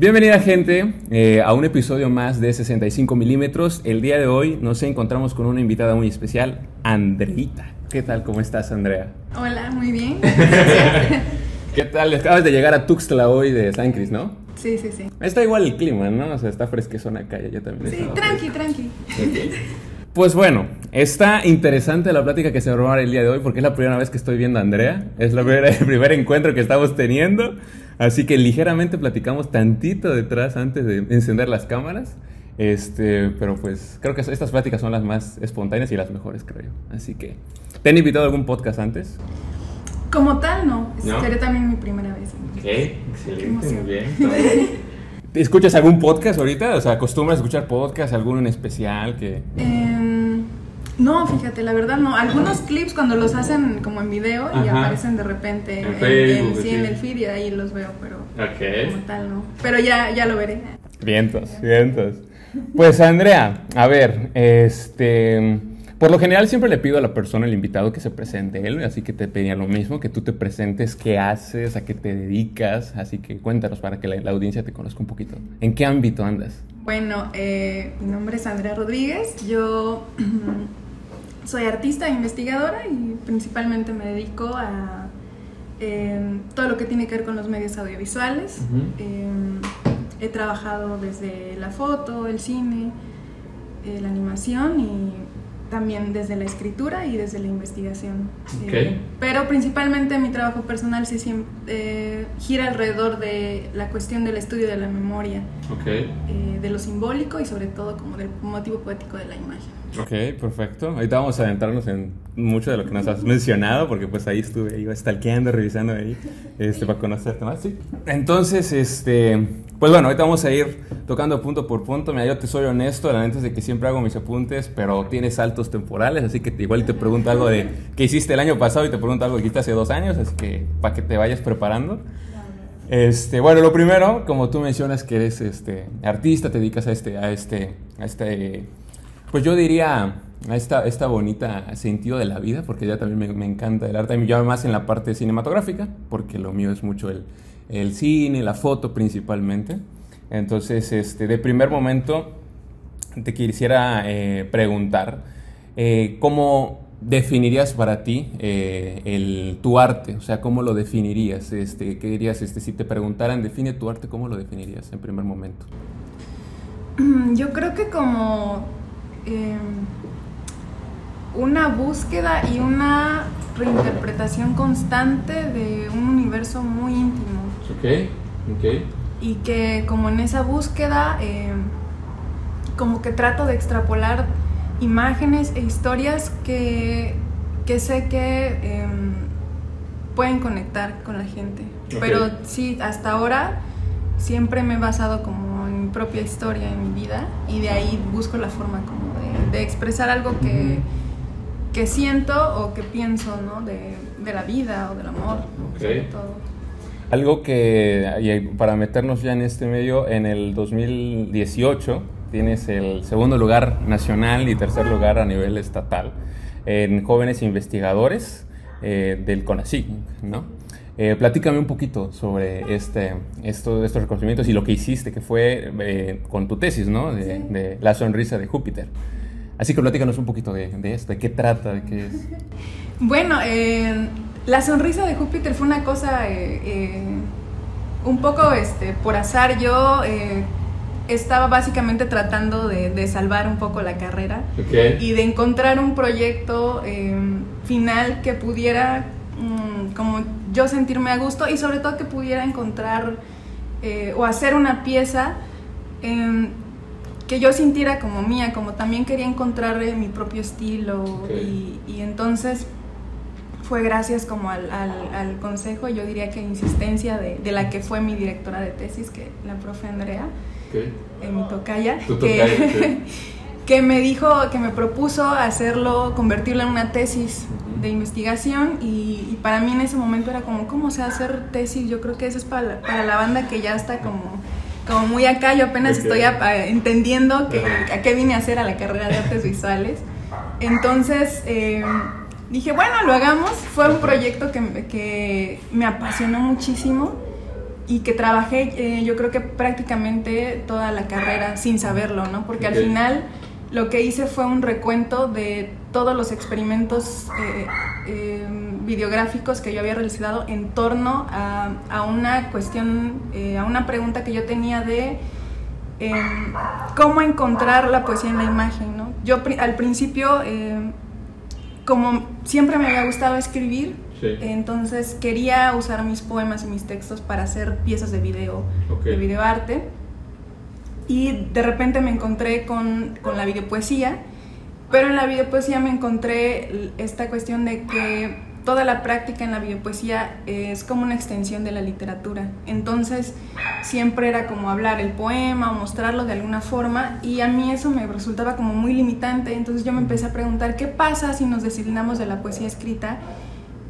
Bienvenida gente eh, a un episodio más de 65 milímetros. El día de hoy nos encontramos con una invitada muy especial, Andreita. ¿Qué tal? ¿Cómo estás, Andrea? Hola, muy bien. ¿Qué tal? Acabas de llegar a Tuxtla hoy de San Cris, ¿no? Sí, sí, sí. Está igual el clima, ¿no? O sea, está fresquezona acá, yo también. Sí, tranqui, tranqui. Pues bueno, está interesante la plática que se va a el día de hoy porque es la primera vez que estoy viendo a Andrea. Es la primera, el primer encuentro que estamos teniendo. Así que ligeramente platicamos tantito detrás antes de encender las cámaras. Este, pero pues creo que estas pláticas son las más espontáneas y las mejores, creo yo. Así que, ¿te han invitado a algún podcast antes? Como tal, no. ¿No? Sería también mi primera vez. Ok, excelente, muy bien. ¿Escuchas algún podcast ahorita? O sea, ¿acostumbras a escuchar podcast, alguno en especial que... Em, no, fíjate, la verdad no. Algunos clips cuando los hacen como en video y Ajá. aparecen de repente En en, Facebook, en- sí, sí. en el feed y ahí los veo, pero como tal no. Pero ya, ya lo veré. Vientos, vientos. Pues Andrea, a ver, este, por lo general siempre le pido a la persona, el invitado, que se presente él, así que te pedía lo mismo, que tú te presentes, qué haces, a qué te dedicas, así que cuéntanos para que la, la audiencia te conozca un poquito. ¿En qué ámbito andas? Bueno, eh, mi nombre es Andrea Rodríguez. Yo soy artista e investigadora y principalmente me dedico a eh, todo lo que tiene que ver con los medios audiovisuales. Eh, he trabajado desde la foto, el cine, eh, la animación y también desde la escritura y desde la investigación. Ok. Eh, pero principalmente mi trabajo personal siem- eh, gira alrededor de la cuestión del estudio de la memoria de lo simbólico y sobre todo como del motivo poético de la imagen. Ok, perfecto. Ahorita vamos a adentrarnos en mucho de lo que nos has mencionado, porque pues ahí estuve, iba stalkeando, revisando ahí, este, para conocerte más, sí. Entonces, este, pues bueno, ahorita vamos a ir tocando punto por punto. Mira, yo te soy honesto, la neta es de que siempre hago mis apuntes, pero tienes saltos temporales, así que igual te pregunto algo de qué hiciste el año pasado y te pregunto algo que hiciste hace dos años, así que para que te vayas preparando. Este, bueno, lo primero, como tú mencionas que eres este artista, te dedicas a este, a este, a este, pues yo diría esta, esta bonita sentido de la vida, porque ya también me, me encanta el arte, yo más en la parte cinematográfica, porque lo mío es mucho el, el cine, la foto principalmente. Entonces, este, de primer momento, te quisiera eh, preguntar, eh, ¿cómo definirías para ti eh, el, tu arte? O sea, ¿cómo lo definirías? Este, ¿Qué dirías? Este, si te preguntaran, define tu arte, ¿cómo lo definirías en primer momento? Yo creo que como eh, una búsqueda y una reinterpretación constante de un universo muy íntimo Ok, ok. y que como en esa búsqueda eh, como que trato de extrapolar imágenes e historias que, que sé que eh, pueden conectar con la gente. Ok. Pero sí, hasta ahora siempre me he basado como en mi propia historia, en mi vida, y de ahí busco la forma como de, expresar algo que, que siento o que pienso, ¿no? De, de la vida o del amor, sobre todo. Algo que, y para meternos ya en este medio, en el 2018 tienes el segundo lugar nacional y tercer lugar a nivel estatal en jóvenes investigadores eh, del CONACYT, ¿no? Eh, platícame un poquito sobre este, esto, estos reconocimientos y lo que hiciste, que fue eh, con tu tesis, ¿no? De, Sí. de La sonrisa de Júpiter. Así que platícanos un poquito de, de esto, de qué trata, de qué es. Bueno, eh, la sonrisa de Júpiter fue una cosa eh, eh, un poco este, por azar. Yo eh, estaba básicamente tratando de, de salvar un poco la carrera y de encontrar un proyecto eh, final que pudiera mm, como yo sentirme a gusto y sobre todo que pudiera encontrar eh, o hacer una pieza em, que yo sintiera como mía, como también quería encontrar eh, mi propio estilo y, y entonces fue gracias como al, al- al consejo, yo diría que insistencia de, de la que fue mi directora de tesis, que la profe Andrea, en mi tocaya, que, me dijo, que me propuso hacerlo, convertirlo en una tesis de investigación y, y para mí en ese momento era como, ¿cómo se hacer tesis? Yo creo que eso es para la, para la banda que ya está como, como muy acá, yo apenas estoy a- a- entendiendo que, a qué vine a hacer a la carrera de artes visuales. Entonces eh, dije, bueno, lo hagamos. Fue un proyecto que, me- que me apasionó muchísimo y que trabajé eh, yo creo que prácticamente toda la carrera sin saberlo, ¿no? Porque al final lo que hice fue un recuento de todos los experimentos eh, eh, videográficos que yo había realizado en torno a, a una cuestión, a una pregunta que yo tenía de em, cómo encontrar la poesía en la imagen, ¿no? Yo al principio, como siempre me había gustado escribir, entonces quería usar mis poemas y mis textos para hacer piezas de video, de videoarte. Y de repente me encontré con, con la videopoesía, pero en la videopoesía me encontré esta cuestión de que toda la práctica en la videopoesía es como una extensión de la literatura. Entonces siempre era como hablar el poema o mostrarlo de alguna forma y a mí eso me resultaba como muy limitante. Entonces yo me empecé a preguntar qué pasa si nos designamos de la poesía escrita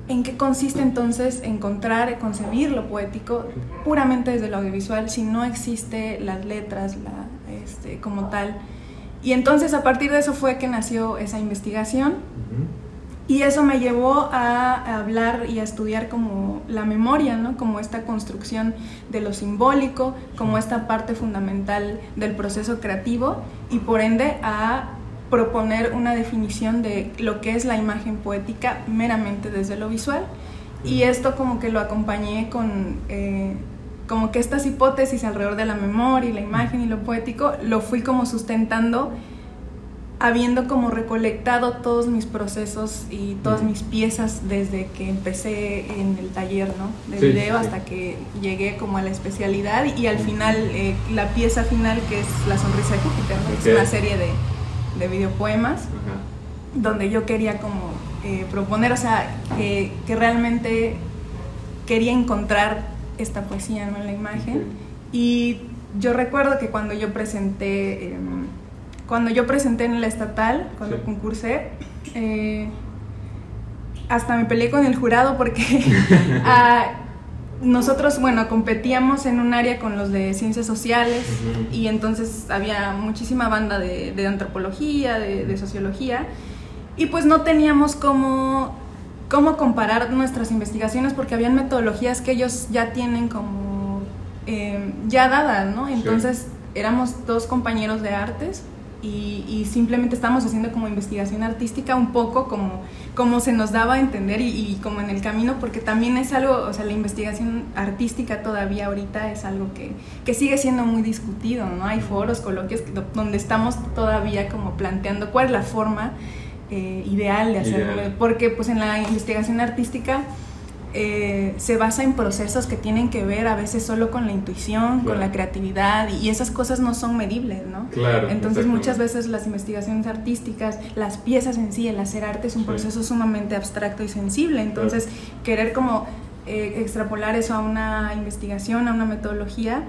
¿En qué consiste entonces encontrar, concebir lo poético puramente desde lo audiovisual si no existe las letras la, este, como tal? Y entonces a partir de eso fue que nació esa investigación y eso me llevó a, hablar y a estudiar como la memoria, ¿no? como esta construcción de lo simbólico, como esta parte fundamental del proceso creativo y por ende a proponer una definición de lo que es la imagen poética meramente desde lo visual. Y esto como que lo acompañé con, eh, como que estas hipótesis alrededor de la memoria y la imagen y lo poético, lo fui como sustentando habiendo como recolectado todos mis procesos y todas mis piezas desde que empecé en el taller ¿no? de video hasta que llegué como a la especialidad y al final eh, la pieza final que es La sonrisa de Júpiter, es una serie de, de videopoemas, donde yo quería como eh, proponer, o sea, que, que, realmente quería encontrar esta poesía en la imagen. Y yo recuerdo que cuando yo presenté, em, cuando yo presenté en la estatal, cuando concursé, eh, hasta me peleé con el jurado porque nosotros, bueno, competíamos en un área con los de ciencias sociales y entonces había muchísima banda de, antropología, de, sociología, y pues no teníamos cómo, cómo comparar nuestras investigaciones porque habían metodologías que ellos ya tienen como eh, ya dadas, ¿no? Entonces éramos dos compañeros de artes y, simplemente estamos haciendo como investigación artística un poco como, como se nos daba a entender y, como en el camino, porque también es algo, o sea, la investigación artística todavía ahorita es algo que, que sigue siendo muy discutido, ¿no? Hay foros, coloquios donde estamos todavía como planteando cuál es la forma eh, ideal de hacerlo, porque pues en la investigación artística eh, se basa en procesos que tienen que ver a veces solo con la intuición, con la creatividad y esas cosas no son medibles, ¿no? Claro, Entonces muchas veces las investigaciones artísticas, las piezas en sí, el hacer arte es un proceso sumamente abstracto y sensible, entonces querer como eh, extrapolar eso a una investigación, a una metodología,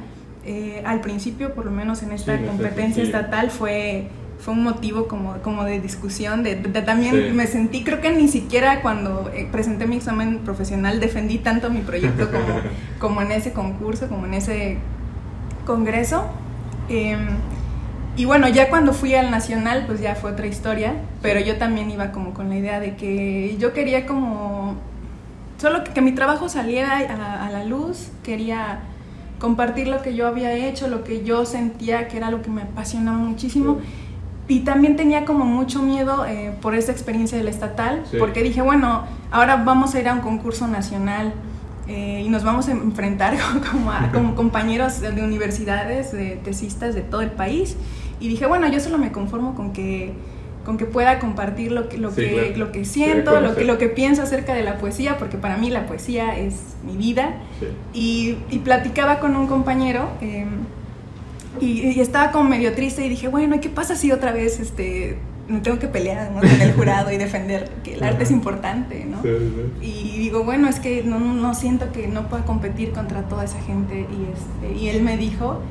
eh, al principio, por lo menos en esta competencia estatal, fue fue un motivo como, como de discusión, de, también me sentí, creo que ni siquiera cuando eh, presenté mi examen profesional defendí tanto mi proyecto como, como en ese concurso, como en ese congreso. Em, y bueno, ya cuando fui al nacional, pues ya fue otra historia, pero yo también iba como con la idea de que yo quería como, solo que, mi trabajo saliera a, a la luz, quería compartir lo que yo había hecho, lo que yo sentía que era lo que me apasionaba muchísimo y también tenía como mucho miedo eh, por esa experiencia del estatal, porque dije, bueno, ahora vamos a ir a un concurso nacional eh, y nos vamos a enfrentar como, a, como compañeros de universidades, de tesistas de todo el país. Y dije, bueno, yo solo me conformo con que con que pueda compartir lo que, lo que, lo que siento, lo que, lo que pienso acerca de la poesía, porque para mí la poesía es mi vida. Y, y, platicaba con un compañero eh, y, estaba como medio triste y dije, bueno, ¿y qué pasa si otra vez este, me tengo que pelear en el jurado y defender que el arte es importante, ¿no? Y digo, bueno, es que no, no, siento que no pueda competir contra toda esa gente. Y, este, y él me dijo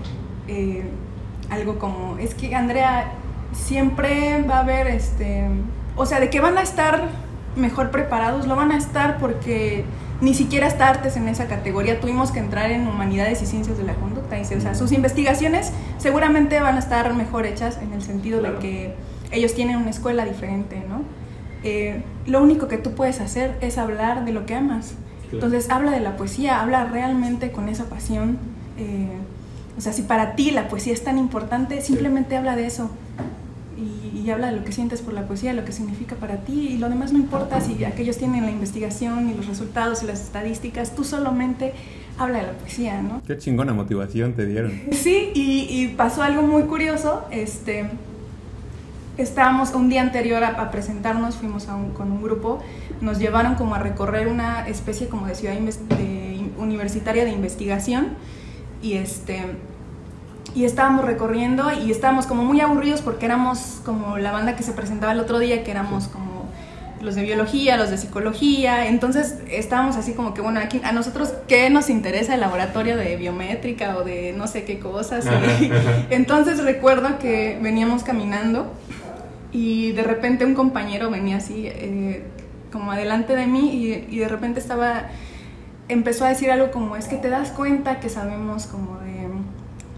eh, algo como, es que Andrea, siempre va a haber, este, o sea, de que van a estar mejor preparados, lo van a estar porque ni siquiera está artes en esa categoría, tuvimos que entrar en humanidades y ciencias de la conducta. o sea, sus investigaciones seguramente van a estar mejor hechas en el sentido de que ellos tienen una escuela diferente, ¿no? Eh, lo único que tú puedes hacer es hablar de lo que amas. Entonces habla de la poesía, habla realmente con esa pasión. Eh, o sea, si para ti la poesía es tan importante, simplemente habla de eso. Y, y, habla de lo que sientes por la poesía, lo que significa para ti. Y lo demás no importa si aquellos tienen la investigación y los resultados y las estadísticas. Tú solamente habla de la poesía, ¿no? Qué chingona motivación te dieron. Sí, y, y pasó algo muy curioso. Este, estábamos un día anterior a, a presentarnos, fuimos a un, con un grupo, nos llevaron como a recorrer una especie como de ciudad de, universitaria de investigación y este y estábamos recorriendo y estábamos como muy aburridos porque éramos como la banda que se presentaba el otro día, que éramos como los de biología, los de psicología, entonces estábamos así como que, bueno, aquí a nosotros, ¿qué nos interesa el laboratorio de biométrica o de no sé qué cosas? Y, entonces recuerdo que veníamos caminando y de repente un compañero venía así, eh, como adelante de mí y, y de repente estaba, empezó a decir algo como, es que te das cuenta que sabemos como de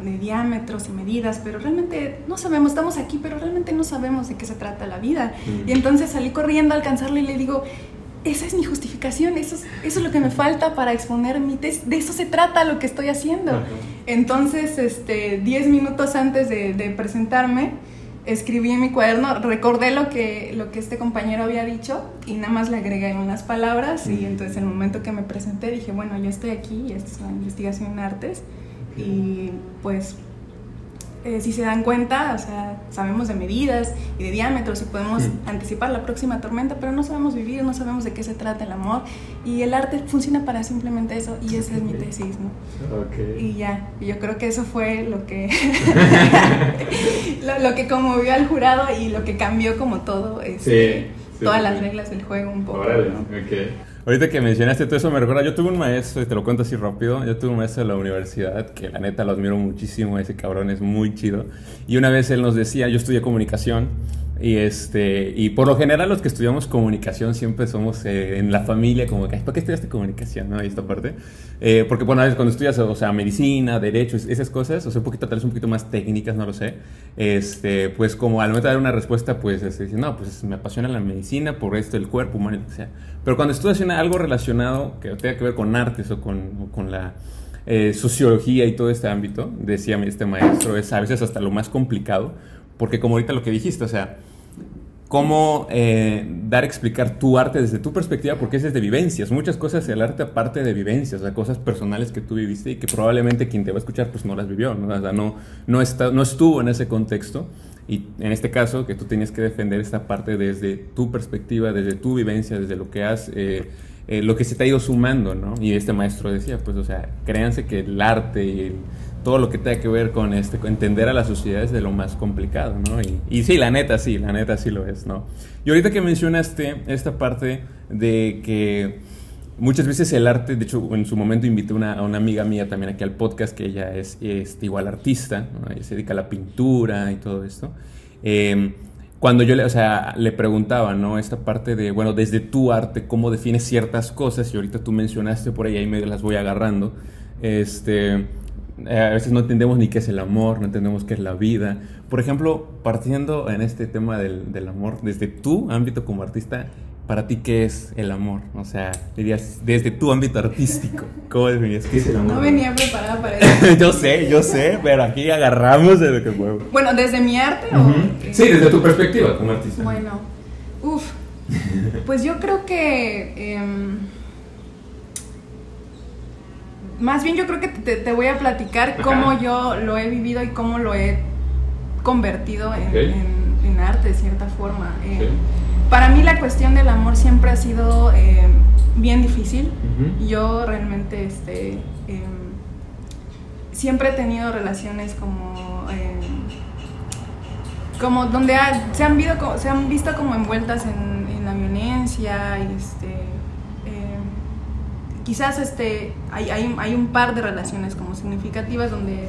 de diámetros y medidas, pero realmente no sabemos, estamos aquí, pero realmente no sabemos de qué se trata la vida. Mm. Y entonces salí corriendo a alcanzarle y le digo, esa es mi justificación, eso es, eso es lo que me falta para exponer mi tesis, de eso se trata lo que estoy haciendo. Ajá. Entonces, este, diez minutos antes de, de, presentarme, escribí en mi cuaderno, recordé lo que, lo que este compañero había dicho y nada más le agregué unas palabras y entonces en el momento que me presenté dije, bueno, yo estoy aquí y esto es una investigación en artes y pues eh, si se dan cuenta, o sea, sabemos de medidas y de diámetros y podemos mm. anticipar la próxima tormenta, pero no sabemos vivir, no sabemos de qué se trata el amor y el arte funciona para simplemente eso y esa es mi tesis, ¿no? Okay. Y ya, yo creo que eso fue lo que lo, lo, que conmovió al jurado y lo que cambió como todo, este, sí, sí, todas las reglas del juego un poco. Órale, ¿no? okay. Ahorita que mencionaste todo eso me recuerda, yo tuve un maestro, y te lo cuento así rápido, yo tuve un maestro de la universidad que la neta lo admiro muchísimo, ese cabrón es muy chido. Y una vez él nos decía, yo estudié comunicación y este y por lo general los que estudiamos comunicación siempre somos eh, en la familia como que, ¿para qué estudiaste comunicación? ¿no? Y esta parte. Eh, porque bueno, a veces cuando estudias, o sea, medicina, derecho, esas cosas, o sea, un poquito, tal vez un poquito más técnicas, no lo sé, este, pues como al momento de dar una respuesta, pues este, dice, no, pues me apasiona la medicina por esto, el cuerpo humano, o sea. Pero cuando estudias algo relacionado que tenga que ver con artes o con, o con la eh, sociología y todo este ámbito, decía este maestro, es a veces hasta lo más complicado, porque como ahorita lo que dijiste, o sea, cómo eh, dar a explicar tu arte desde tu perspectiva, porque es desde vivencias. Muchas cosas el arte aparte de vivencias, o cosas personales que tú viviste y que probablemente quien te va a escuchar pues no las vivió, ¿no? O sea, no, no, está, no estuvo en ese contexto. Y en este caso, que tú tienes que defender esta parte desde tu perspectiva, desde tu vivencia, desde lo que has... Eh, eh, lo que se te ha ido sumando, ¿no? Y este maestro decía, pues, o sea, créanse que el arte y el, todo lo que tenga que ver con este, entender a la sociedad es de lo más complicado, ¿no? Y, sí, la neta sí, la neta sí lo es, ¿no? Y ahorita que mencionaste esta parte de que muchas veces el arte, de hecho en su momento invité a una amiga mía también aquí al podcast, que ella es, es igual artista, ella se dedica a la pintura y todo esto. Eh, cuando yo le, o sea, le preguntaba, ¿no? Esta parte de, bueno, desde tu arte, ¿cómo defines ciertas cosas? Y ahorita tú mencionaste por ahí, ahí medio las voy agarrando. Este eh, a veces no entendemos ni qué es el amor, no entendemos qué es la vida. Por ejemplo, partiendo en este tema del, del, amor, desde tu ámbito como artista, para ti, ¿qué es el amor? O sea, dirías, desde tu ámbito artístico, ¿cómo definirías qué es el amor? No venía preparada para eso. yo sé, yo sé, pero aquí agarramos de lo que puedo. Bueno, ¿desde mi arte uh -huh. o...? Sí, desde tu perspectiva como artista. Bueno, uff, pues yo creo que... Eh, más bien yo creo que te, te voy a platicar Ajá. cómo yo lo he vivido y cómo lo he convertido en, okay. en, en arte de cierta forma. Eh, okay. Para mí la cuestión del amor siempre ha sido eh, bien difícil. Uh -huh. Yo realmente este, eh, siempre he tenido relaciones como... como donde ha, se, han visto, se han visto como envueltas en, en la violencia y este quizás este, hay, hay, hay, un par de relaciones como significativas donde,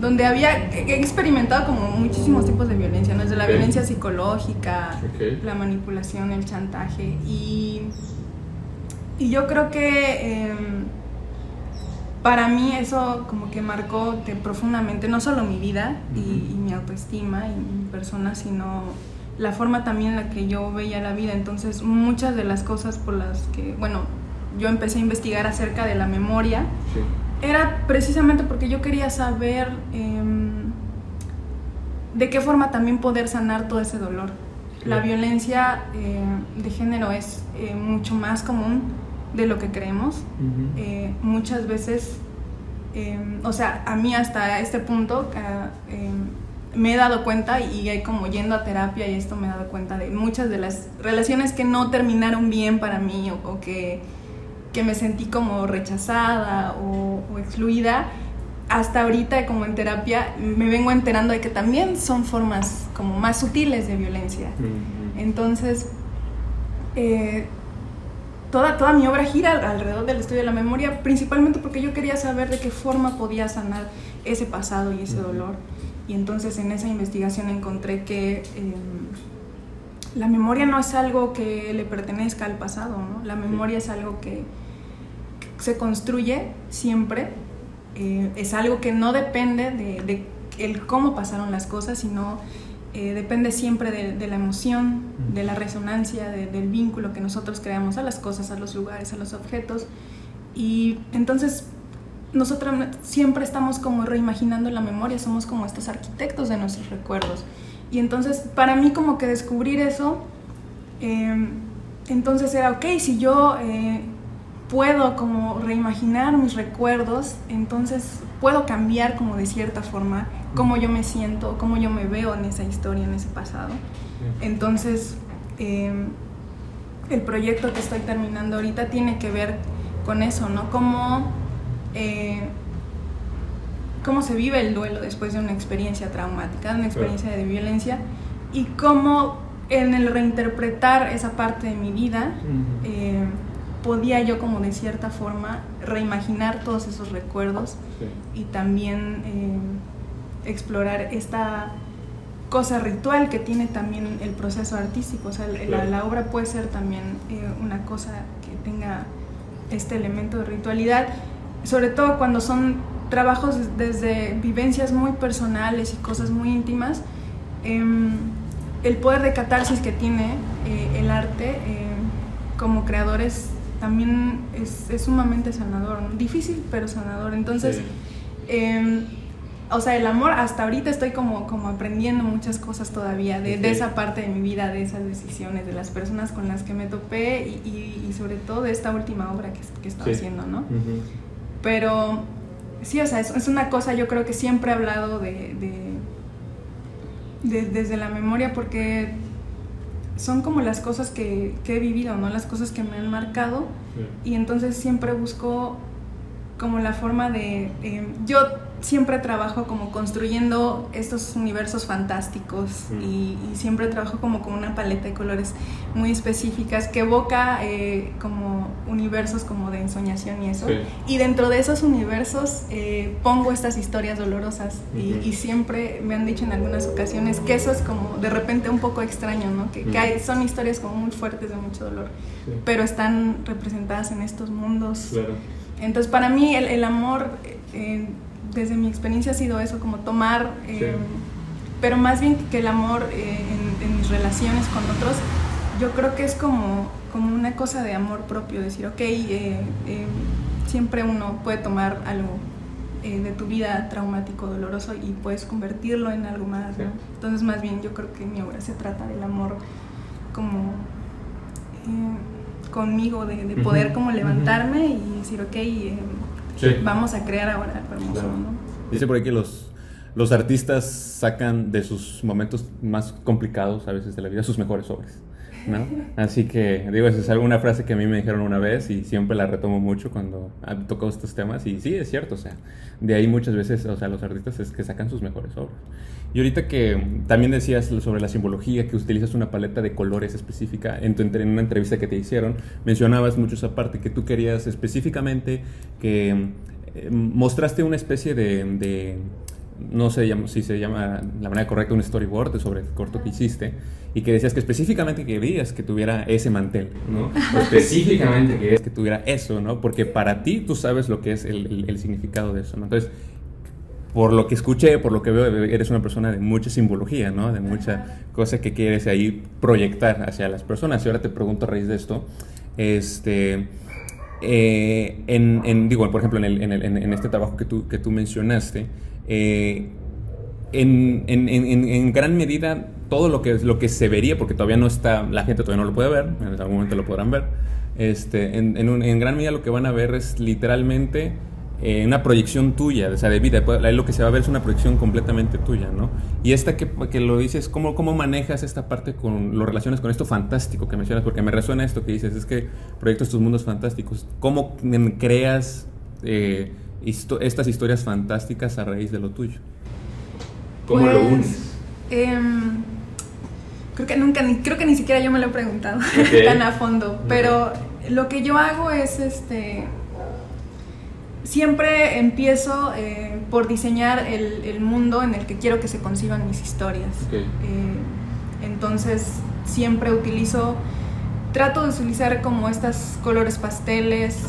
donde había he experimentado como muchísimos tipos de violencia, ¿no? desde la okay. violencia psicológica, okay. la manipulación, el chantaje. Y, y yo creo que eh, para mí eso como que marcó profundamente no solo mi vida y, y mi autoestima y mi persona, sino la forma también en la que yo veía la vida. Entonces muchas de las cosas por las que, bueno, yo empecé a investigar acerca de la memoria, era precisamente porque yo quería saber em, de qué forma también poder sanar todo ese dolor. La violencia eh, de género es eh, mucho más común de lo que creemos. Eh, muchas veces, em, o sea, a mí hasta este punto ah, em, me he dado cuenta y como yendo a terapia y esto me he dado cuenta de muchas de las relaciones que no terminaron bien para mí o, que, que, me sentí como rechazada o, o excluida hasta ahorita como en terapia me vengo enterando de que también son formas como más sutiles de violencia. Entonces, eh, toda, toda mi obra gira alrededor del estudio de la memoria, principalmente porque yo quería saber de qué forma podía sanar ese pasado y ese dolor. Y entonces en esa investigación encontré que em, la memoria no es algo que le pertenezca al pasado, ¿no? La memoria es algo que se construye siempre eh, es algo que no depende de, el cómo pasaron las cosas, sino eh, depende siempre de, la emoción, de la resonancia, del vínculo que nosotros creamos a las cosas, a los lugares, a los objetos. Y entonces nosotros siempre estamos como reimaginando la memoria, somos como estos arquitectos de nuestros recuerdos. Y entonces para mí como que descubrir eso, eh, entonces era, ok, si yo puedo como reimaginar mis recuerdos, entonces puedo cambiar como de cierta forma cómo yo me siento, cómo yo me veo en esa historia, en ese pasado. Entonces, em, el proyecto que estoy terminando ahorita tiene que ver con eso, ¿no? Cómo, eh, cómo se vive el duelo después de una experiencia traumática, de una experiencia de violencia, y cómo en el reinterpretar esa parte de mi vida, podía yo como de cierta forma reimaginar todos esos recuerdos y también eh, explorar esta cosa ritual que tiene también el proceso artístico. O sea, la, obra puede ser también eh, una cosa que tenga este elemento de ritualidad, sobre todo cuando son trabajos desde vivencias muy personales y cosas muy íntimas. Em, el poder de catarsis que tiene eh, el arte como creadores también es, sumamente sanador, difícil pero sanador. Entonces, em, o sea, el amor, hasta ahorita estoy como, como aprendiendo muchas cosas todavía de, esa parte de mi vida, de esas decisiones, de las personas con las que me topé y, sobre todo de esta última obra que, que estoy haciendo, ¿no? Pero sí, o sea, es, una cosa, yo creo que siempre he hablado de, de desde la memoria porque son como las cosas que, he vivido, ¿no? Las cosas que me han marcado. Y entonces siempre busco como la forma de... Eh, yo siempre trabajo como construyendo estos universos fantásticos y, siempre trabajo como con una paleta de colores muy específicas que evoca eh, como universos como de ensoñación y eso. Y dentro de esos universos eh, pongo estas historias dolorosas y, siempre me han dicho en algunas ocasiones que eso es como de repente un poco extraño, ¿no? Que, hay, son historias como muy fuertes de mucho dolor, pero están representadas en estos mundos. Entonces para mí el, el amor... Eh, desde mi experiencia ha sido eso, como tomar, eh, pero más bien que el amor eh, en, mis relaciones con otros, yo creo que es como, como una cosa de amor propio, decir, ok, eh, siempre uno puede tomar algo de tu vida traumático, doloroso y puedes convertirlo en algo más, Entonces más bien yo creo que mi obra se trata del amor como conmigo, de, poder como levantarme y decir, ok, vamos a crear ahora algo hermoso, Dice por ahí que los, los artistas sacan de sus momentos más complicados a veces de la vida sus mejores obras. ¿No? Así que, digo, esa es alguna frase que a mí me dijeron una vez y siempre la retomo mucho cuando toco estos temas. Y sí, es cierto, o sea, de ahí muchas veces, o sea, los artistas es que sacan sus mejores obras. Y ahorita que también decías sobre la simbología, que utilizas una paleta de colores específica, en, tu, en una entrevista que te hicieron, mencionabas mucho esa parte, que tú querías específicamente que eh, mostraste una especie de, no sé si se llama la manera correcta, un storyboard sobre el corto que hiciste, y que decías que específicamente querías que tuviera ese mantel, ¿no? específicamente querías que tuviera eso, ¿no? Porque para ti tú sabes lo que es el, el significado de eso, ¿no? Entonces, por lo que escuché, por lo que veo, eres una persona de mucha simbología, ¿no? De mucha cosa que quieres ahí proyectar hacia las personas. Y ahora te pregunto a raíz de esto, este, eh, en, digo, por ejemplo, en, este trabajo que tú, que tú mencionaste, eh, en, gran medida todo lo que, lo que se vería, porque todavía no está, la gente todavía no lo puede ver, en algún momento lo podrán ver, este, en, gran medida lo que van a ver es literalmente eh, una proyección tuya, o sea, de vida. Ahí lo que se va a ver es una proyección completamente tuya, ¿no? Y esta que, que lo dices, ¿cómo, ¿cómo manejas esta parte con lo relaciones con esto fantástico que mencionas? Porque me resuena esto que dices, es que proyectas tus mundos fantásticos. ¿Cómo creas eh, estas historias fantásticas a raíz de lo tuyo? ¿Cómo lo pues, unes? Em, creo que nunca, ni, creo que ni siquiera yo me lo he preguntado tan a fondo, pero lo que yo hago es este siempre empiezo eh, por diseñar el, mundo en el que quiero que se conciban mis historias. Eh, entonces siempre utilizo, trato de utilizar como estos colores pasteles.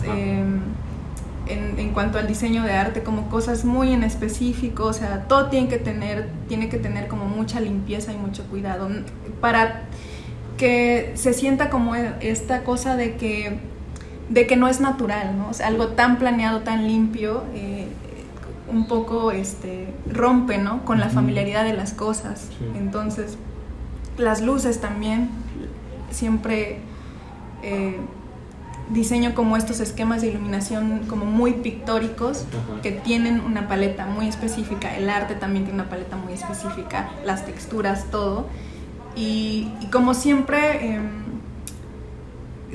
En, cuanto al diseño de arte, como cosas muy en específico, o sea, todo tiene que tener, tiene que tener como mucha limpieza y mucho cuidado para que se sienta como esta cosa de que de que no es natural, ¿no? O sea, algo tan planeado, tan limpio, eh, un poco este, rompe, ¿no? Con la familiaridad de las cosas. Entonces, las luces también, siempre eh, diseño como estos esquemas de iluminación como muy pictóricos, que tienen una paleta muy específica, el arte también tiene una paleta muy específica, las texturas, todo. Y, como siempre... Em,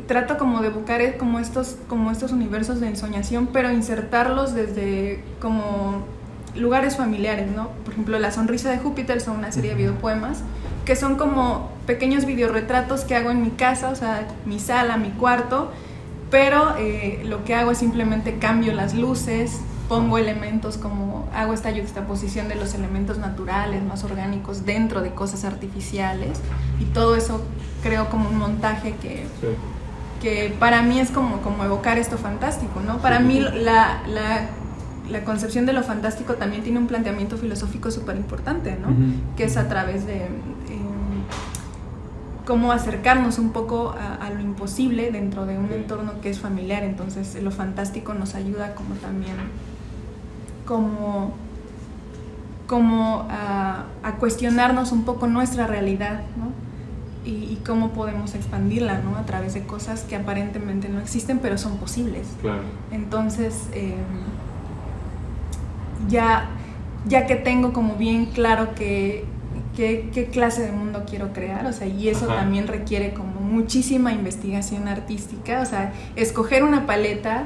trato como de buscar como estos, como estos universos de ensoñación, pero insertarlos desde como lugares familiares, ¿no? Por ejemplo, La Sonrisa de Júpiter son una serie de videopoemas que son como pequeños videoretratos que hago en mi casa, o sea, mi sala, mi cuarto, pero eh, lo que hago es simplemente cambio las luces, pongo elementos como, hago esta juxtaposición de los elementos naturales, más orgánicos, dentro de cosas artificiales, y todo eso creo como un montaje que que para mí es como, como evocar esto fantástico, ¿no? Para mí la, la, la, concepción de lo fantástico también tiene un planteamiento filosófico súper importante, ¿no? Que es a través de cómo acercarnos un poco a, lo imposible dentro de un entorno que es familiar, entonces lo fantástico nos ayuda como también como como a, a cuestionarnos un poco nuestra realidad, ¿no? y, cómo podemos expandirla, ¿no? A través de cosas que aparentemente no existen, pero son posibles. Claro. Entonces, em, ya, ya que tengo como bien claro que, qué clase de mundo quiero crear, o sea, y eso también requiere como muchísima investigación artística, o sea, escoger una paleta,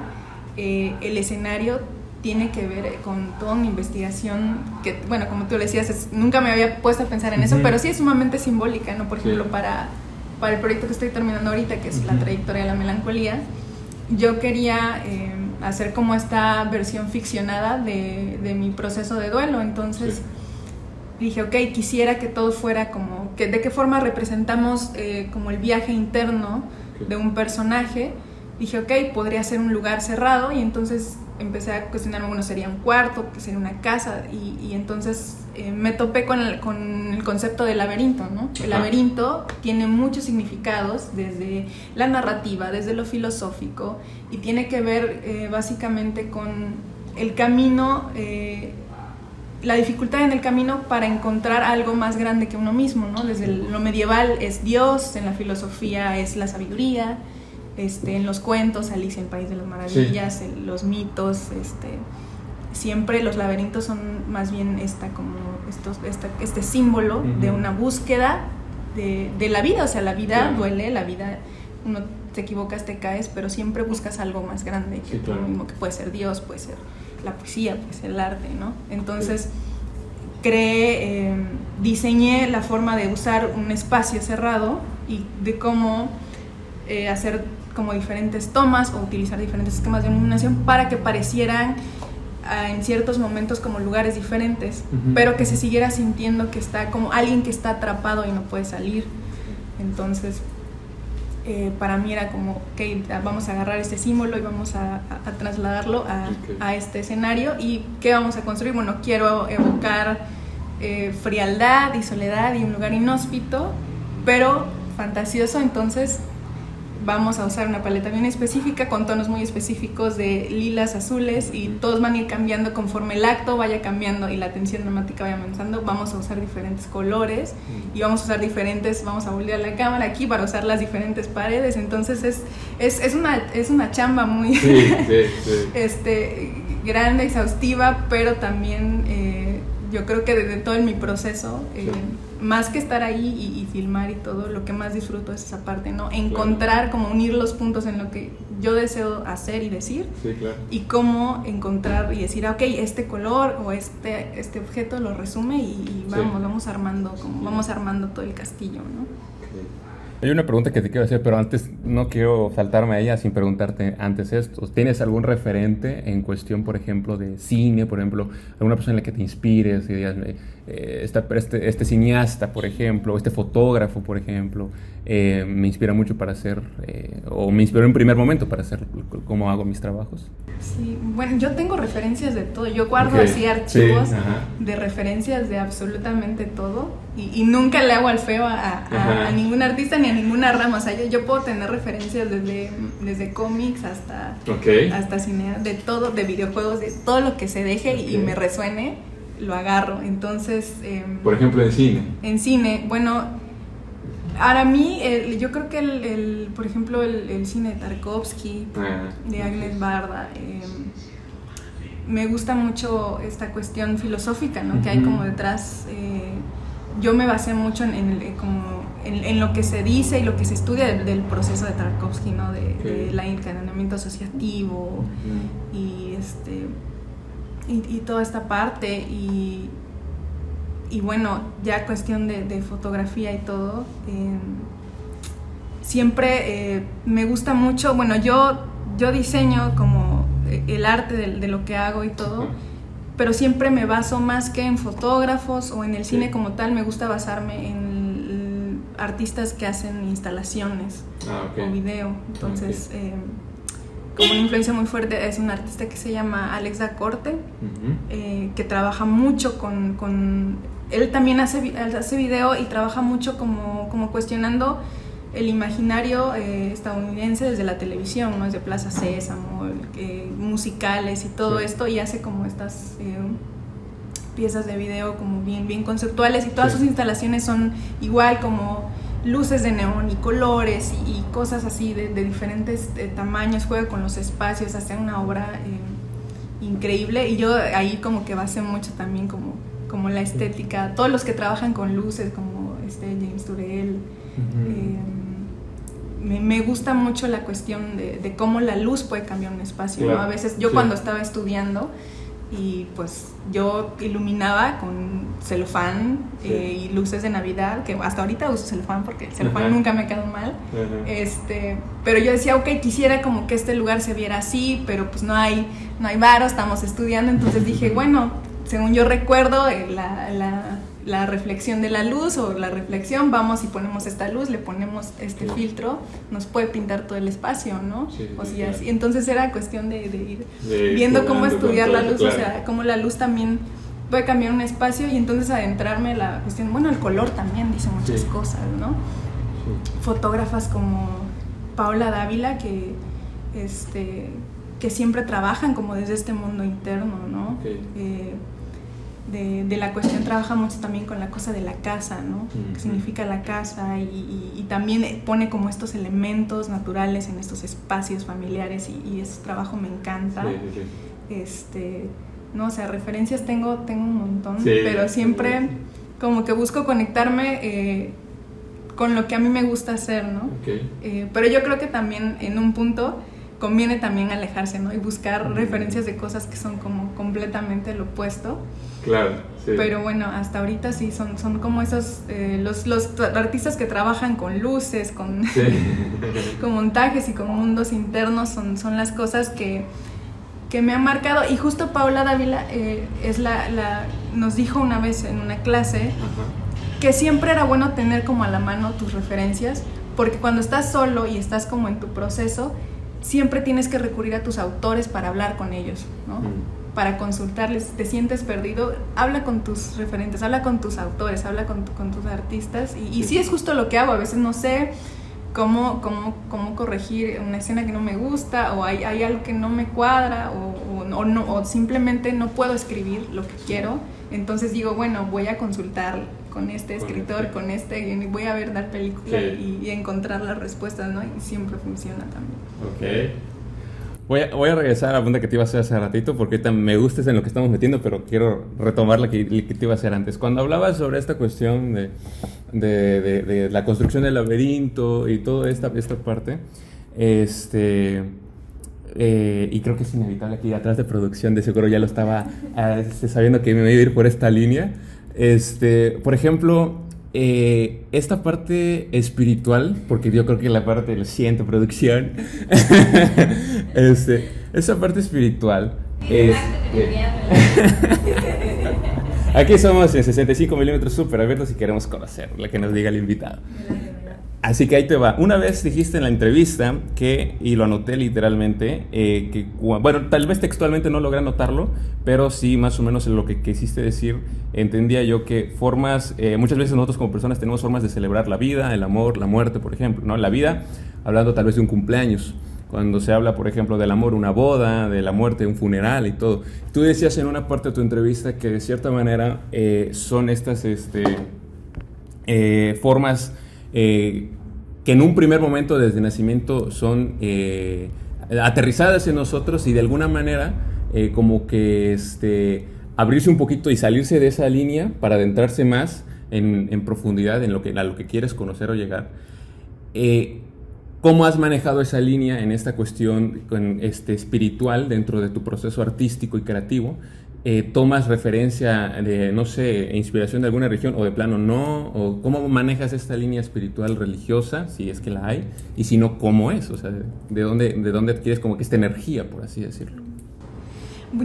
eh, el escenario tiene que ver con toda una investigación que, bueno, como tú le decías, nunca me había puesto a pensar en eso, pero sí es sumamente simbólica, ¿no? Por ejemplo, para, para el proyecto que estoy terminando ahorita, que es la trayectoria de la melancolía, yo quería eh, hacer como esta versión ficcionada de, de mi proceso de duelo, entonces... Dije, ok, quisiera que todo fuera como, que de qué forma representamos eh, como el viaje interno de un personaje. Dije, ok, podría ser un lugar cerrado y entonces empecé a cuestionarme, bueno, sería un cuarto, que sería una casa, y, entonces eh, me topé con el, con el, concepto del laberinto, ¿no? El laberinto tiene muchos significados, desde la narrativa, desde lo filosófico, y tiene que ver eh, básicamente con el camino, eh, la dificultad en el camino para encontrar algo más grande que uno mismo, ¿no? Desde lo medieval es Dios, en la filosofía es la sabiduría, este, en los cuentos, Alicia en el País de las Maravillas, los mitos, este, siempre los laberintos son más bien esta, como estos, este símbolo de una búsqueda de, de, la vida, o sea, la vida duele, la vida, uno te equivocas, te caes, pero siempre buscas algo más grande que tú mismo, que puede ser Dios, puede ser la poesía, puede ser el arte, ¿no? Entonces, creé, em, diseñé la forma de usar un espacio cerrado y de cómo eh, hacer como diferentes tomas o utilizar diferentes esquemas de iluminación para que parecieran ah, en ciertos momentos como lugares diferentes, pero que se siguiera sintiendo que está como alguien que está atrapado y no puede salir. Entonces, eh, para mí era como, ok, vamos a agarrar este símbolo y vamos a, trasladarlo a, a, este escenario. ¿Y qué vamos a construir? Bueno, quiero evocar eh, frialdad y soledad y un lugar inhóspito, pero fantasioso, entonces vamos a usar una paleta bien específica con tonos muy específicos de lilas, azules y todos van a ir cambiando conforme el acto vaya cambiando y la tensión dramática vaya avanzando. Vamos a usar diferentes colores y vamos a usar diferentes, vamos a volver a la cámara aquí para usar las diferentes paredes. Entonces es, es, es una, es una chamba muy este, grande, exhaustiva, pero también eh, yo creo que desde todo en mi proceso... Eh, más que estar ahí y, filmar y todo, lo que más disfruto es esa parte, ¿no? Encontrar, como unir los puntos en lo que yo deseo hacer y decir. Sí, claro. Y cómo encontrar y decir, ah, ok, este color o este, este objeto lo resume y, vamos, vamos armando, como, vamos armando todo el castillo, ¿no? Hay una pregunta que te quiero hacer, pero antes no quiero saltarme a ella sin preguntarte antes esto. ¿Tienes algún referente en cuestión, por ejemplo, de cine, por ejemplo, alguna persona en la que te inspires y digas, eh, este, este, cineasta, por ejemplo, este fotógrafo, por ejemplo, eh, me inspira mucho para hacer, eh, o me inspiró en primer momento para hacer cómo hago mis trabajos? Sí, bueno, yo tengo referencias de todo. Yo guardo así archivos de referencias de absolutamente todo y, nunca le hago al feo a, ningún artista ni a ninguna rama. O sea, yo, puedo tener referencias desde, desde cómics hasta, hasta cine, de todo, de videojuegos, de todo lo que se deje y me resuene, lo agarro. Entonces. Em, Por ejemplo, en cine. En cine, bueno Ahora, a mí, yo creo que, el, por ejemplo, el, cine de Tarkovsky, ah, de Agnes Barda, em, me gusta mucho esta cuestión filosófica ¿no? que hay como detrás. Eh, yo me basé mucho en, en, como en, lo que se dice y lo que se estudia del, proceso de Tarkovsky, ¿no? de, del encadenamiento asociativo y, este, y, y, toda esta parte. Y, y bueno, ya cuestión de, fotografía y todo, em, siempre eh, me gusta mucho, bueno, yo, yo diseño como eh, el arte de, lo que hago y todo, pero siempre me baso más que en fotógrafos o en el cine como tal, me gusta basarme en artistas que hacen instalaciones ah, o video. Entonces, em, como una influencia muy fuerte es un artista que se llama Alex Dacorte, eh, que trabaja mucho con él también hace, hace video y trabaja mucho como, como cuestionando el imaginario eh, estadounidense desde la televisión, ¿no? desde Plaza Sésamo, eh, musicales y todo esto, y hace como estas eh, piezas de video como bien, bien conceptuales y todas sus instalaciones son igual como luces de neón y colores y, cosas así de, diferentes tamaños, juega con los espacios, hace una obra increíble y yo ahí como que basé mucho también como como la estética, todos los que trabajan con luces, como este James Turrell. Eh, me, gusta mucho la cuestión de, cómo la luz puede cambiar un espacio. A veces yo cuando estaba estudiando y pues yo iluminaba con celofán eh, y luces de Navidad, que hasta ahorita uso celofán porque el celofán nunca me ha quedado mal. este, pero yo decía, ok, quisiera como que este lugar se viera así, pero pues no hay, no hay varo, estamos estudiando, entonces dije, bueno, según yo recuerdo, eh, la, la, reflexión de la luz o la reflexión, vamos y ponemos esta luz, le ponemos este filtro, nos puede pintar todo el espacio, ¿no? o sea, así. Entonces era cuestión de, ir viendo cómo estudiar la luz, o sea, cómo la luz también puede cambiar un espacio y entonces adentrarme la cuestión, bueno, el color también dice muchas cosas, ¿no? Fotógrafas como Paula Dávila que este que siempre trabajan como desde este mundo interno, ¿no? Eh, de, la cuestión trabaja mucho también con la cosa de la casa, ¿no? ¿Qué significa la casa? Y, también pone como estos elementos naturales en estos espacios familiares y, ese trabajo me encanta. Este, no, o sea, referencias tengo, tengo un montón, pero siempre como que busco conectarme eh, con lo que a mí me gusta hacer, ¿no? Eh, pero yo creo que también en un punto conviene también alejarse, ¿no? Y buscar referencias de cosas que son como completamente lo opuesto. Claro, sí. Pero bueno, hasta ahorita sí, son, son como esos, eh, los, los artistas que trabajan con luces, con, con montajes y con mundos internos, son, son las cosas que, que me han marcado. Y justo Paula Dávila eh, es la, la, nos dijo una vez en una clase que siempre era bueno tener como a la mano tus referencias, porque cuando estás solo y estás como en tu proceso, siempre tienes que recurrir a tus autores para hablar con ellos, ¿no? Mm para consultarles, te sientes perdido, habla con tus referentes, habla con tus autores, habla con, tus artistas. Y, sí. es justo lo que hago, a veces no sé cómo, cómo, cómo corregir una escena que no me gusta o hay, hay algo que no me cuadra o, o, no, o simplemente no puedo escribir lo que quiero. Entonces digo, bueno, voy a consultar con este escritor, con este, y voy a ver dar película y, encontrar las respuestas, ¿no? Y siempre funciona también. Ok. Voy a, voy a, regresar a la pregunta que te iba a hacer hace ratito porque me gusta en lo que estamos metiendo, pero quiero retomar la que, que te iba a hacer antes. Cuando hablabas sobre esta cuestión de, de, de, la construcción del laberinto y toda esta, esta parte, este, eh, y creo que es inevitable aquí atrás de producción, de seguro ya lo estaba este, sabiendo que me iba a ir por esta línea. Este, por ejemplo, eh, esta parte espiritual, porque yo creo que la parte lo siento, producción, este, esa parte espiritual es... Aquí somos en 65 milímetros súper abiertos y queremos conocer la que nos diga el invitado. Así que ahí te va. Una vez dijiste en la entrevista que, y lo anoté literalmente, eh, que, bueno, tal vez textualmente no logré anotarlo, pero sí más o menos en lo que quisiste decir, entendía yo que formas, eh, muchas veces nosotros como personas tenemos formas de celebrar la vida, el amor, la muerte, por ejemplo, ¿no? La vida, hablando tal vez de un cumpleaños cuando se habla, por ejemplo, del amor, una boda, de la muerte, un funeral y todo. Tú decías en una parte de tu entrevista que de cierta manera eh, son estas este, formas eh, que en un primer momento desde nacimiento son eh, aterrizadas en nosotros y de alguna manera eh, como que este, abrirse un poquito y salirse de esa línea para adentrarse más en, profundidad en lo que, lo que quieres conocer o llegar. ¿Cómo has manejado esa línea en esta cuestión este, espiritual dentro de tu proceso artístico y creativo? Eh, tomas referencia de, no sé, inspiración de alguna religión o de plano no? ¿O cómo manejas esta línea espiritual religiosa, si es que la hay? Y si no, ¿cómo es? O sea, ¿de dónde, de dónde adquieres como que esta energía, por así decirlo?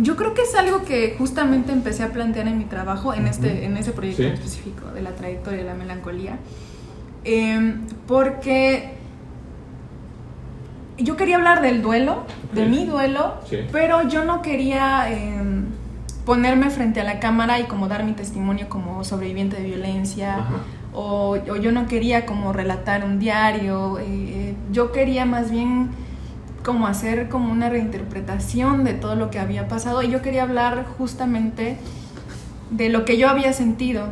Yo creo que es algo que justamente empecé a plantear en mi trabajo, en, este, en ese proyecto específico de la trayectoria de la melancolía, em, porque yo quería hablar del duelo, de mi duelo, pero yo no quería... Em, ponerme frente a la cámara y como dar mi testimonio como sobreviviente de violencia. O, yo no quería como relatar un diario, eh, yo quería más bien como hacer como una reinterpretación de todo lo que había pasado y yo quería hablar justamente de lo que yo había sentido,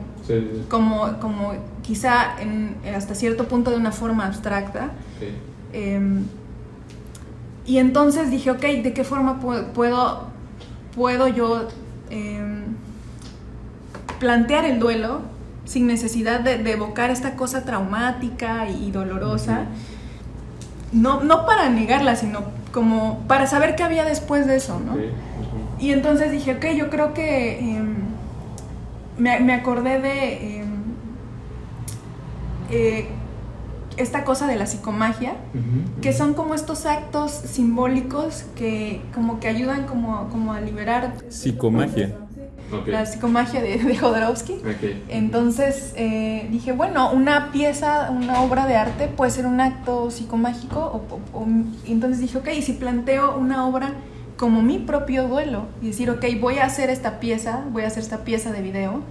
Como, como quizá en, hasta cierto punto de una forma abstracta. Em, y entonces dije, ok, ¿de qué forma puedo, puedo yo Em, plantear el duelo sin necesidad de, evocar esta cosa traumática y, dolorosa. no, no para negarla, sino como para saber qué había después de eso, ¿no? Y entonces dije, ok, yo creo que em, me, acordé de em, eh, esta cosa de la psicomagia, que son como estos actos simbólicos que como que ayudan como, como a liberar... Psicomagia. La psicomagia de, de Jodorowsky. Entonces eh, dije, bueno, una pieza, una obra de arte puede ser un acto psicomágico. O, entonces dije, ok, si planteo una obra como mi propio duelo y decir, ok, voy a hacer esta pieza, voy a hacer esta pieza de video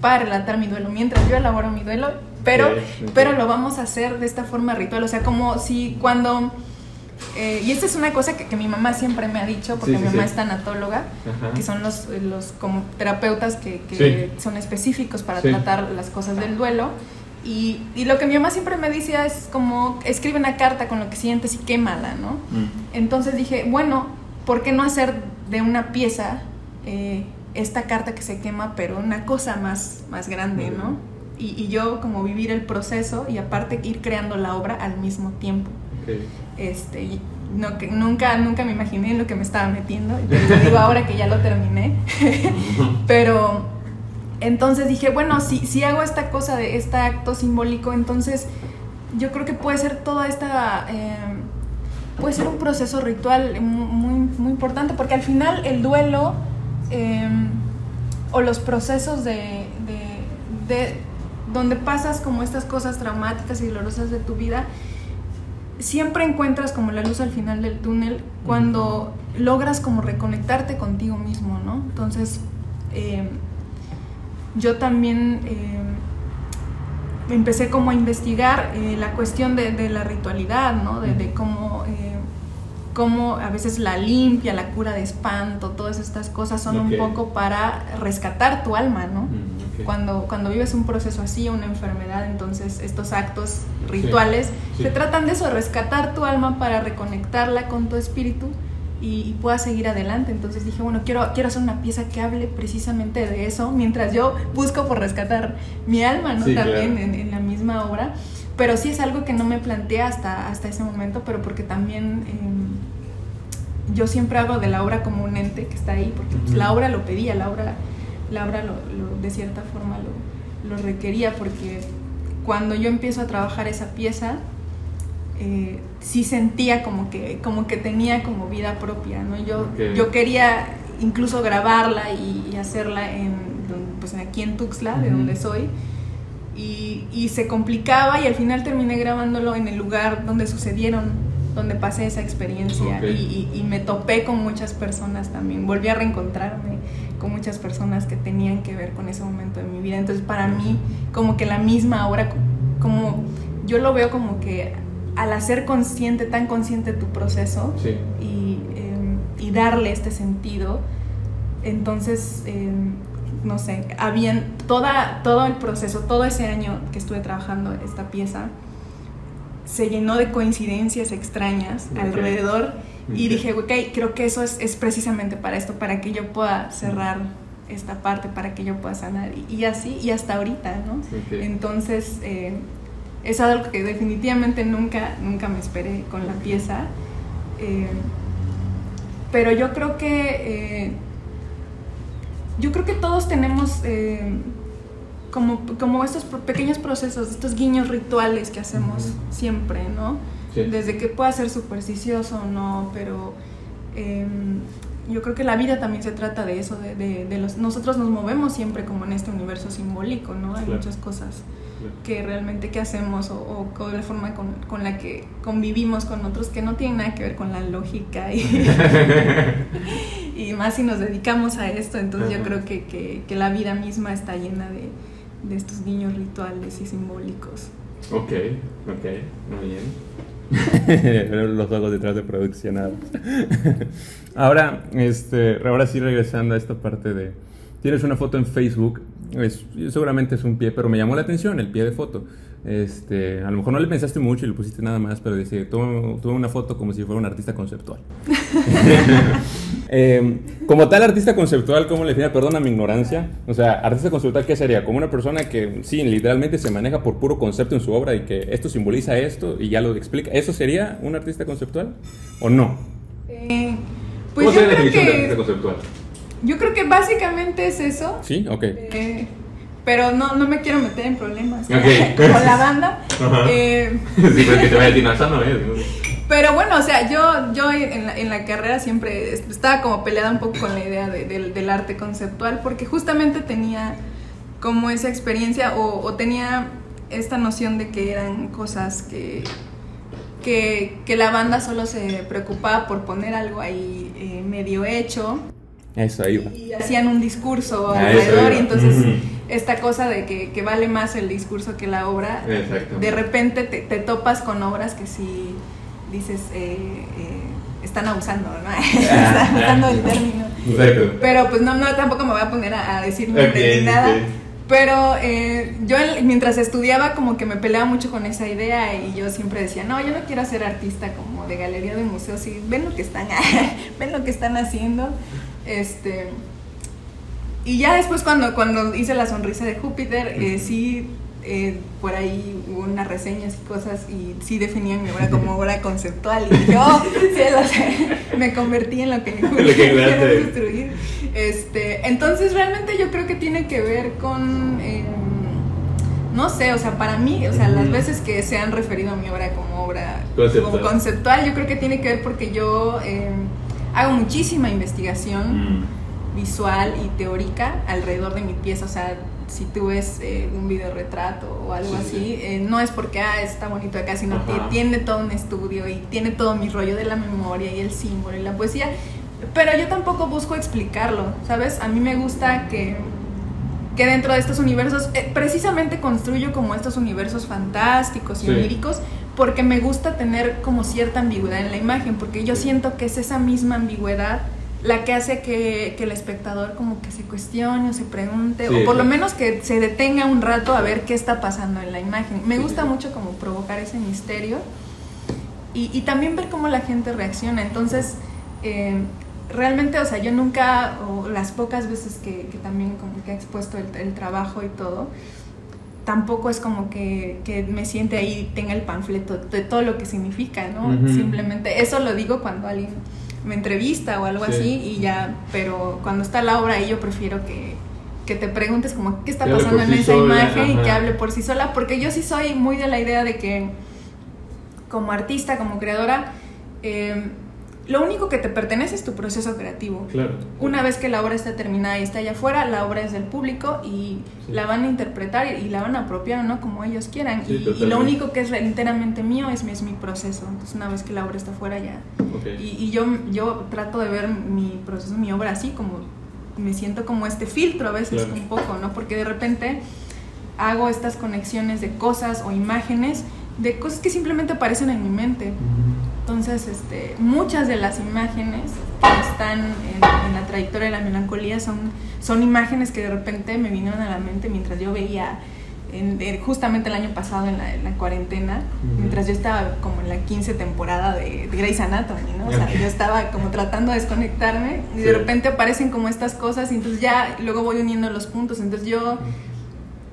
para relatar mi duelo mientras yo elaboro mi duelo, pero, pero lo vamos a hacer de esta forma ritual, o sea, como si cuando... Eh, y esta es una cosa que, mi mamá siempre me ha dicho, porque mi mamá es tanatóloga, que son los, los como terapeutas que, que son específicos para tratar las cosas del duelo. Y, y, lo que mi mamá siempre me decía es como, escribe una carta con lo que sientes y quémala, ¿no? Mm. Entonces dije, bueno, ¿por qué no hacer de una pieza eh, esta carta que se quema, pero una cosa más, más grande, ¿no? Y, yo como vivir el proceso y aparte ir creando la obra al mismo tiempo. Este, no, que nunca, nunca me imaginé en lo que me estaba metiendo, te digo ahora que ya lo terminé, pero entonces dije, bueno, si, si hago esta cosa de este acto simbólico, entonces yo creo que puede ser toda esta... Eh, puede ser un proceso ritual muy, muy importante, porque al final el duelo em, o los procesos de, de, donde pasas como estas cosas traumáticas y dolorosas de tu vida, siempre encuentras como la luz al final del túnel cuando logras como reconectarte contigo mismo, ¿no? Entonces, em, yo también em, empecé como a investigar eh, la cuestión de, la ritualidad, ¿no? De, cómo, eh, cómo, a veces la limpia, la cura de espanto, todas estas cosas son un poco para rescatar tu alma, ¿no? Cuando, cuando vives un proceso así, una enfermedad, entonces estos actos rituales se tratan de eso, rescatar tu alma para reconectarla con tu espíritu y, pueda seguir adelante. Entonces dije, bueno, quiero, quiero hacer una pieza que hable precisamente de eso, mientras yo busco por rescatar mi alma, ¿no? también en, la misma obra. Pero sí es algo que no me planteé hasta, hasta ese momento, pero porque también... Yo siempre hago de la obra como un ente que está ahí, porque pues, la obra lo pedía, la obra, la obra lo, de cierta forma lo, lo, requería, porque cuando yo empiezo a trabajar esa pieza, eh, sí sentía como que, como que tenía como vida propia, ¿no? Yo, yo quería incluso grabarla y, hacerla en, pues aquí en Tuxtla, de donde soy, y, y, se complicaba y al final terminé grabándolo en el lugar donde sucedieron, donde pasé esa experiencia y, y, me topé con muchas personas también, volví a reencontrarme con muchas personas que tenían que ver con ese momento de mi vida, entonces para mí como que la misma hora, como yo lo veo como que al hacer consciente, tan consciente tu proceso em, y, darle este sentido, entonces, em, no sé, habían toda, todo el proceso, todo ese año que estuve trabajando esta pieza, se llenó de coincidencias extrañas alrededor y dije, ok, creo que eso es, precisamente para esto, para que yo pueda cerrar esta parte, para que yo pueda sanar. Y, así, y hasta ahorita, ¿no? Entonces, eh, es algo que definitivamente nunca, nunca me esperé con la pieza. Eh, pero yo creo que eh, yo creo que todos tenemos como, como estos pequeños procesos, estos guiños rituales que hacemos siempre, ¿no? Desde que pueda ser supersticioso o no, pero em, yo creo que la vida también se trata de eso, de, de, los, nosotros nos movemos siempre como en este universo simbólico, ¿no? Hay muchas cosas que realmente qué hacemos o, o, la forma con, con, la que convivimos con otros que no tienen nada que ver con la lógica y, y más si nos dedicamos a esto, entonces yo creo que, que, que, la vida misma está llena de, de estos guiños rituales y simbólicos. Ok, ok, muy bien. los ojos detrás de producción. ahora, este, ahora sí regresando a esta parte de... Tienes una foto en Facebook es, seguramente es un pie, pero me llamó la atención el pie de foto. Este, a lo mejor no le pensaste mucho y le pusiste nada más, pero dice, tuve una foto como si fuera un artista conceptual. Em, como tal artista conceptual, ¿cómo le define? Perdona mi ignorancia. O sea, artista conceptual, ¿qué sería? Como una persona que, sí, literalmente se maneja por puro concepto en su obra y que esto simboliza esto y ya lo explica. ¿Eso sería un artista conceptual o no? Eh, pues ¿Cómo sería la definición de artista conceptual? Yo creo que básicamente es eso. Sí, ok. Eh, pero no, no me quiero meter en problemas. Con la banda. Eh, sí, porque te vaya ¿no? Pero bueno, o sea, yo, yo en, la, en la carrera siempre estaba como peleada un poco con la idea de, del arte conceptual, porque justamente tenía como esa experiencia o, o tenía esta noción de que eran cosas que, que, que, la banda solo se preocupaba por poner algo ahí eh, medio hecho eso, ahí Y hacían un discurso alrededor y entonces esta cosa de que, vale más el discurso que la obra, de repente te, topas con obras que si dices, eh, eh, están abusando, ¿no? están abusando del término. Pero pues no, no, tampoco me voy a poner a, decir nada. Pero eh, yo mientras estudiaba como que me peleaba mucho con esa idea y yo siempre decía, no, yo no quiero ser artista como de galería de museos y ven lo que están, ven lo que están haciendo. Este, y ya después cuando, cuando hice la sonrisa de Júpiter, eh, sí, eh, por ahí hubo unas reseñas y cosas y sí definían mi obra como obra conceptual. Y yo me convertí en lo que quiero construir. Este, entonces realmente yo creo que tiene que ver con... Em, no sé, o sea, para mí, o sea, las veces que se han referido a mi obra como obra conceptual, como conceptual. yo creo que tiene que ver porque yo em, hago muchísima investigación. Mm. Visual y teórica alrededor de mi pieza, o sea, si tú ves eh, un video retrato o algo así, eh, no es porque ah, está bonito acá, sino que tiene todo un estudio y tiene todo mi rollo de la memoria y el símbolo y la poesía. Pero yo tampoco busco explicarlo, ¿sabes? A mí me gusta que que dentro de estos universos, eh, precisamente construyo como estos universos fantásticos y Sí. oníricos, porque me gusta tener como cierta ambigüedad en la imagen, porque yo siento que es esa misma ambigüedad la que hace que, que el espectador como que se cuestione o se pregunte, Sí, o por lo menos que se detenga un rato a ver qué está pasando en la imagen. Me gusta mucho como provocar ese misterio y, y también ver cómo la gente reacciona. Entonces, eh, realmente, o sea, yo nunca, o las pocas veces que, que también como que he expuesto el, el trabajo y todo, tampoco es como que, que me siente ahí y tenga el panfleto de todo lo que significa, ¿no? Simplemente, eso lo digo cuando alguien me entrevista o algo Sí. así y ya, pero cuando está la obra ahí yo prefiero que, que te preguntes como qué está Que pasando en sí esa sola, imagen y que hable por sí sola, porque yo sí soy muy de la idea de que como artista, como creadora, eh, lo único que te pertenece es tu proceso creativo. Claro. Una vez que la obra está terminada y está allá afuera, la obra es del público y Sí. la van a interpretar y la van a apropiar, ¿no? Como ellos quieran. Sí, y, lo único que es enteramente mío es, mi- es mi proceso. Entonces, una vez que la obra está afuera, ya. Y, y yo, yo trato de ver mi proceso, mi obra así, como me siento como este filtro a veces, Claro. un poco, ¿no? Porque de repente hago estas conexiones de cosas o imágenes, de cosas que simplemente aparecen en mi mente. Entonces, este, muchas de las imágenes que están en, en la trayectoria de la melancolía son, son imágenes que de repente me vinieron a la mente mientras yo veía, en- en- justamente el año pasado en la, en la cuarentena, mientras yo estaba como en la 15 temporada de, de Grey's Anatomy, ¿no? O sea, yo estaba como tratando de desconectarme y de Sí. repente aparecen como estas cosas y entonces ya luego voy uniendo los puntos. Entonces yo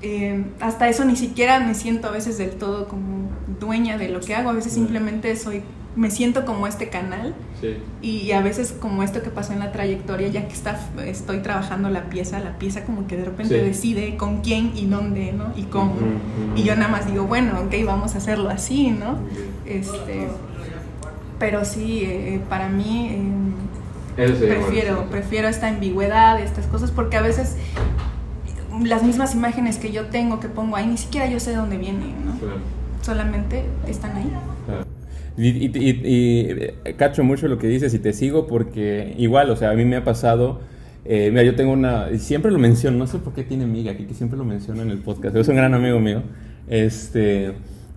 eh, hasta eso ni siquiera me siento a veces del todo como dueña de lo que hago, a veces simplemente soy, me siento como este canal Sí. y a veces como esto que pasó en la trayectoria, ya que está, estoy trabajando la pieza, la pieza como que de repente Sí. decide con quién y dónde, ¿no? Y cómo. Y yo nada más digo, bueno, ok, vamos a hacerlo así, ¿no? Este, pero sí, eh, para mí... eh, sería prefiero, prefiero esta ambigüedad, estas cosas, porque a veces las mismas imágenes que yo tengo, que pongo ahí, ni siquiera yo sé de dónde vienen, ¿no? Claro. Solamente están ahí. Claro. Y, cacho mucho lo que dices y te sigo porque igual, o sea, a mí me ha pasado, eh, mira, yo tengo una, siempre lo menciono, no sé por qué tiene amiga aquí, que siempre lo menciono en el podcast, es un gran amigo mío, este,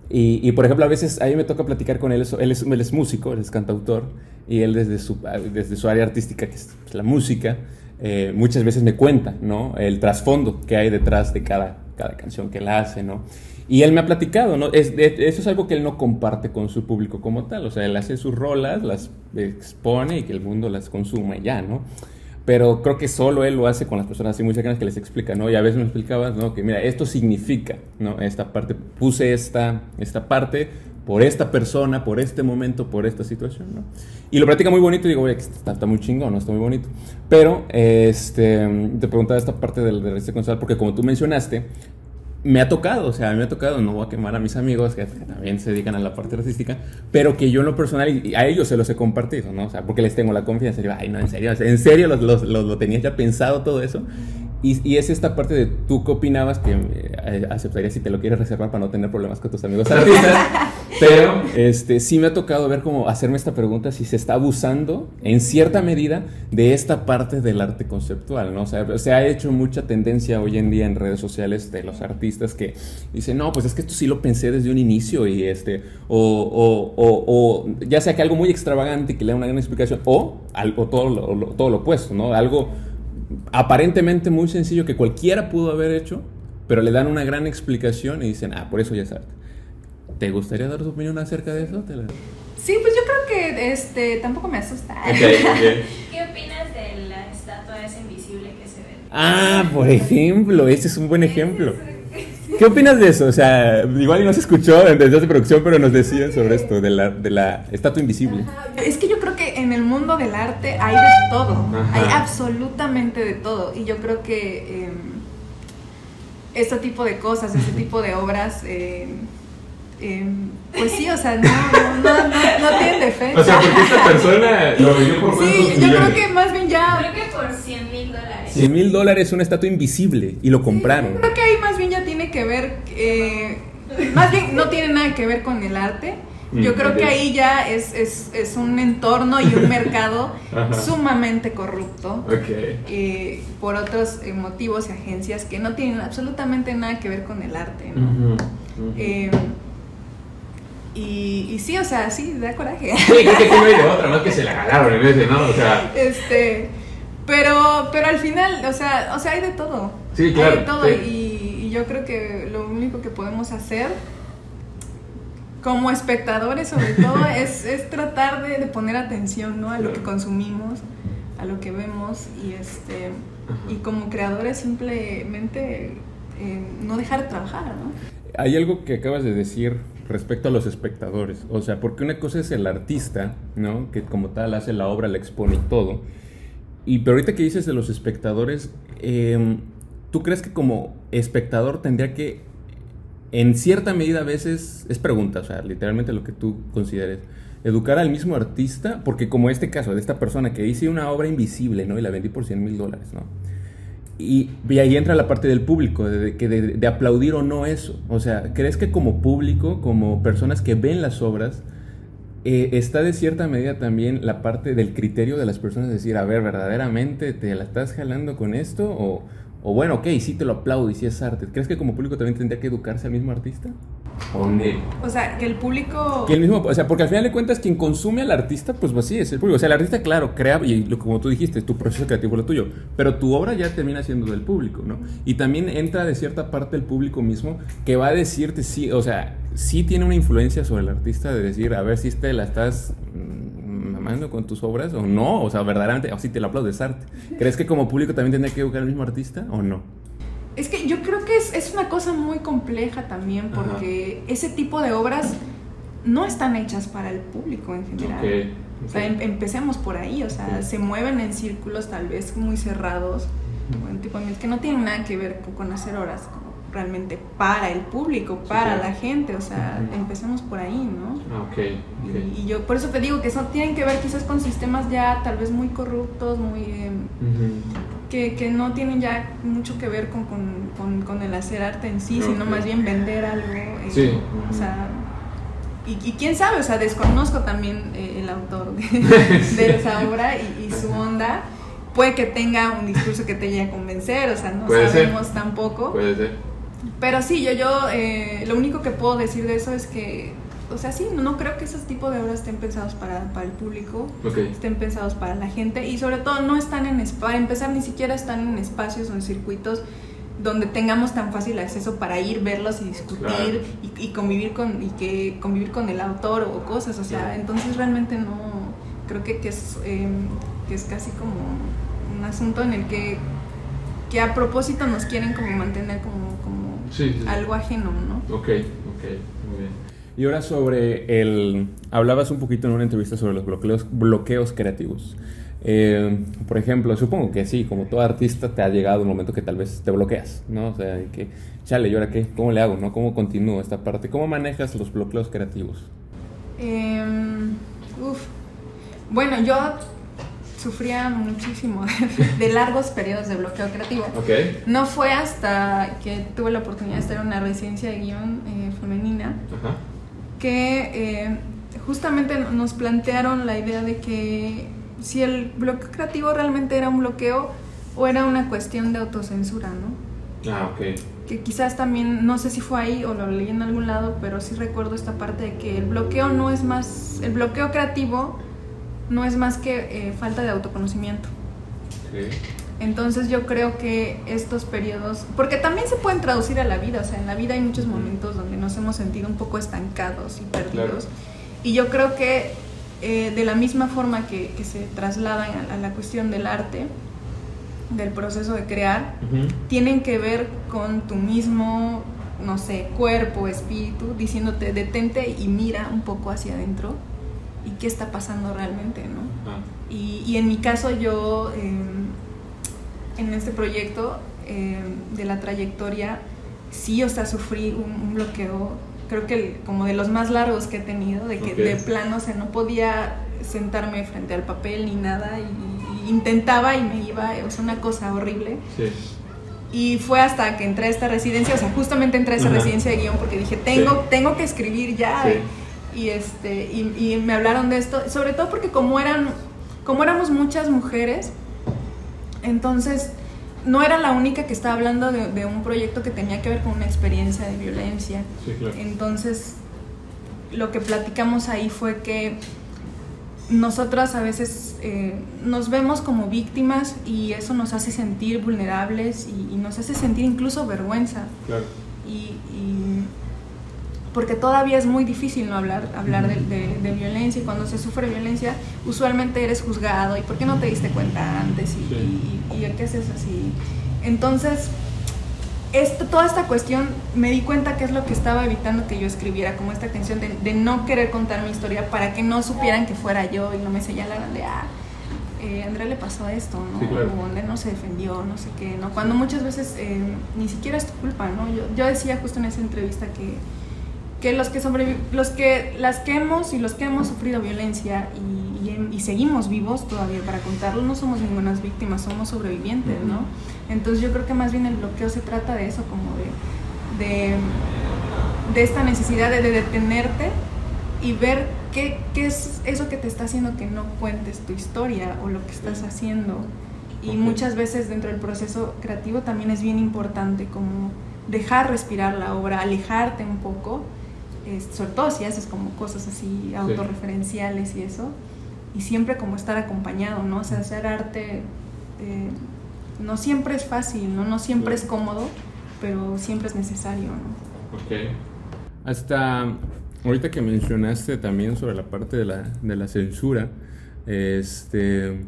y, y, por ejemplo, a veces a mí me toca platicar con él, él es, él es músico, él es cantautor, y él desde su, desde su área artística, que es la música, eh, muchas veces me cuenta, ¿no? El trasfondo que hay detrás de cada, cada canción que él hace, ¿no? Y él me ha platicado, ¿no? Es, de- eso es algo que él no comparte con su público como tal. O sea, él hace sus rolas, las expone y que el mundo las consuma y ya, ¿no? Pero creo que solo él lo hace con las personas así muy cercanas que les explica, ¿no? Y a veces me explicabas, ¿no? Que mira, esto significa, ¿no? Esta parte, puse esta, esta parte por esta persona, por este momento, por esta situación, ¿no? Y lo platica muy bonito y digo, oye, está, está muy chingón, ¿no? Está muy bonito. Pero, este, te preguntaba esta parte del, del Reste González, porque como tú mencionaste, me ha tocado, o sea, me ha tocado, no voy a quemar a mis amigos que, también se dedican a la parte artística, pero que yo en lo personal, a ellos se los he compartido, ¿no? O sea, porque les tengo la confianza, digo, ay, no, en serio, en serio los, los- los- lo tenías ya pensado todo eso. Y, y es esta parte de tú qué opinabas que eh, aceptarías si te lo quieres reservar para no tener problemas con tus amigos artistas. Pero este, sí me ha tocado ver cómo hacerme esta pregunta si se está abusando en cierta medida de esta parte del arte conceptual, ¿no? O sea, se ha hecho mucha tendencia hoy en día en redes sociales de los artistas que dicen, no, pues es que esto sí lo pensé desde un inicio y este, o, o, o, o ya sea que algo muy extravagante y que le da una gran explicación, o, algo, todo, lo, lo- todo lo opuesto, ¿no? Algo aparentemente muy sencillo que cualquiera pudo haber hecho, pero le dan una gran explicación y dicen, ah, por eso ya es arte. ¿Te gustaría dar tu opinión acerca de eso? Te la- Sí, pues yo creo que este tampoco me asusta. ¿Qué opinas de la estatua esa invisible que se ve? Ah, por ejemplo, ese es un buen ejemplo. ¿Qué opinas de eso? O sea, igual no se escuchó desde hace producción, pero nos decían sobre esto, de la, de la estatua invisible. Es que yo creo que en el mundo del arte hay de todo, Ajá. hay absolutamente de todo. Y yo creo que eh, este tipo de cosas, este tipo de obras, eh, eh, pues sí, o sea, no, no, no, tienen defensa. O sea, porque esta persona lo vendió por Sí, yo creo que más bien ya... Creo que por 100 mil dólares. 100 mil dólares una estatua invisible y lo compraron. Creo que ahí más bien ya tiene que ver, eh, más bien no tiene nada que ver con el arte, Yo Mm, creo ok. que ahí ya es, es, es un entorno y un mercado sumamente corrupto eh, por otros eh, motivos y agencias que no tienen absolutamente nada que ver con el arte. Eh, y, y sí, o sea, sí, da coraje. Sí, creo que no hay de otra, más que se la ganaron en vez de, ¿no? O sea, este, pero, pero al final, o sea, o sea, hay de todo. Sí, claro, Hay de todo sí. y yo creo que lo único que podemos hacer como espectadores sobre todo es, es tratar de, de poner atención ¿no? a lo que consumimos, a lo que vemos y este y como creadores simplemente eh, no dejar de trabajar, ¿no? Hay algo que acabas de decir respecto a los espectadores. O sea, porque una cosa es el artista, ¿no? Que como tal hace la obra, la expone y todo. Y pero ahorita que dices de los espectadores, eh, ¿tú crees que como espectador tendría que, en cierta medida a veces, es pregunta, o sea, literalmente lo que tú consideres, educar al mismo artista? Porque como este caso de esta persona que hice una obra invisible, ¿no? Y la vendí por 100 mil dólares, ¿no? Y, y ahí entra la parte del público, de, de, que de- de aplaudir o no eso. O sea, ¿crees que como público, como personas que ven las obras, eh, está de cierta medida también la parte del criterio de las personas? Decir, a ver, ¿verdaderamente te la estás jalando con esto? O, o bueno, ok, sí te lo aplaudo y sí es arte. ¿Crees que como público también tendría que educarse al mismo artista? ¿O no? O sea, que el público... Que el mismo, o sea, porque al final de cuentas quien consume al artista, pues así es el público. O sea, el artista, claro, crea, y lo- como tú dijiste, tu proceso creativo es lo tuyo, pero tu obra ya termina siendo del público, ¿no? Y también entra de cierta parte el público mismo que va a decirte, sí, o sea, sí tiene una influencia sobre el artista de decir, a ver si te la estás mm, mamando con tus obras o no, o sea, verdaderamente, o si te lo aplaudes arte. ¿Crees que como público también tendría que educar al mismo artista o no? Es que yo creo que es, es una cosa muy compleja también Ajá. porque ese tipo de obras no están hechas para el público en general. O sea, em- empecemos por ahí, o sea, se mueven en círculos tal vez muy cerrados, o en tipo que no tienen nada que ver con, hacer obras como realmente para el público, Sí, para claro. la gente, o sea, empecemos por ahí, ¿no? Ah, ok, Y, y yo por eso te digo que son, tienen que ver quizás con sistemas ya tal vez muy corruptos, muy... em, que, que no tienen ya mucho que ver con, con, con- con el hacer arte en sí, sino más bien vender algo. eh, Sí. O sea, y, y quién sabe, o sea, desconozco también eh, el autor de, de esa obra y, y su onda. Puede que tenga un discurso que te llegue a convencer, o sea, no ser. sabemos tampoco. Puede ser. Pero sí, yo, yo eh, lo único que puedo decir de eso es que, o sea, sí, no creo que esos tipos de obras estén pensados para, para el público estén pensados para la gente y sobre todo no están en espa- para empezar ni siquiera están en espacios o en circuitos donde tengamos tan fácil acceso para ir verlos y discutir Claro. y, y convivir con y que convivir con el autor o cosas o sea Claro. entonces realmente no creo que, que es eh, que es casi como un asunto en el que que a propósito nos quieren como mantener como Sí, algo ajeno no Ok, ok, muy bien. Y ahora sobre el... Hablabas un poquito en una entrevista sobre los bloqueos, bloqueos creativos. Eh, por ejemplo, supongo que sí, como todo artista te ha llegado un momento que tal vez te bloqueas, ¿no? O sea, que, chale, ¿y ahora qué? ¿Cómo le hago, no? ¿Cómo continúo esta parte? ¿Cómo manejas los bloqueos creativos? Em, uf. Bueno, yo sufría muchísimo de largos periodos de bloqueo creativo. Ok. No fue hasta que tuve la oportunidad de estar en una residencia de guion eh, femenina que eh, justamente nos plantearon la idea de que si el bloqueo creativo realmente era un bloqueo o era una cuestión de autocensura, ¿no? Ah, ok. que quizás también, no sé si fue ahí o lo leí en algún lado, pero sí recuerdo esta parte de que el bloqueo no es más, el bloqueo creativo no es más que eh, falta de autoconocimiento. Entonces yo creo que estos periodos, porque también se pueden traducir a la vida, o sea, en la vida hay muchos momentos donde nos hemos sentido un poco estancados y perdidos. Claro. Y yo creo que eh, de la misma forma que, que se trasladan a, a la cuestión del arte, del proceso de crear, tienen que ver con tu mismo, no sé, cuerpo, espíritu, diciéndote detente y mira un poco hacia adentro y qué está pasando realmente, ¿no? Ah, Y, y en mi caso yo, eh, en este proyecto eh, de la trayectoria, sí, o sea, sufrí un, un bloqueo, creo que el- como de los más largos que he tenido, de que de plano, o sea, no podía sentarme frente al papel ni nada y, y intentaba y me iba, o sea, una cosa horrible. sí. Y fue hasta que entré a esta residencia, o sea, justamente entré a esa Ajá. residencia de guion porque dije, tengo, Sí. tengo que escribir ya. Sí. Y, este, y, y me hablaron de esto, sobre todo porque como, eran, como éramos muchas mujeres, entonces no era la única que estaba hablando de, de un proyecto que tenía que ver con una experiencia de violencia. Sí, claro. Entonces, lo que platicamos ahí fue que nosotras a veces eh, nos vemos como víctimas y eso nos hace sentir vulnerables y, y nos hace sentir incluso vergüenza. Claro. Y, porque todavía es muy difícil no hablar, hablar de, de- de violencia y cuando se sufre violencia usualmente eres juzgado y por qué no te diste cuenta antes y, Sí. y- y qué haces así. Entonces, esto, toda esta cuestión me di cuenta que es lo que estaba evitando que yo escribiera, como esta tensión de, de no querer contar mi historia para que no supieran que fuera yo y no me señalaran de, ah, eh, Andrea le pasó esto, ¿no? Sí, claro. O Andrea no se defendió, no sé qué, ¿no? Cuando muchas veces eh, ni siquiera es tu culpa, ¿no? Yo, yo decía justo en esa entrevista que, que los que los que las que hemos y los que hemos sufrido violencia y, y y seguimos vivos todavía para contarlo no somos ninguna víctimas somos sobrevivientes no entonces yo creo que más bien el bloqueo se trata de eso como de de, de esta necesidad de, de detenerte y ver qué, qué es eso que te está haciendo que no cuentes tu historia o lo que estás haciendo. Y muchas veces dentro del proceso creativo también es bien importante como dejar respirar la obra, alejarte un poco, sobre todo si haces como cosas así autorreferenciales y eso, y siempre como estar acompañado, ¿no? O sea, hacer arte eh, no siempre es fácil, ¿no? No siempre es cómodo, pero siempre es necesario, ¿no? Ok. Hasta ahorita que mencionaste también sobre la parte de la, de la censura, este,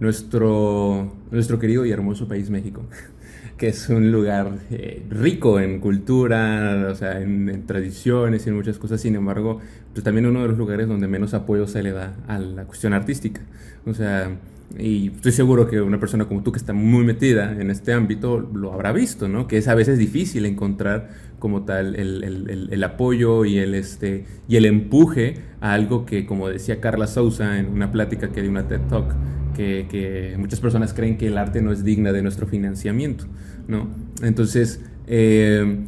nuestro, nuestro querido y hermoso país México, que es un lugar eh, rico en cultura, o sea, en, en tradiciones y en muchas cosas, sin embargo, pues también uno de los lugares donde menos apoyo se le da a la cuestión artística. O sea, y estoy seguro que una persona como tú que está muy metida en este ámbito lo habrá visto, ¿no? Que es a veces difícil encontrar como tal el, el- el- el apoyo y el, este, y el empuje a algo que, como decía Carla Souza en una plática que dio una TED Talk, que, que muchas personas creen que el arte no es digna de nuestro financiamiento, ¿no? Entonces, eh,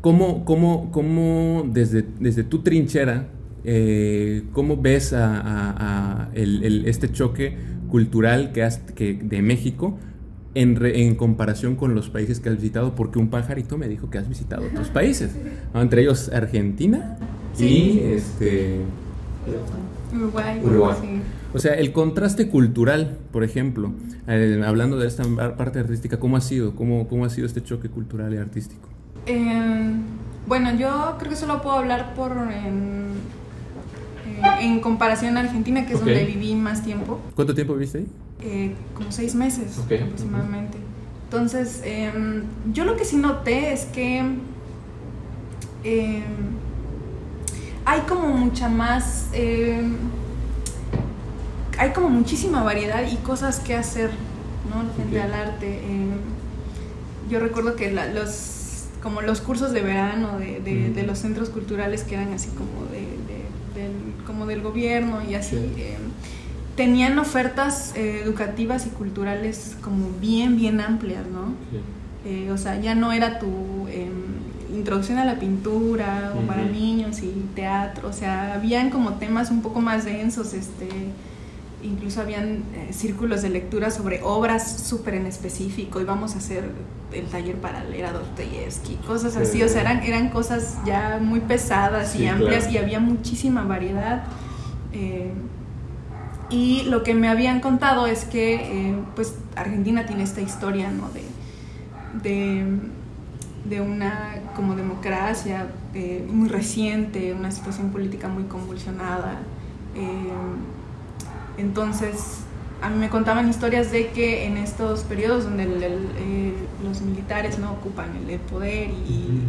¿Cómo, cómo, cómo desde, desde tu trinchera, eh, cómo ves a, a- a el- el- este choque cultural que has, que, de México en, re- en comparación con los países que has visitado? Porque un pajarito me dijo que has visitado otros países, ¿no? entre ellos Argentina y este... Uruguay. Uruguay. sí. O sea, el contraste cultural, por ejemplo, eh, hablando de esta parte artística, ¿cómo ha sido? ¿Cómo, ¿Cómo ha sido este choque cultural y artístico? Eh, bueno, yo creo que solo puedo hablar por en, eh, en comparación a Argentina, que es donde viví más tiempo, ¿Cuánto tiempo viviste ahí? eh, como seis meses aproximadamente. Entonces, eh, yo lo que sí noté es que eh, hay como mucha más, hay como muchísima variedad y cosas que hacer, ¿no? Frente Ok. al arte. eh, yo recuerdo que la- los, como los cursos de verano de, de- Ujú. de los centros culturales que eran así como, de, de- del, como del gobierno y así, Sí. eh, tenían ofertas eh, educativas y culturales como bien, bien amplias, ¿no? Eh, o sea, ya no era tu em, introducción a la pintura o para niños y teatro, o sea, habían como temas un poco más densos, este, incluso habían eh, círculos de lectura sobre obras súper en específico, íbamos a hacer el taller para leer a Dostoyevsky, cosas así, Sí. o sea, eran, eran cosas ya muy pesadas Sí, y amplias claro. y había muchísima variedad. eh, y lo que me habían contado es que eh, pues Argentina tiene esta historia, ¿no? De, de, de una como democracia muy reciente, una situación política muy convulsionada. eh, entonces, a mí me contaban historias de que en estos periodos donde el- el, eh, los militares no ocupan el, el poder y,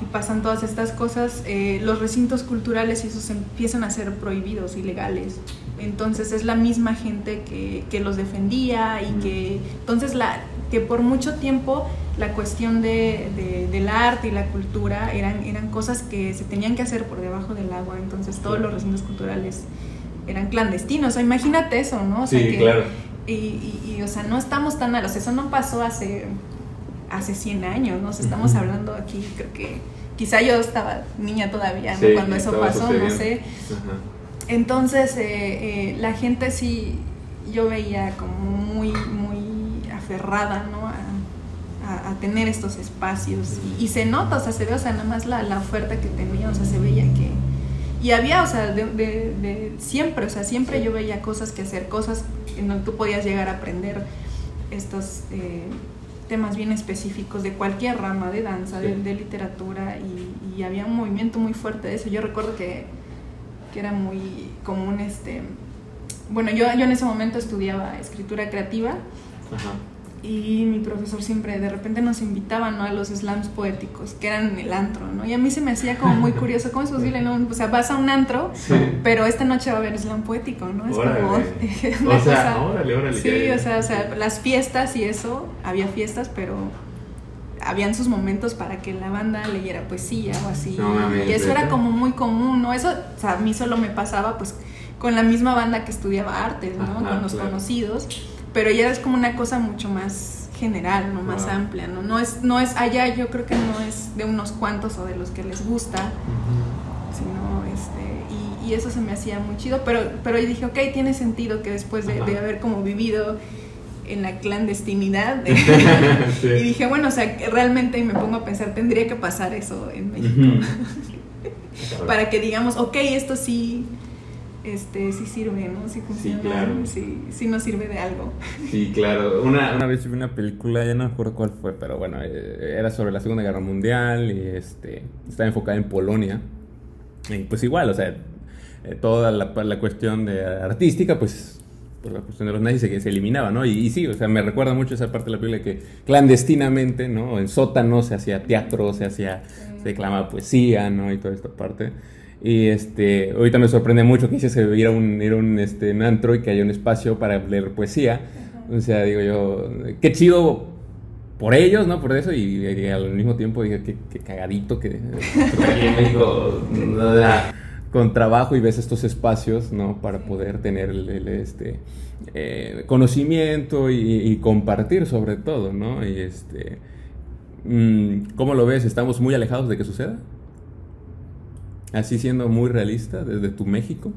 y pasan todas estas cosas, eh, los recintos culturales y esos empiezan a ser prohibidos, ilegales. Entonces es la misma gente que, que los defendía y que entonces la que por mucho tiempo la cuestión de, de- del arte y la cultura eran, eran cosas que se tenían que hacer por debajo del agua, entonces todos los recintos culturales eran clandestinos, o sea, imagínate eso, ¿no? O sea, Sí, que- claro. y, y- y, o sea, no estamos tan malos, eso no pasó hace, hace 100 años, ¿no? O sea, estamos hablando aquí, creo que quizá yo estaba niña todavía, ¿no? Sí, Cuando eso pasó, no sé. Entonces, eh, eh, la gente sí, yo veía como muy, muy aferrada, ¿no? A, a- a tener estos espacios. Y, y se nota, o sea, se ve, o sea, nada más la, la oferta que tenía, o sea, se veía que... Y había, o sea, de, de- de siempre, o sea, siempre yo veía cosas que hacer, cosas en donde tú podías llegar a aprender estos eh, temas bien específicos de cualquier rama, de danza, de, literatura, y, y había un movimiento muy fuerte de eso. Yo recuerdo que, que era muy común, este... Bueno, yo, yo en ese momento estudiaba escritura creativa Ajá. Y mi profesor siempre de repente nos invitaba ¿no? a los slams poéticos que eran en el antro, ¿no? Y a mí se me hacía como muy curioso, ¿cómo es posible? No? O sea, vas a un antro, Sí. pero esta noche va a haber slam poético, ¿no? Es Órale. como una O sea, cosa- órale, órale, Sí, o sea, o sea, las fiestas y eso, había fiestas, pero habían sus momentos para que la banda leyera poesía o así. No y eso era como muy común, ¿no? Eso, o sea, a mí solo me pasaba pues con la misma banda que estudiaba artes, ¿no? Ajá, con los claro. conocidos, pero ya es como una cosa mucho más general, ¿no? Más Wow. amplia, ¿no? No es, no es allá, yo creo que no es de unos cuantos o de los que les gusta, sino este y, y eso se me hacía muy chido pero pero yo dije ok tiene sentido que después de, haber como vivido en la clandestinidad Sí. y dije bueno o sea realmente me pongo a pensar tendría que pasar eso en México para que digamos ok esto sí este sí sirve no sí funciona claro. sí, sí nos sirve de algo Sí, claro. Una, una vez vi una película, ya no me acuerdo cuál fue, pero bueno, eh, era sobre la Segunda Guerra Mundial y este, estaba enfocada en Polonia. Y pues igual, o sea, eh, toda la, la cuestión de artística, pues por la cuestión de los nazis se, se eliminaba, ¿no? Y, y sí, o sea, me recuerda mucho esa parte de la película que clandestinamente, ¿no? En sótanos se hacía teatro, se hacía, se declamaba poesía, ¿no? Y toda esta parte. Y este, ahorita me sorprende mucho que hiciese ir a un, ir a un, este, un antro y que haya un espacio para leer poesía. O sea, digo yo, qué chido por ellos, ¿no? Por eso, y, y al mismo tiempo dije, qué, qué cagadito que México, con trabajo y ves estos espacios, ¿no? Para poder tener el, el, este, eh, conocimiento y, y compartir sobre todo, ¿no? Y este, mm, ¿cómo lo ves? ¿Estamos muy alejados de que suceda? Así siendo muy realista desde tu México.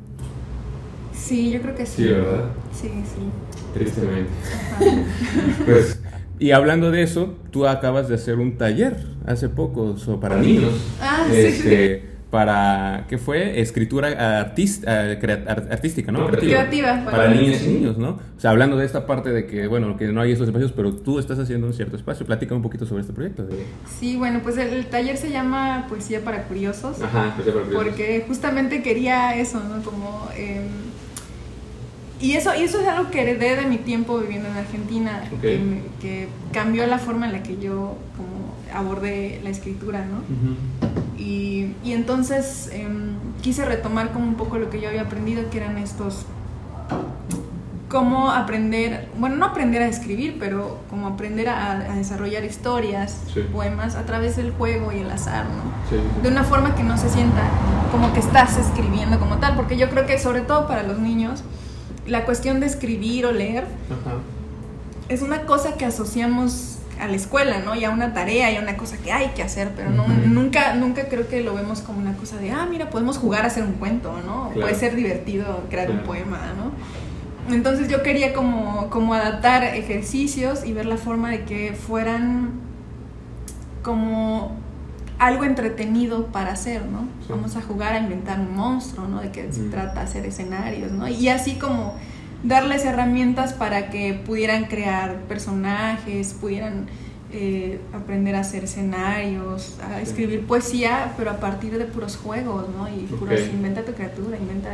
sí yo creo que sí Sí, ¿verdad? sí sí Tristemente. Ajá. Pues, y hablando de eso, tú acabas de hacer un taller hace poco so- para niños. Ah, sí. Para, ¿qué fue? Escritura artis- eh, artística, ¿no? Creativa. Para niñas y niños, ¿no? O sea, hablando de esta parte de que, bueno, que no hay esos espacios, pero tú estás haciendo un cierto espacio. Platica un poquito sobre este proyecto. Sí, bueno, pues el, el taller se llama Poesía para Curiosos. Ajá, pues, para curiosos. Porque justamente quería eso, ¿no? Como... eh, y eso, y eso es algo que heredé de mi tiempo viviendo en Argentina, que cambió la forma en la que yo como abordé la escritura, ¿no? Ujú. Y, y entonces em, quise retomar como un poco lo que yo había aprendido, que eran estos, cómo aprender, bueno, no aprender a escribir, pero como aprender a, a desarrollar historias, Sí. poemas a través del juego y el azar, ¿no? Sí. de una forma que no se sienta como que estás escribiendo como tal, porque yo creo que sobre todo para los niños, la cuestión de escribir o leer es una cosa que asociamos a la escuela, ¿no? Y a una tarea y a una cosa que hay que hacer, pero no, nunca, nunca creo que lo vemos como una cosa de, ah, mira, podemos jugar a hacer un cuento, ¿no? Claro. Puede ser divertido crear un poema, ¿no? Entonces yo quería como, como adaptar ejercicios y ver la forma de que fueran como algo entretenido para hacer, ¿no? Sí. Vamos a jugar a inventar un monstruo, ¿no? De que se trata hacer escenarios, ¿no? Y así como darles herramientas para que pudieran crear personajes, pudieran eh, aprender a hacer escenarios, a escribir poesía, pero a partir de puros juegos, ¿no? Y puros, inventa tu criatura, inventa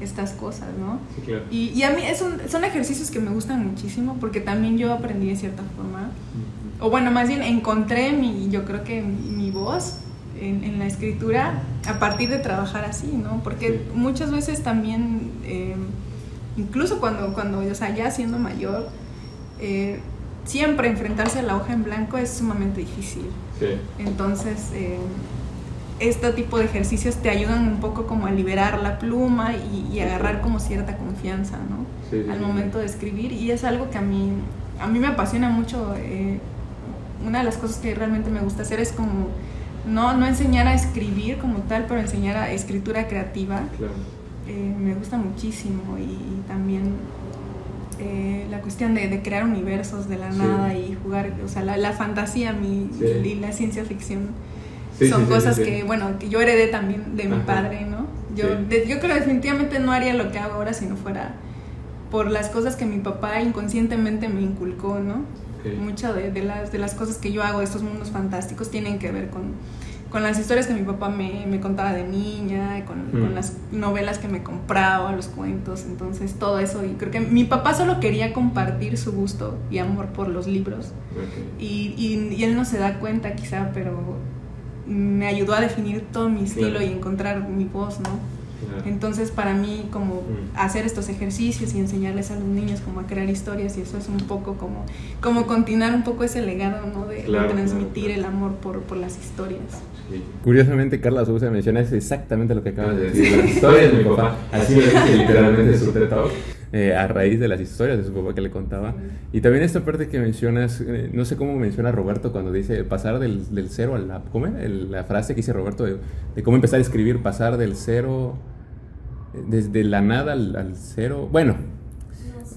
estas cosas, ¿no? Sí, claro. Y, y a mí es un- son ejercicios que me gustan muchísimo porque también yo aprendí de cierta forma, o bueno, más bien encontré mi, yo creo que mi, mi voz en, en la escritura a partir de trabajar así, ¿no? Porque Sí. muchas veces también, eh, incluso cuando, cuando, o sea, ya siendo mayor, eh, siempre enfrentarse a la hoja en blanco es sumamente difícil. Sí. Entonces, eh, este tipo de ejercicios te ayudan un poco como a liberar la pluma y, y agarrar como cierta confianza, ¿no? Sí, sí, Al momento de escribir. Y es algo que a mí, a mí me apasiona mucho. eh, una de las cosas que realmente me gusta hacer es como no, no enseñar a escribir como tal, pero enseñar a escritura creativa. Claro. Eh, me gusta muchísimo y, también eh, la cuestión de, de, crear universos de la Sí. nada y jugar, o sea, la, la fantasía mi, Sí. y la ciencia ficción Sí, son cosas que, bueno, que yo heredé también de mi Ajá. padre, ¿no? Yo, de- yo creo definitivamente no haría lo que hago ahora si no fuera por las cosas que mi papá inconscientemente me inculcó, ¿no? Muchas de, de las, de las cosas que yo hago, de estos mundos fantásticos, tienen que ver con, con las historias que mi papá me, me contaba de niña, con, Mm. con las novelas que me compraba, los cuentos, entonces todo eso. Y creo que mi papá solo quería compartir su gusto y amor por los libros. Y, y, y él no se da cuenta quizá, pero me ayudó a definir todo mi estilo Claro. y encontrar mi voz, ¿no? Claro. Entonces para mí como Mm. hacer estos ejercicios y enseñarles a los niños como a crear historias y eso es un poco como, como continuar un poco ese legado, ¿no? De, de transmitir el amor por, por las historias. Sí. Curiosamente, Carla Sousa menciona exactamente lo que acabas de decir. Las historias de mi papá. Así lo dice literalmente su TED eh, a raíz de las historias de su papá que le contaba. Y también esta parte que mencionas, eh, no sé cómo menciona Roberto cuando dice pasar del, del cero a la... ¿Cómo? El- la frase que dice Roberto de, de cómo empezar a escribir, pasar del cero... Desde la nada al, al cero. Bueno,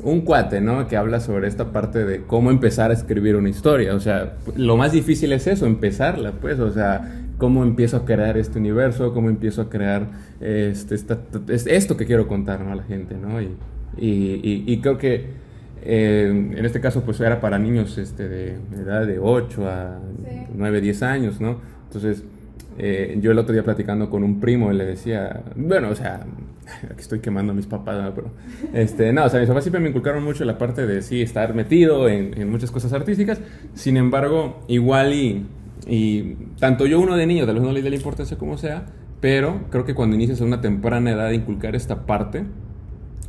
un cuate, ¿no? Que habla sobre esta parte de cómo empezar a escribir una historia. O sea, lo más difícil es eso, empezarla, pues. O sea, cómo empiezo a crear este universo, cómo empiezo a crear este, esta- esto que quiero contar, ¿no? A la gente, ¿no? Y, y- y- y creo que eh, en este caso, pues era para niños este, de edad de 8 a Sí. 9, 10 años, ¿no? Entonces, eh, yo el otro día platicando con un primo, le decía, bueno, o sea, aquí estoy quemando a mis papás, ¿no? pero, este, no, o sea, mis papás siempre me inculcaron mucho la parte de, sí, estar metido en, en muchas cosas artísticas, sin embargo, igual y, y tanto yo uno de niño, tal vez no le dé la importancia como sea, pero creo que cuando inicias a una temprana edad inculcar esta parte,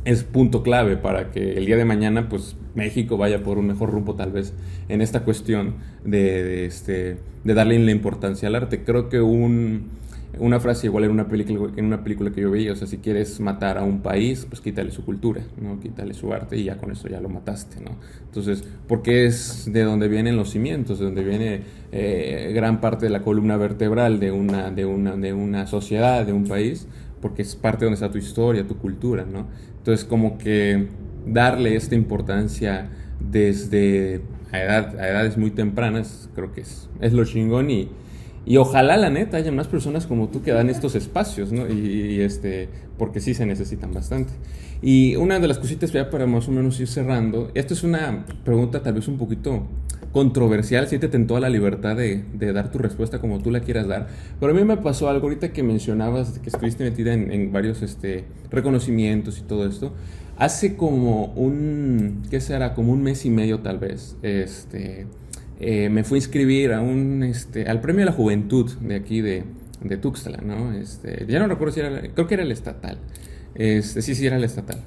es punto clave para que el día de mañana pues México vaya por un mejor rumbo tal vez en esta cuestión de, de, este, de darle la importancia al arte. Creo que un, una frase igual en una, película, en una película que yo veía, o sea, si quieres matar a un país, pues quítale su cultura, ¿no? quítale su arte y ya con eso ya lo mataste. ¿no? Entonces, porque es de donde vienen los cimientos, de donde viene eh, gran parte de la columna vertebral de una, de, una, de una sociedad, de un país, porque es parte de donde está tu historia, tu cultura, ¿no? Entonces, como que darle esta importancia desde a, edad, a edades muy tempranas, creo que es, es lo chingón y, y ojalá, la neta, haya más personas como tú que dan estos espacios, ¿no? Y, y, este, porque sí se necesitan bastante. Y una de las cositas ya para más o menos ir cerrando, esto es una pregunta tal vez un poquito controversial, siéntete en toda la libertad de, de, dar tu respuesta como tú la quieras dar, pero a mí me pasó algo ahorita que mencionabas, que estuviste metida en, en varios este, reconocimientos y todo esto, hace como un, ¿qué será? Como un mes y medio tal vez, este, eh, me fui a inscribir a un, este, al Premio de la Juventud de aquí de, de Tuxtla, ¿no? Este, ya no recuerdo si era, creo que era el estatal, este, sí, sí, era el estatal.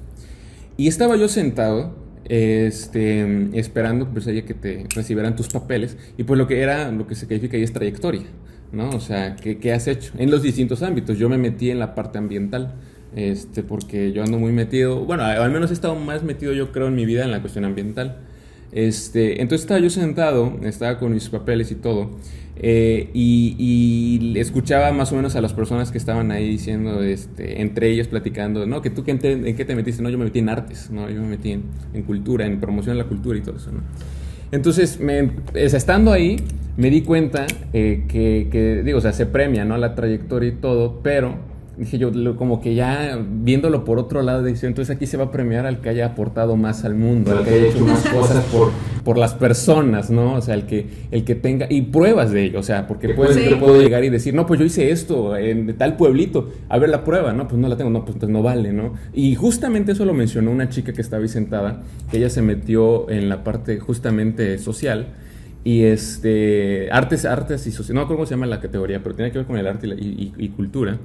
Y estaba yo sentado, este, esperando pues que te recibieran tus papeles, y pues lo que era, lo que se califica ahí es trayectoria, ¿no? O sea, ¿qué, qué has hecho? En los distintos ámbitos, yo me metí en la parte ambiental, este, porque yo ando muy metido, bueno, al menos he estado más metido yo creo en mi vida en la cuestión ambiental. Este, entonces estaba yo sentado, estaba con mis papeles y todo, eh, y, y, escuchaba más o menos a las personas que estaban ahí diciendo, este, entre ellos platicando, no, que tú en, te, en, qué te metiste, no, yo me metí en artes, no, yo me metí en, en cultura, en promoción de la cultura y todo eso, ¿no? Entonces, me, estando ahí, me di cuenta eh, que, que, digo, o sea, se premia, ¿no? La trayectoria y todo, pero dije yo, como que ya viéndolo por otro lado, dije, entonces aquí se va a premiar al que haya aportado más al mundo, al que haya hecho más cosas por, por las personas, ¿no? O sea, el que, el que tenga, y pruebas de ello, o sea, porque puedo, sí. puedo llegar y decir, no, pues yo hice esto en tal pueblito, a ver la prueba, ¿no? Pues no la tengo, no, pues entonces no vale, ¿no? Y justamente eso lo mencionó una chica que estaba ahí sentada, que ella se metió en la parte justamente social, y este artes artes y social no cómo se llama la categoría pero tiene que ver con el arte y, y, y cultura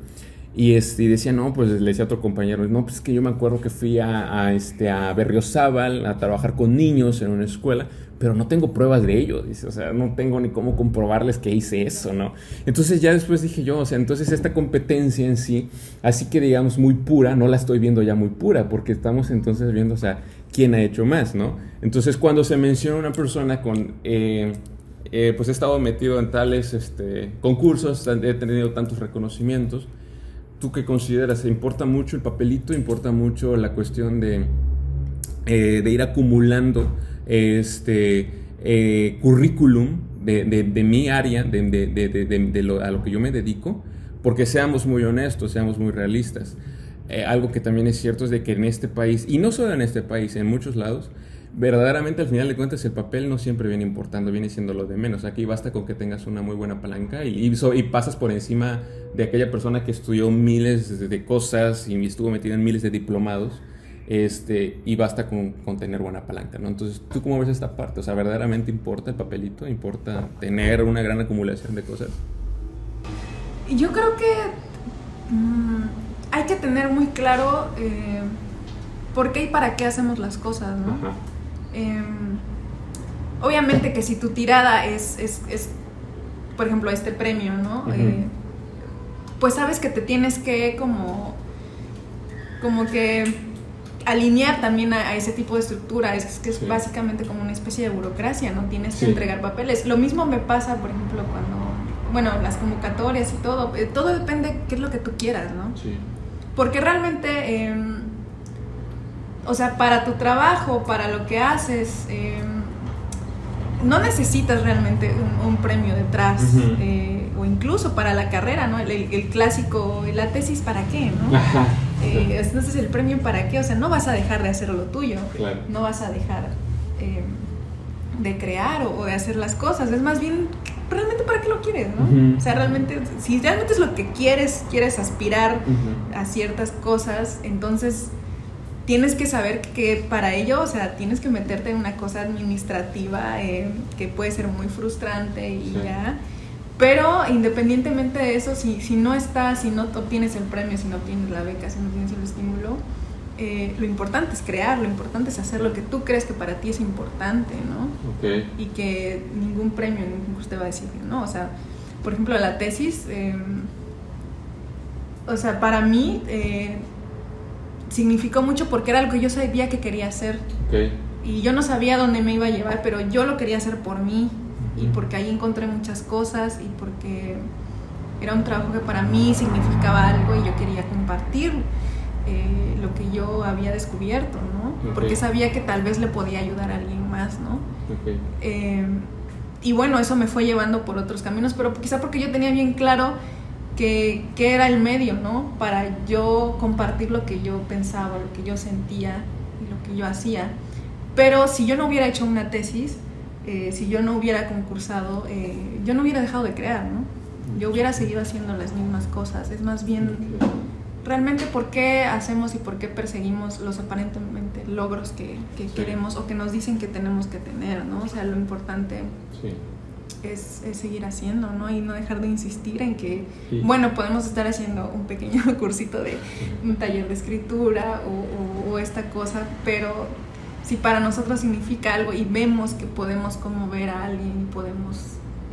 y, decía, no, pues le decía a otro compañero, no, pues que yo me acuerdo que fui a, a, este, a Berriozábal a trabajar con niños en una escuela, pero no tengo pruebas de ello, dice, o sea, no tengo ni cómo comprobarles que hice eso, ¿no? Entonces ya después dije yo, o sea, entonces esta competencia en sí, así que digamos muy pura, no la estoy viendo ya muy pura, porque estamos entonces viendo, o sea, quién ha hecho más, ¿no? Entonces cuando se menciona una persona con... Eh, eh, pues he estado metido en tales este, concursos, he tenido tantos reconocimientos. ¿Tú qué consideras? ¿Importa mucho el papelito? ¿Importa mucho la cuestión de, eh, de ir acumulando este eh, currículum de, de, mi área, de, lo, a lo que yo me dedico? Porque seamos muy honestos, seamos muy realistas. algo que también es cierto es de que en este país, y no solo en este país, en muchos lados, verdaderamente al final de cuentas el papel no siempre viene importando, viene siendo lo de menos. Aquí basta con que tengas una muy buena palanca y, y, pasas por encima de aquella persona que estudió miles de, cosas y estuvo metida en miles de diplomados. Este, y basta con, con, tener buena palanca, ¿no? Entonces, ¿tú cómo ves esta parte? O sea, ¿verdaderamente importa el papelito? ¿Importa tener una gran acumulación de cosas? Yo creo que mm, hay que tener muy claro eh, por qué y para qué hacemos las cosas, ¿no? Em, obviamente que si tu tirada es, es, por ejemplo, este premio, ¿no? Eh, pues sabes que te tienes que como, como que alinear también a, ese tipo de estructura, es que es básicamente como una especie de burocracia, ¿no? Tienes que entregar papeles. Lo mismo me pasa, por ejemplo, cuando, bueno, las convocatorias y todo, eh, todo depende de qué es lo que tú quieras, ¿no? Sí. Porque realmente... Eh, o sea, para tu trabajo, para lo que haces, em, no necesitas realmente un, premio detrás, eh, o incluso para la carrera, ¿no? El, clásico, la tesis para qué, ¿no? Eh, entonces, el premio para qué, o sea, no vas a dejar de hacer lo tuyo, no vas a dejar em, de crear o, de hacer las cosas, es más bien realmente para qué lo quieres, ¿no? O sea, realmente, si realmente es lo que quieres, quieres aspirar a ciertas cosas, entonces tienes que saber que para ello, o sea, tienes que meterte en una cosa administrativa eh, que puede ser muy frustrante y ya. Pero independientemente de eso, si, si no estás, si no obtienes el premio, si no tienes la beca, si no tienes el estímulo, eh, lo importante es crear, lo importante es hacer lo que tú crees que para ti es importante, ¿no? Y que ningún premio, ningún concurso te va a decir no. O sea, por ejemplo, la tesis, em, o sea, para mí... Significó mucho porque era algo que yo sabía que quería hacer. Y yo no sabía dónde me iba a llevar, pero yo lo quería hacer por mí y porque ahí encontré muchas cosas y porque era un trabajo que para mí significaba algo y yo quería compartir eh, lo que yo había descubierto, ¿no? Porque sabía que tal vez le podía ayudar a alguien más, ¿no? Eh, y bueno, eso me fue llevando por otros caminos, pero quizá porque yo tenía bien claro que, era el medio, ¿no? Para yo compartir lo que yo pensaba, lo que yo sentía y lo que yo hacía. Pero si yo no hubiera hecho una tesis, eh, si yo no hubiera concursado, eh, yo no hubiera dejado de crear, ¿no? Yo hubiera seguido haciendo las mismas cosas. Es más bien realmente por qué hacemos y por qué perseguimos los aparentemente logros que, queremos o que nos dicen que tenemos que tener, ¿no? O sea, lo importante sí es, seguir haciendo, ¿no? Y no dejar de insistir en que, bueno, podemos estar haciendo un pequeño cursito de un taller de escritura o, esta cosa, pero si para nosotros significa algo y vemos que podemos conmover a alguien y podemos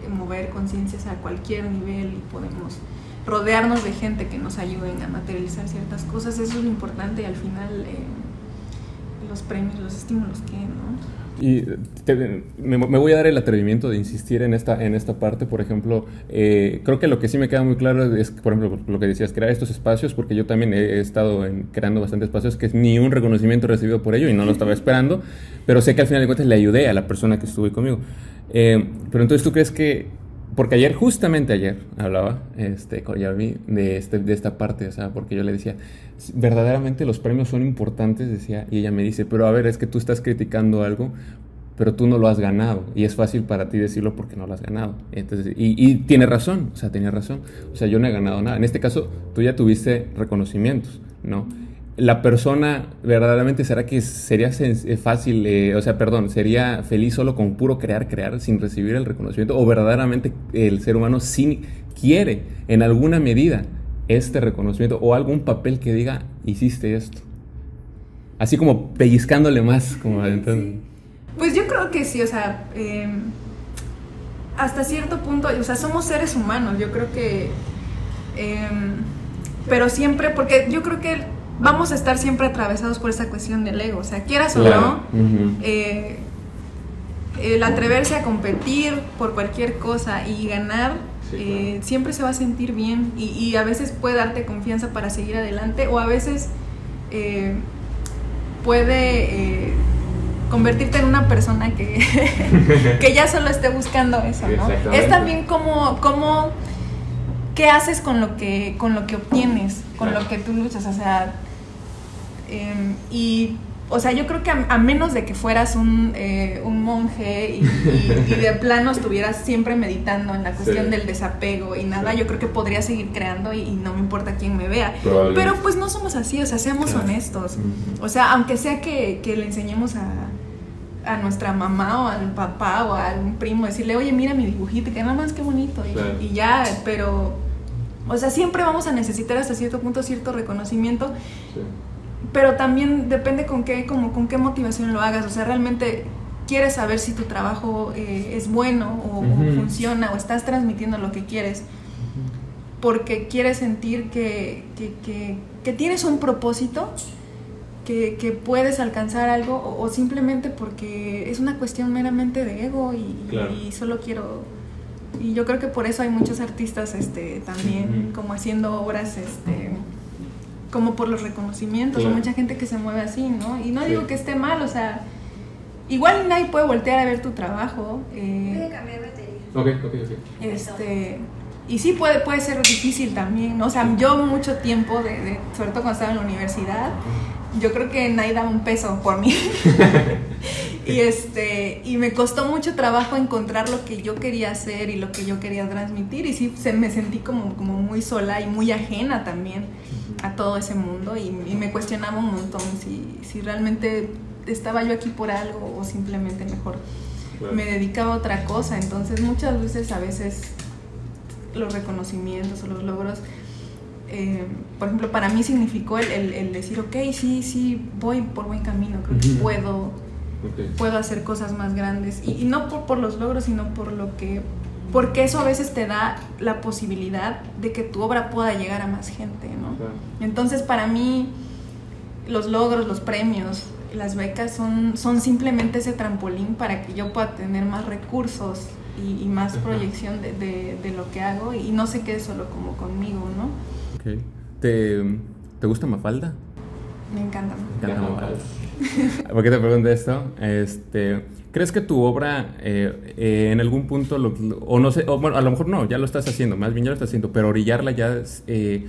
mover conciencias a cualquier nivel y podemos rodearnos de gente que nos ayuden a materializar ciertas cosas, eso es lo importante y al final eh, los premios, los estímulos que, ¿no? Y me, voy a dar el atrevimiento de insistir en esta, en esta parte. Por ejemplo, eh, creo que lo que sí me queda muy claro es, por ejemplo, lo que decías, crear estos espacios, porque yo también he, estado creando bastantes espacios que es ni un reconocimiento recibido por ello y no lo estaba esperando, pero sé que al final de cuentas le ayudé a la persona que estuvo conmigo. Eh, pero entonces, ¿tú crees que porque ayer, justamente ayer, hablaba este, con Yarvi de, este, de esta parte, o sea, porque yo le decía, verdaderamente los premios son importantes, decía, y ella me dice, pero a ver, es que tú estás criticando algo, pero tú no lo has ganado, y es fácil para ti decirlo porque no lo has ganado. Entonces, y, y tiene razón, o sea, tenía razón, o sea, yo no he ganado nada. En este caso, tú ya tuviste reconocimientos, ¿no? La persona verdaderamente será que sería eh, fácil, eh, o sea, perdón, sería feliz solo con puro crear, crear sin recibir el reconocimiento o verdaderamente el ser humano sí quiere en alguna medida este reconocimiento o algún papel que diga hiciste esto. Así como pellizcándole más, como adentro. Pues yo creo que sí, o sea, em, hasta cierto punto, o sea, somos seres humanos, yo creo que, em, pero siempre, porque yo creo que vamos a estar siempre atravesados por esa cuestión del ego. O sea, quieras o no, eh, el atreverse a competir por cualquier cosa y ganar, eh, siempre se va a sentir bien y, a veces puede darte confianza para seguir adelante o a veces eh, puede convertirte en una persona que, que ya solo esté buscando eso, ¿no? Es también como, como qué haces con lo que, con lo que obtienes, con lo que tú luchas, o sea, em, y o sea, yo creo que a, menos de que fueras un, eh, un monje y, de plano estuvieras siempre meditando en la cuestión del desapego y nada, yo creo que podría seguir creando y, no me importa quién me vea. Pero pues no somos así, o sea, seamos honestos. O sea, aunque sea que, que le enseñemos a, a nuestra mamá o al papá o a algún primo, decirle, oye, mira mi dibujito, que nada más qué bonito. Y, ya, pero, o sea, siempre vamos a necesitar hasta cierto punto cierto reconocimiento. Pero también depende con qué, como, con qué motivación lo hagas. O sea, realmente quieres saber si tu trabajo eh, es bueno o, funciona o estás transmitiendo lo que quieres. Porque quieres sentir que, que, que, que tienes un propósito que, puedes alcanzar algo o, simplemente porque es una cuestión meramente de ego y, solo quiero y yo creo que por eso hay muchos artistas este también como haciendo obras este como por los reconocimientos hay mucha gente que se mueve así no y no digo que esté mal o sea igual nadie puede voltear a ver tu trabajo eh, puede cambiar batería. Ok ok ok. este y sí puede, puede ser difícil también, ¿no? O sea, yo mucho tiempo, de, de, sobre todo cuando estaba en la universidad, yo creo que nadie daba un peso por mí. y este y me costó mucho trabajo encontrar lo que yo quería hacer y lo que yo quería transmitir y sí se me sentí como, como muy sola y muy ajena también a todo ese mundo y, me cuestionaba un montón si, si, realmente estaba yo aquí por algo o simplemente mejor me dedicaba a otra cosa. Entonces muchas veces a veces los reconocimientos o los logros eh, por ejemplo, para mí significó el, decir, ok, sí, sí, voy por buen camino, creo que puedo, puedo hacer cosas más grandes. Y, no por, por, los logros, sino por lo que, porque eso a veces te da la posibilidad de que tu obra pueda llegar a más gente, ¿no? Entonces, para mí, los logros, los premios, las becas son, son simplemente ese trampolín para que yo pueda tener más recursos y, más proyección de, de, de, lo que hago y no se quede solo como conmigo, ¿no? ¿Te, ¿Te gusta Mafalda? Me encanta. Me encanta Mafalda. ¿Por qué te pregunto esto? Este, ¿Crees que tu obra eh, eh, en algún punto, o no sé, bueno, a lo mejor no, ya lo estás haciendo, más bien ya lo estás haciendo, pero orillarla ya eh,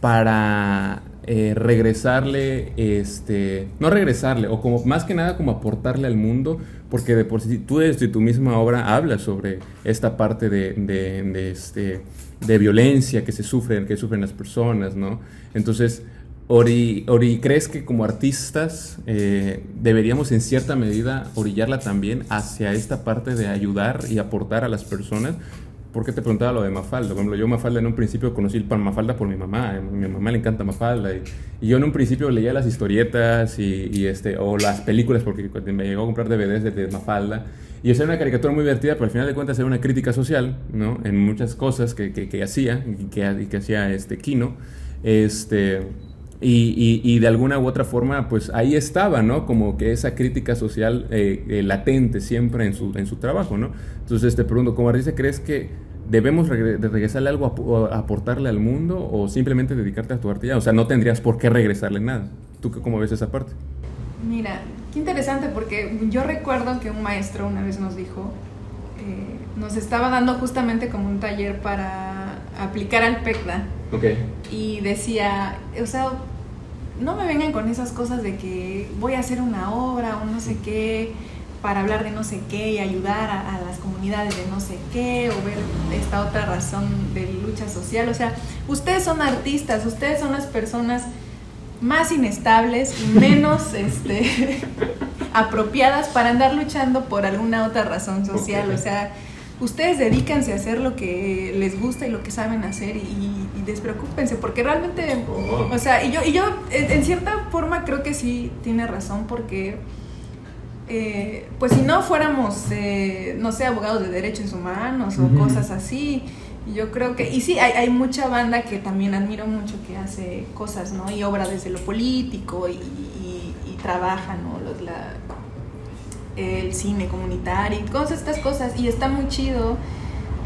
para regresarle, este, no regresarle, o como más que nada como aportarle al mundo, porque de por sí tú desde tu misma obra hablas sobre esta parte de, de este de violencia que se sufren, que sufren las personas, ¿no? Entonces, Ori, Ori ¿crees que como artistas eh, deberíamos en cierta medida orillarla también hacia esta parte de ayudar y aportar a las personas? ¿Por qué te preguntaba lo de Mafalda? Por ejemplo, yo Mafalda en un principio conocí el pan Mafalda por mi mamá. A mi mamá le encanta Mafalda. Y, yo en un principio leía las historietas y, este, o las películas porque me llegó a comprar DVDs de, de Mafalda. Y esa era una caricatura muy divertida, pero al final de cuentas era una crítica social, ¿no? En muchas cosas que, que, hacía que, hacía este Kino. Este, y, y, de alguna u otra forma, pues ahí estaba, ¿no? Como que esa crítica social eh, eh, latente siempre en su, en su trabajo, ¿no? Entonces te pregunto, ¿cómo artista crees que debemos regresarle algo, aportarle al mundo o simplemente dedicarte a tu arte O sea, no tendrías por qué regresarle nada. ¿Tú cómo ves esa parte? Mira, qué interesante porque yo recuerdo que un maestro una vez nos dijo, eh, nos estaba dando justamente como un taller para aplicar al PECDA. Okay. Y decía, o sea, no me vengan con esas cosas de que voy a hacer una obra o no sé qué para hablar de no sé qué y ayudar a, a, las comunidades de no sé qué o ver esta otra razón de lucha social. O sea, ustedes son artistas, ustedes son las personas más inestables y menos este, apropiadas para andar luchando por alguna otra razón social. O sea, ustedes dedícanse a hacer lo que les gusta y lo que saben hacer y, despreocúpense, porque realmente, oh. o sea, y yo, y yo en cierta forma creo que sí tiene razón, porque eh, pues si no fuéramos, eh, no sé, abogados de derechos humanos o cosas así, yo creo que, y sí, hay, hay, mucha banda que también admiro mucho que hace cosas, ¿no? Y obra desde lo político y, y, trabaja, ¿no? Los, la, el cine comunitario todas estas cosas. Y está muy chido,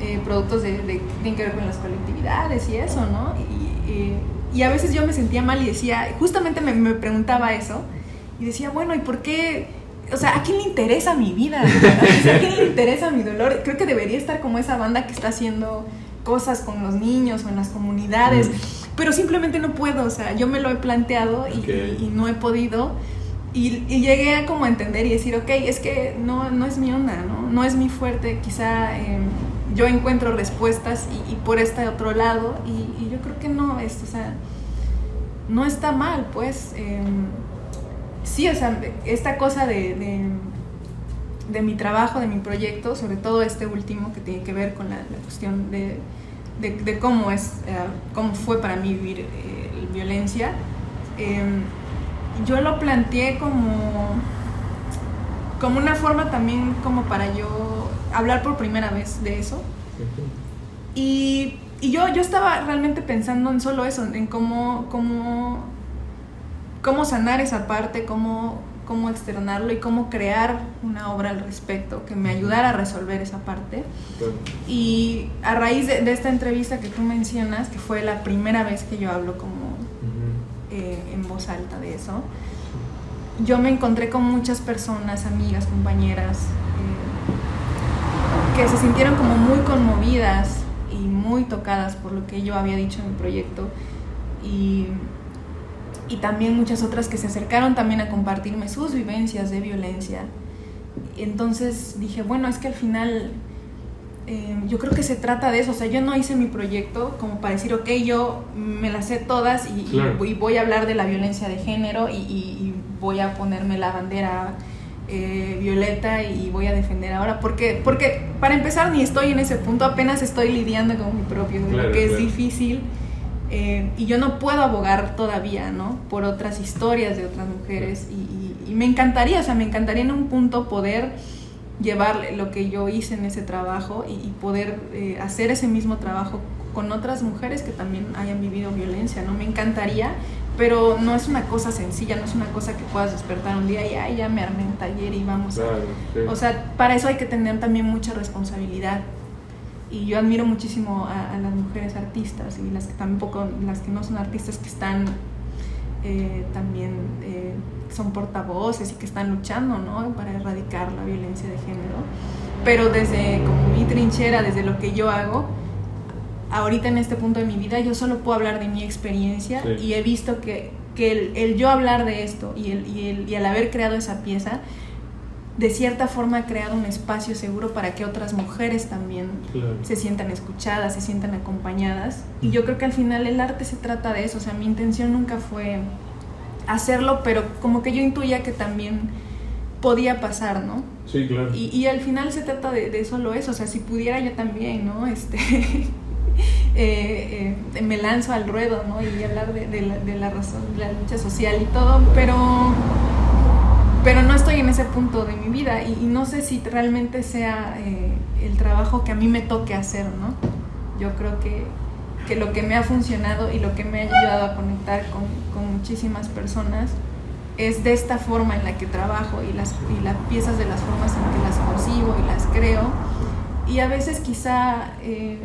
eh, productos de, de, tienen que ver con las colectividades y eso, ¿no? Y, y, a veces yo me sentía mal y decía, justamente me, me, preguntaba eso, y decía, bueno, ¿y por qué? O sea, ¿a quién le interesa mi vida? ¿A quién le interesa mi dolor? Creo que debería estar como esa banda que está haciendo cosas con los niños o en las comunidades, mm. pero simplemente no puedo, o sea, yo me lo he planteado y, y no he podido. Y, llegué a como entender y decir, ok, es que no, no es mi onda, ¿no? No es mi fuerte, quizá eh, yo encuentro respuestas y, y, por este otro lado y, yo creo que no, es, o sea, no está mal, pues. Eh, sí, o sea, esta cosa de, de, mi trabajo, de mi proyecto, sobre todo este último que tiene que ver con la, cuestión de, de, cómo, es, eh, cómo fue para mí vivir eh, violencia. Yo lo planteé como, como una forma también como para yo hablar por primera vez de eso. Y, y yo, yo estaba realmente pensando en solo eso, en cómo, cómo, cómo sanar esa parte, cómo, cómo externarlo y cómo crear una obra al respecto que me ayudara a resolver esa parte. Y a raíz de, de esta entrevista que tú mencionas, que fue la primera vez que yo hablo como eh, voz alta de eso. Yo me encontré con muchas personas, amigas, compañeras, eh, que se sintieron como muy conmovidas y muy tocadas por lo que yo había dicho en mi proyecto. Y, y también muchas otras que se acercaron también a compartirme sus vivencias de violencia. Entonces dije, bueno, es que al final eh, yo creo que se trata de eso, o sea, yo no hice mi proyecto como para decir, ok, yo me las sé todas y, claro. y voy a hablar de la violencia de género y, y voy a ponerme la bandera eh, violeta y voy a defender ahora, porque, porque para empezar ni estoy en ese punto, apenas estoy lidiando con mi propio, claro, que claro. es difícil. Eh, y yo no puedo abogar todavía, ¿no? Por otras historias de otras mujeres y, y me encantaría, o sea, me encantaría en un punto poder llevar lo que yo hice en ese trabajo y, y poder eh, hacer ese mismo trabajo con otras mujeres que también hayan vivido violencia, ¿no? Me encantaría, pero no es una cosa sencilla, no es una cosa que puedas despertar un día y Ay, ya me armé en taller y vamos. Claro, sí. O sea, para eso hay que tener también mucha responsabilidad. Y yo admiro muchísimo a, a las mujeres artistas y las que tampoco, las que no son artistas que están eh, también eh, son portavoces y que están luchando ¿no? para erradicar la violencia de género. Pero desde como mi trinchera, desde lo que yo hago, ahorita en este punto de mi vida yo solo puedo hablar de mi experiencia sí. y he visto que, que el, el, yo hablar de esto y el, y, el, y al haber creado esa pieza, de cierta forma ha creado un espacio seguro para que otras mujeres también claro. se sientan escuchadas, se sientan acompañadas. Y yo creo que al final el arte se trata de eso, o sea, mi intención nunca fue hacerlo, pero como que yo intuía que también podía pasar, ¿no? Sí, claro. Y, y al final se trata de, de, solo eso, o sea, si pudiera yo también, ¿no? Este, eh, eh, me lanzo al ruedo, ¿no? Y hablar de, de, la, de la razón, de la lucha social y todo, pero pero no estoy en ese punto de mi vida y, y no sé si realmente sea eh, el trabajo que a mí me toque hacer, ¿no? Yo creo que, que, lo que me ha funcionado y lo que me ha ayudado a conectar con, con, muchísimas personas es de esta forma en la que trabajo y las, y las piezas de las formas en que las concibo y las creo. Y a veces quizá eh,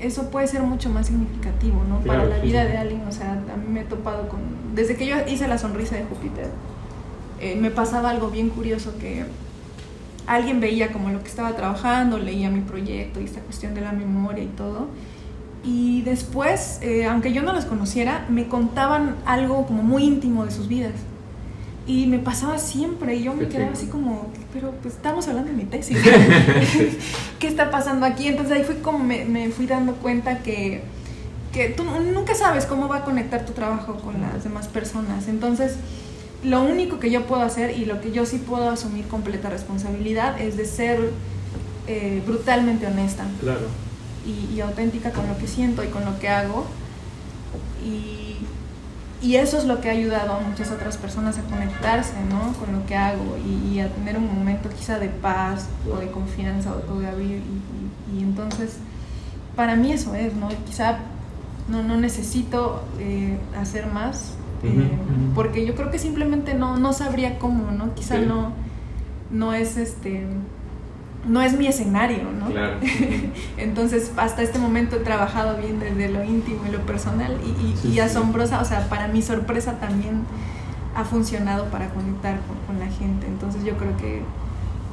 eso puede ser mucho más significativo, ¿no? Claro, Para la vida de alguien, o sea, a mí me he topado con... Desde que yo hice la sonrisa de Júpiter, eh, me pasaba algo bien curioso que alguien veía como lo que estaba trabajando, leía mi proyecto y esta cuestión de la memoria y todo. Y después, eh, aunque yo no los conociera, me contaban algo como muy íntimo de sus vidas. Y me pasaba siempre, y yo me quedaba así como, pero pues estamos hablando de mi tesis. ¿Qué está pasando aquí? Entonces ahí fue como me, me fui dando cuenta que, que tú nunca sabes cómo va a conectar tu trabajo con las demás personas. Entonces, lo único que yo puedo hacer y lo que yo sí puedo asumir completa responsabilidad es de ser eh, brutalmente honesta claro. Y, y, auténtica con lo que siento y con lo que hago y, y, eso es lo que ha ayudado a muchas otras personas a conectarse ¿no? con lo que hago y, y a tener un momento quizá de paz o de confianza o de abrir y, entonces para mí eso es ¿no? quizá no, no necesito eh, hacer más porque yo creo que simplemente no, no sabría cómo, ¿no? Quizá sí. no, no es este no es mi escenario, ¿no? Claro. Entonces, hasta este momento he trabajado bien desde lo íntimo y lo personal y, y, asombrosa, o sea, para mi sorpresa también ha funcionado para conectar con, con la gente. Entonces, yo creo que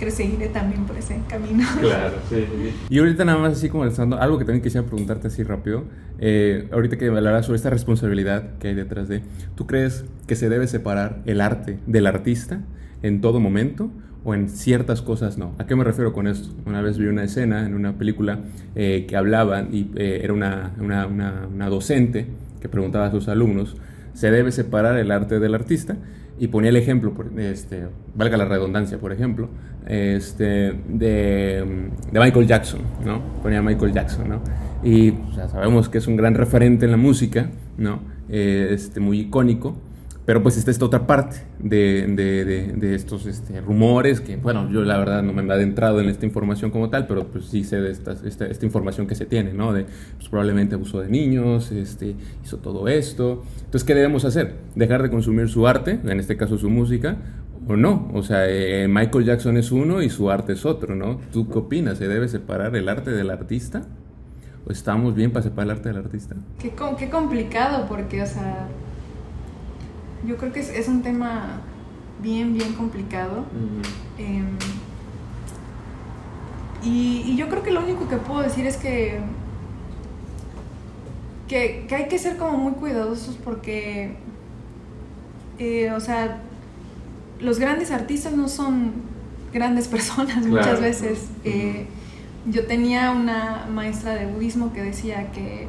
seguiré también por ese camino. Claro, sí, Y ahorita nada más así como algo que también quisiera preguntarte así rápido, eh, ahorita que hablarás sobre esta responsabilidad que hay detrás de, ¿tú crees que se debe separar el arte del artista en todo momento? O en ciertas cosas no. ¿A qué me refiero con esto? Una vez vi una escena en una película eh, que hablaba y eh, era una, una, una, docente que preguntaba a sus alumnos, ¿se debe separar el arte del artista? Y ponía el ejemplo, este, valga la redundancia, por ejemplo, este, de, de, Michael Jackson, ¿no? Ponía Michael Jackson, ¿no? Y sabemos que es un gran referente en la música, ¿no? Eh, este, muy icónico. Pero pues está esta otra parte de, de, de, estos este, rumores que, bueno, yo la verdad no me he adentrado en esta información como tal, pero pues sí sé de esta, esta, esta información que se tiene, ¿no? De pues, probablemente abuso de niños, este, hizo todo esto. Entonces, ¿qué debemos hacer? ¿Dejar de consumir su arte, en este caso su música, o no? O sea, eh, Michael Jackson es uno y su arte es otro, ¿no? ¿Tú qué opinas? ¿Se debe separar el arte del artista? ¿O estamos bien para separar el arte del artista? Qué, qué complicado, porque, o sea yo creo que es, un tema bien, bien complicado. Em, y, yo creo que lo único que puedo decir es que, que, hay que ser como muy cuidadosos porque, eh, o sea, los grandes artistas no son grandes personas muchas veces. Eh, yo tenía una maestra de budismo que decía que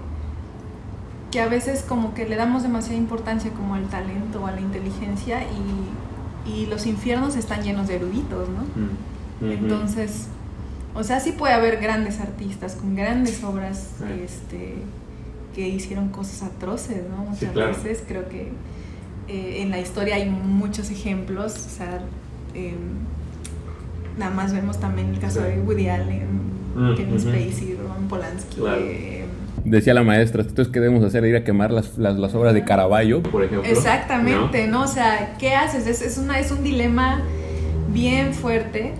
que a veces como que le damos demasiada importancia como al talento o a la inteligencia y, y los infiernos están llenos de eruditos, ¿no? Mm, Entonces, o sea, sí puede haber grandes artistas con grandes obras este, que hicieron cosas atroces, ¿no? Muchas veces creo que eh, en la historia hay muchos ejemplos, o sea, em, nada más vemos también el caso de Woody Allen, mm, Kevin Spacey, Roman Polanski. Eh, decía la maestra, entonces ¿qué debemos hacer? Ir a quemar las, las, obras de Caravaggio, por ejemplo. Exactamente, ¿no? O sea, ¿qué haces? Es, es, una, es un dilema bien fuerte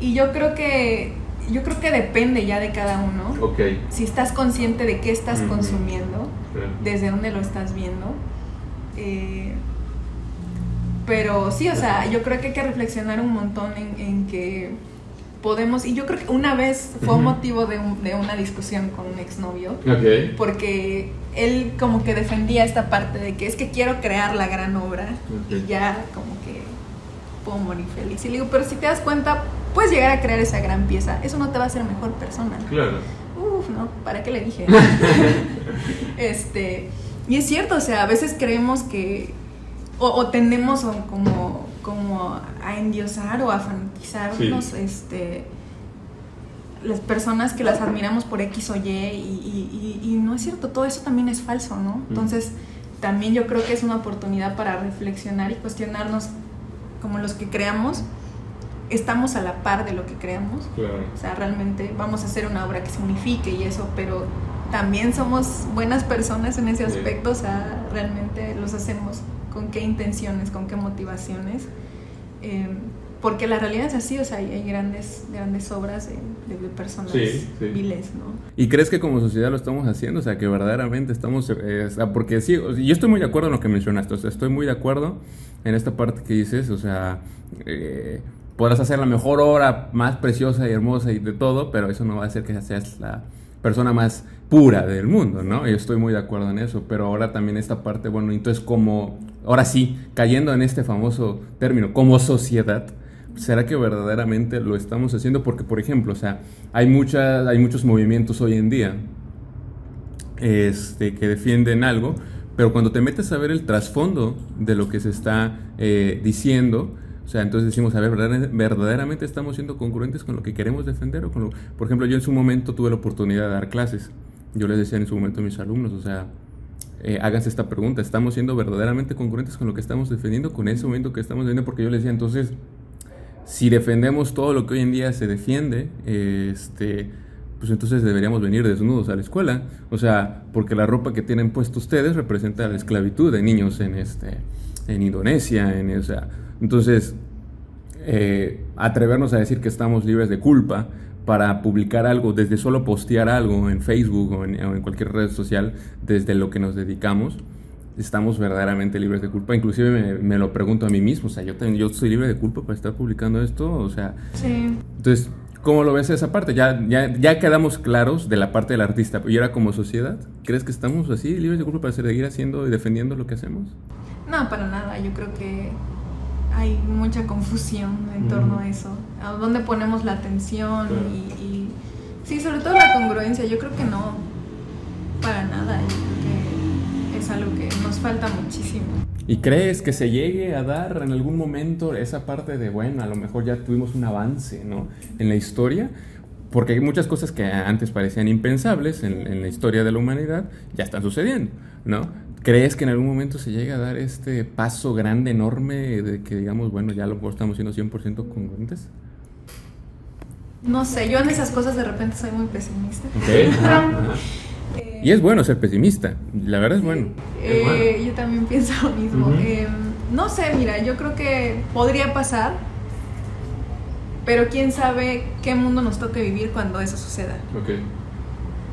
y yo creo que yo creo que depende ya de cada uno. Okay. Si estás consciente de qué estás consumiendo, desde dónde lo estás viendo. Eh, pero sí, o sea, yo creo que hay que reflexionar un montón en, en que podemos, y yo creo que una vez fue motivo de, de, una discusión con un exnovio, porque él como que defendía esta parte de que es que quiero crear la gran obra y ya como que puedo morir feliz. Y le digo, pero si te das cuenta, puedes llegar a crear esa gran pieza, eso no te va a hacer mejor persona. Claro. Uf, ¿no? ¿Para qué le dije? este, y es cierto, o sea, a veces creemos que, o, o tendemos como como a endiosar o a fanatizarnos este, las personas que las admiramos por X o Y y, no es cierto, todo eso también es falso, ¿no? Entonces, también yo creo que es una oportunidad para reflexionar y cuestionarnos como los que creamos, estamos a la par de lo que creamos. O sea, realmente vamos a hacer una obra que signifique y eso, pero también somos buenas personas en ese aspecto, o sea, realmente los hacemos con qué intenciones, con qué motivaciones. Em, porque la realidad es así, o sea, hay, grandes, grandes obras de, personas viles, ¿no? ¿Y crees que como sociedad lo estamos haciendo? O sea, que verdaderamente estamos... Eh, porque sí, yo estoy muy de acuerdo en lo que mencionaste, o sea, estoy muy de acuerdo en esta parte que dices, o sea, eh, podrás hacer la mejor obra, más preciosa y hermosa y de todo, pero eso no va a hacer que seas la persona más pura del mundo, ¿no? Yo estoy muy de acuerdo en eso, pero ahora también esta parte, bueno, entonces como, ahora sí, cayendo en este famoso término, como sociedad, ¿será que verdaderamente lo estamos haciendo? Porque, por ejemplo, o sea, hay, muchas, hay muchos movimientos hoy en día este, que defienden algo, pero cuando te metes a ver el trasfondo de lo que se está eh, diciendo, o sea, entonces decimos, a ver, verdaderamente estamos siendo congruentes con lo que queremos defender o con lo... Por ejemplo, yo en su momento tuve la oportunidad de dar clases. Yo les decía en su momento a mis alumnos, o sea, eh, esta pregunta, ¿estamos siendo verdaderamente congruentes con lo que estamos defendiendo, con ese momento que estamos defendiendo? Porque yo les decía, entonces, si defendemos todo lo que hoy en día se defiende, este, pues entonces deberíamos venir desnudos a la escuela. O sea, porque la ropa que tienen puesto ustedes representa la esclavitud de niños en, este, en Indonesia, en, o entonces, eh, atrevernos a decir que estamos libres de culpa para publicar algo, desde solo postear algo en Facebook o en, cualquier red social, desde lo que nos dedicamos, estamos verdaderamente libres de culpa. Inclusive me, lo pregunto a mí mismo, o sea, yo, yo estoy libre de culpa para estar publicando esto, o sea... Sí. Entonces, ¿cómo lo ves esa parte? Ya, ya, ya quedamos claros de la parte del artista, y ahora como sociedad, ¿crees que estamos así libres de culpa para seguir haciendo y defendiendo lo que hacemos? No, para nada, yo creo que hay mucha confusión en torno a eso. ¿A dónde ponemos la atención? Y, sí, sobre todo la congruencia. Yo creo que no, para nada. Yo creo que es algo que nos falta muchísimo. ¿Y crees que se llegue a dar en algún momento esa parte de, bueno, a lo mejor ya tuvimos un avance ¿no? en la historia? Porque hay muchas cosas que antes parecían impensables en, en la historia de la humanidad, ya están sucediendo, ¿no? ¿Crees que en algún momento se llegue a dar este paso grande, enorme, de que digamos, bueno, ya lo estamos siendo 100% congruentes? No sé, yo en esas cosas de repente soy muy pesimista. Eh, y es bueno ser pesimista, la verdad es bueno. Eh, yo también pienso lo mismo. Em, no sé, mira, yo creo que podría pasar, pero quién sabe qué mundo nos toque vivir cuando eso suceda. Okay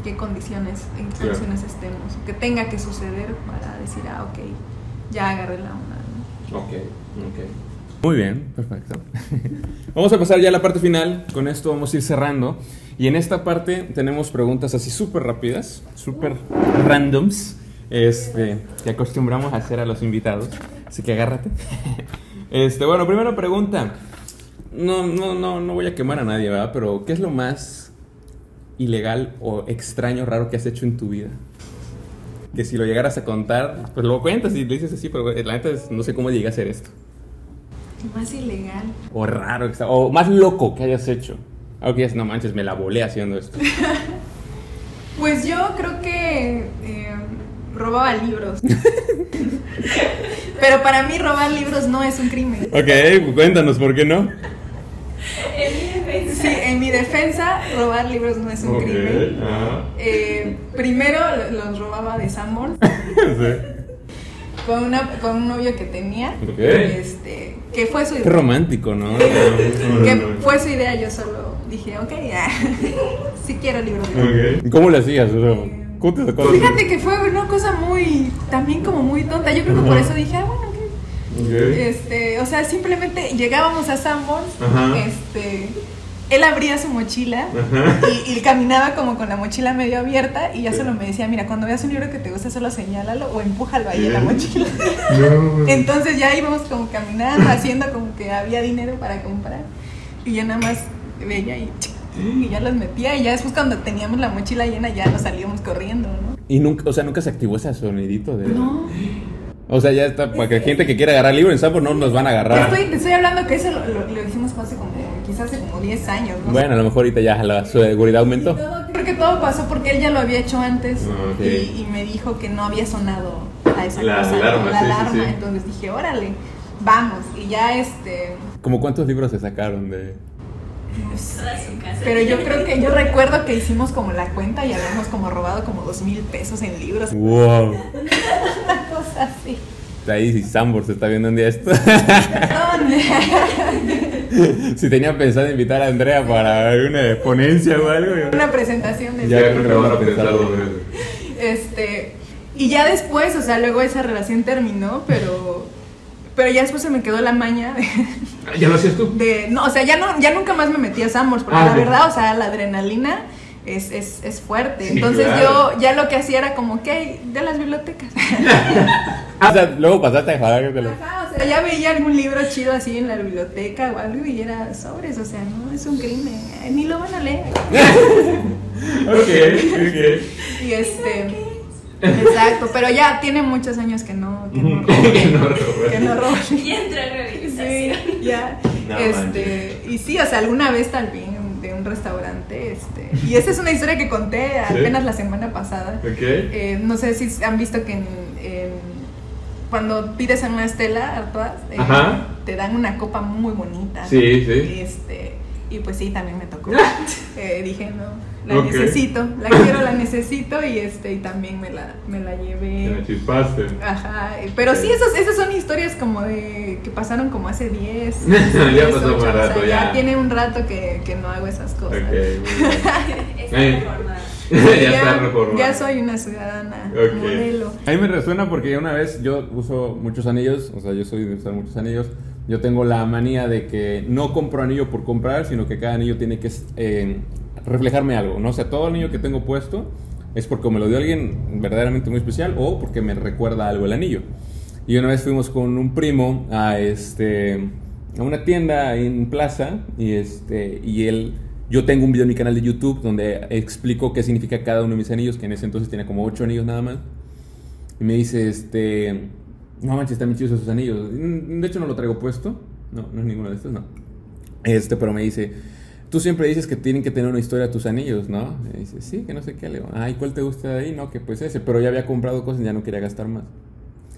qué condiciones, en qué condiciones estemos, que tenga que suceder para decir, ah, ok, ya agarré la onda. Ok, ok. Muy bien, perfecto. vamos a pasar ya a la parte final, con esto vamos a ir cerrando. Y en esta parte tenemos preguntas así súper rápidas, súper randoms, este, que acostumbramos a hacer a los invitados. Así que agárrate. Este, bueno, primera pregunta. No, no, no, no voy a quemar a nadie, ¿verdad? Pero, ¿qué es lo más ilegal o extraño, raro que has hecho en tu vida? Que si lo llegaras a contar, pues lo cuentas y le dices así, pero la neta no sé cómo llegué a hacer esto. Más ilegal. O raro, o más loco que hayas hecho. Algo que no manches, me la volé haciendo esto. pues yo creo que eh, robaba libros. pero para mí robar libros no es un crimen. Ok, cuéntanos, ¿por qué no? Sí, en mi defensa, robar libros no es un crimen. Eh, primero los robaba de Sanborn. Con, una, con un novio que tenía. Este, que fue su idea. Qué romántico, ¿no? que fue su idea, yo solo dije, ok, ya. sí quiero libros. Okay. ¿Cómo le hacías? Fíjate que fue una cosa muy, también como muy tonta. Yo creo que por eso dije, ah, bueno, este, o sea, simplemente llegábamos a Sanborns, este, él abría su mochila y, caminaba como con la mochila medio abierta y ya solo me decía, mira, cuando veas un libro que te gusta solo señálalo o empújalo ahí en la mochila. Entonces ya íbamos como caminando, haciendo como que había dinero para comprar y ya nada más veía y, y ya los metía y ya después cuando teníamos la mochila llena ya nos salíamos corriendo, ¿no? Y nunca, o sea, nunca se activó ese sonidito de... No. O sea, ya está, para que gente que quiera agarrar libro en Sanborn no nos van a agarrar. Estoy, estoy hablando que eso lo, lo, hicimos hace como, quizás hace como 10 años. ¿no? Bueno, a lo mejor ahorita ya la seguridad aumentó. creo que todo pasó porque él ya lo había hecho antes ah, y, y, me dijo que no había sonado a esa la cosa, alarma, la alarma. Entonces dije, órale, vamos. Y ya este... ¿Cómo cuántos libros se sacaron de...? Pero yo creo que yo recuerdo que hicimos como la cuenta y habíamos como robado como dos mil pesos en libros. Wow. Una cosa así. Ahí si Sambor se está viendo un día esto. si tenía pensado invitar a Andrea para una ponencia o algo. Una presentación de Ya creo que lo van a pensar Este, y ya después, o sea, luego esa relación terminó, pero pero ya después se me quedó la maña de, ¿Ya lo hacías tú? De, no, o sea, ya no ya nunca más me metí a Sambors, porque ah, la verdad, o sea, la adrenalina es, es, es fuerte. Entonces yo ya lo que hacía era como, ¿qué? De las bibliotecas. o sea, luego pasaste a enfadar que lo... Ajá, o sea, ya veía algún libro chido así en la biblioteca o algo y era sobres, o sea, no, es un crimen, ni lo van a leer. ok, ok. Y este... Exacto, pero ya tiene muchos años que no, que no robo. que no robo. Que no robo. Y entra en Sí, ya. este, y sí, o sea, alguna vez también de un restaurante, este, y esa es una historia que conté apenas la semana pasada. Okay. Eh, no sé si han visto que en cuando pides en una estela, Artois, eh, te dan una copa muy bonita. Sí, sí. Este, Y pues sí, también me tocó. Eh, dije, no, la necesito, la quiero, la necesito y este y también me la, me la llevé. Me chispaste. Ajá, pero sí, esos, esas son historias como de que pasaron como hace 10. ya pasó un rato, ya. ya. tiene un rato que, que no hago esas cosas. Okay, ya, está reformada. Ya soy una ciudadana modelo. A mí me resuena porque una vez yo uso muchos anillos, o sea, yo soy de usar muchos anillos. Yo tengo la manía de que no compro anillo por comprar, sino que cada anillo tiene que eh, reflejarme algo, ¿no? O sea, todo anillo que tengo puesto es porque me lo dio alguien verdaderamente muy especial o porque me recuerda algo el anillo. Y una vez fuimos con un primo a este a una tienda en plaza y este y él yo tengo un video en mi canal de YouTube donde explico qué significa cada uno de mis anillos, que en ese entonces tenía como 8 anillos nada más. Y me dice, este, no manches, están muy chidos esos anillos. De hecho no lo traigo puesto. No, no es ninguno de estos, no. Este, pero me dice, tú siempre dices que tienen que tener una historia tus anillos, ¿no? Y dice, sí, que no sé qué. Le digo, ay, ¿cuál te gusta de ahí? No, que pues ese. Pero ya había comprado cosas y ya no quería gastar más.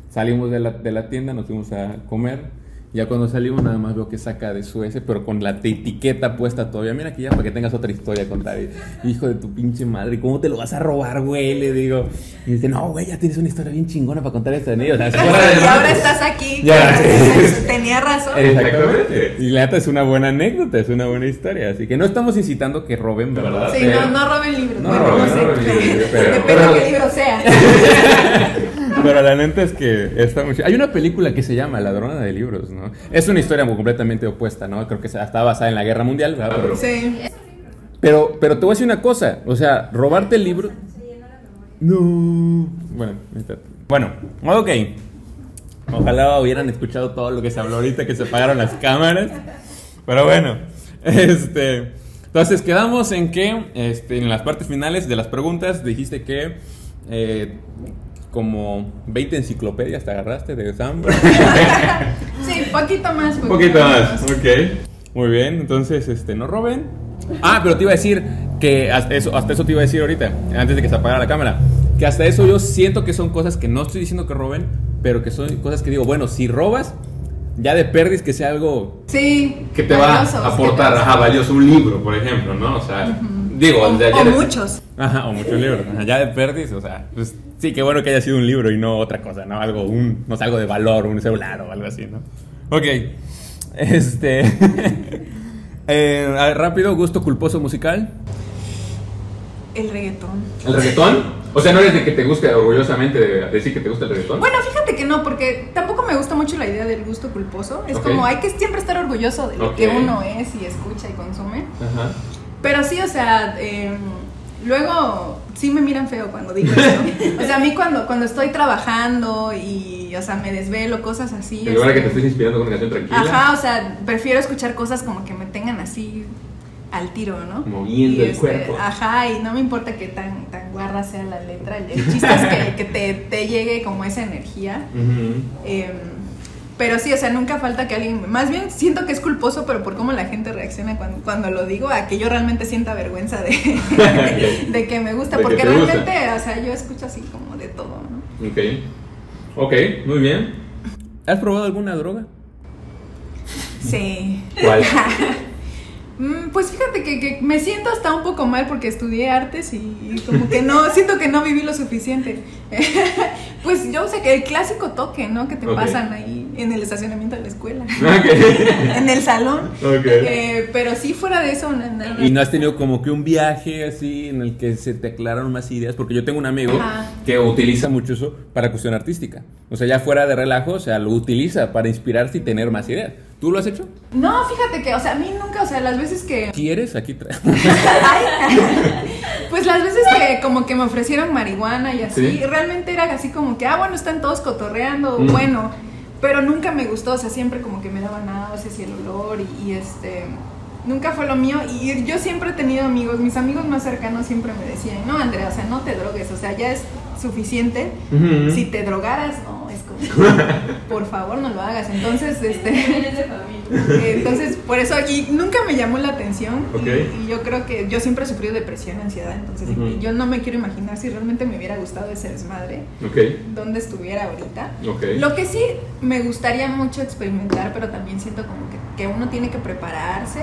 Salimos de la, de la tienda, nos fuimos a comer ya cuando salimos nada más veo que saca de su ese, pero con la etiqueta puesta todavía. Mira aquí ya para que tengas otra historia a contar. Hijo de tu pinche madre, ¿cómo te lo vas a robar, güey? Le digo. Y dice, no, güey, ya tienes una historia bien chingona para contar esta de O sea, y ahora estás aquí. Ya. Tenía razón. Exactamente. Y la neta es una buena anécdota, es una buena historia. Así que no estamos incitando que roben, ¿verdad? Sí, no, no roben libros. No, roben, no, roben libros. Depende de qué libro sea. Pero la neta es que está muy... Hay una película que se llama Ladrona de Libros, ¿no? Es una historia completamente opuesta, ¿no? Creo que está basada en la Guerra Mundial, ¿verdad? Pero, sí. Pero, pero te voy a decir una cosa, o sea, robarte el libro... No. Bueno, bueno, ok. Ojalá hubieran escuchado todo lo que se habló ahorita, que se apagaron las cámaras. Pero bueno, este... Entonces quedamos en que, este, en las partes finales de las preguntas, dijiste que eh, como 20 enciclopedias te agarraste de Sam. sí, poquito más. Un poquito más, ok. Muy bien, entonces, este, no roben. Ah, pero te iba a decir que hasta eso, hasta eso te iba a decir ahorita, antes de que se apagara la cámara, que hasta eso yo siento que son cosas que no estoy diciendo que roben, pero que son cosas que digo, bueno, si robas, ya de perdis que sea algo sí, que te va a aportar, ajá, valioso un libro, por ejemplo, ¿no? O sea, digo, o, de, o muchos. Ajá, o muchos libros. Ya de perdis, o sea, pues sí, qué bueno que haya sido un libro y no otra cosa, ¿no? Algo, un, no sé, algo de valor, un celular o algo así, ¿no? Ok. Este. eh, rápido, gusto culposo musical. El reggaetón. ¿El reggaetón? O sea, ¿no eres de que te guste orgullosamente decir que te gusta el reggaetón? Bueno, fíjate que no, porque tampoco me gusta mucho la idea del gusto culposo. Es como hay que siempre estar orgulloso de lo que uno es y escucha y consume. Ajá. Pero sí, o sea, eh, luego sí me miran feo cuando digo eso. o sea, a mí cuando, cuando estoy trabajando y, o sea, me desvelo, cosas así. En lugar de que te estés inspirando con una canción tranquila. Ajá, o sea, prefiero escuchar cosas como que me tengan así al tiro, ¿no? Moviendo el este, cuerpo. Ajá, y no me importa que tan, tan guarra sea la letra. El, chiste es que, que te, te, llegue como esa energía. Pero sí, o sea, nunca falta que alguien, más bien siento que es culposo, pero por cómo la gente reacciona cuando, cuando lo digo, a que yo realmente sienta vergüenza de, de, que me gusta, porque realmente, o sea, yo escucho así como de todo, ¿no? Ok, ok, muy bien. ¿Has probado alguna droga? Sí. ¿Cuál? Mm, pues fíjate que, me siento hasta un poco mal porque estudié artes y como que no, siento que no viví lo suficiente. pues yo sé que el clásico toque, ¿no? Que te pasan ahí en el estacionamiento de la escuela. en el salón. Eh, pero sí, fuera de eso, ¿Y no has tenido como que un viaje así en el que se te aclararon más ideas? Porque yo tengo un amigo que utiliza mucho eso para cuestión artística. O sea, ya fuera de relajo, o sea, lo utiliza para inspirarse y tener más ideas. ¿Tú lo has hecho? No, fíjate que, o sea, a mí nunca, o sea, las veces que... ¿Quieres? Aquí trae. pues las veces que como que me ofrecieron marihuana y así, realmente era así como que, ah, bueno, están todos cotorreando, mm. bueno, pero nunca me gustó, o sea, siempre como que me daba náuseas y el olor y, este nunca fue lo mío. Y yo siempre he tenido amigos, mis amigos más cercanos siempre me decían, no Andrea, o sea, no te drogues, o sea, ya es suficiente, si te drogaras, no, por favor no lo hagas. Entonces, este, entonces por eso aquí nunca me llamó la atención y, yo creo que yo siempre he sufrido depresión, ansiedad, entonces yo no me quiero imaginar si realmente me hubiera gustado ese desmadre, okay. donde estuviera ahorita. Lo que sí me gustaría mucho experimentar, pero también siento como que, que uno tiene que prepararse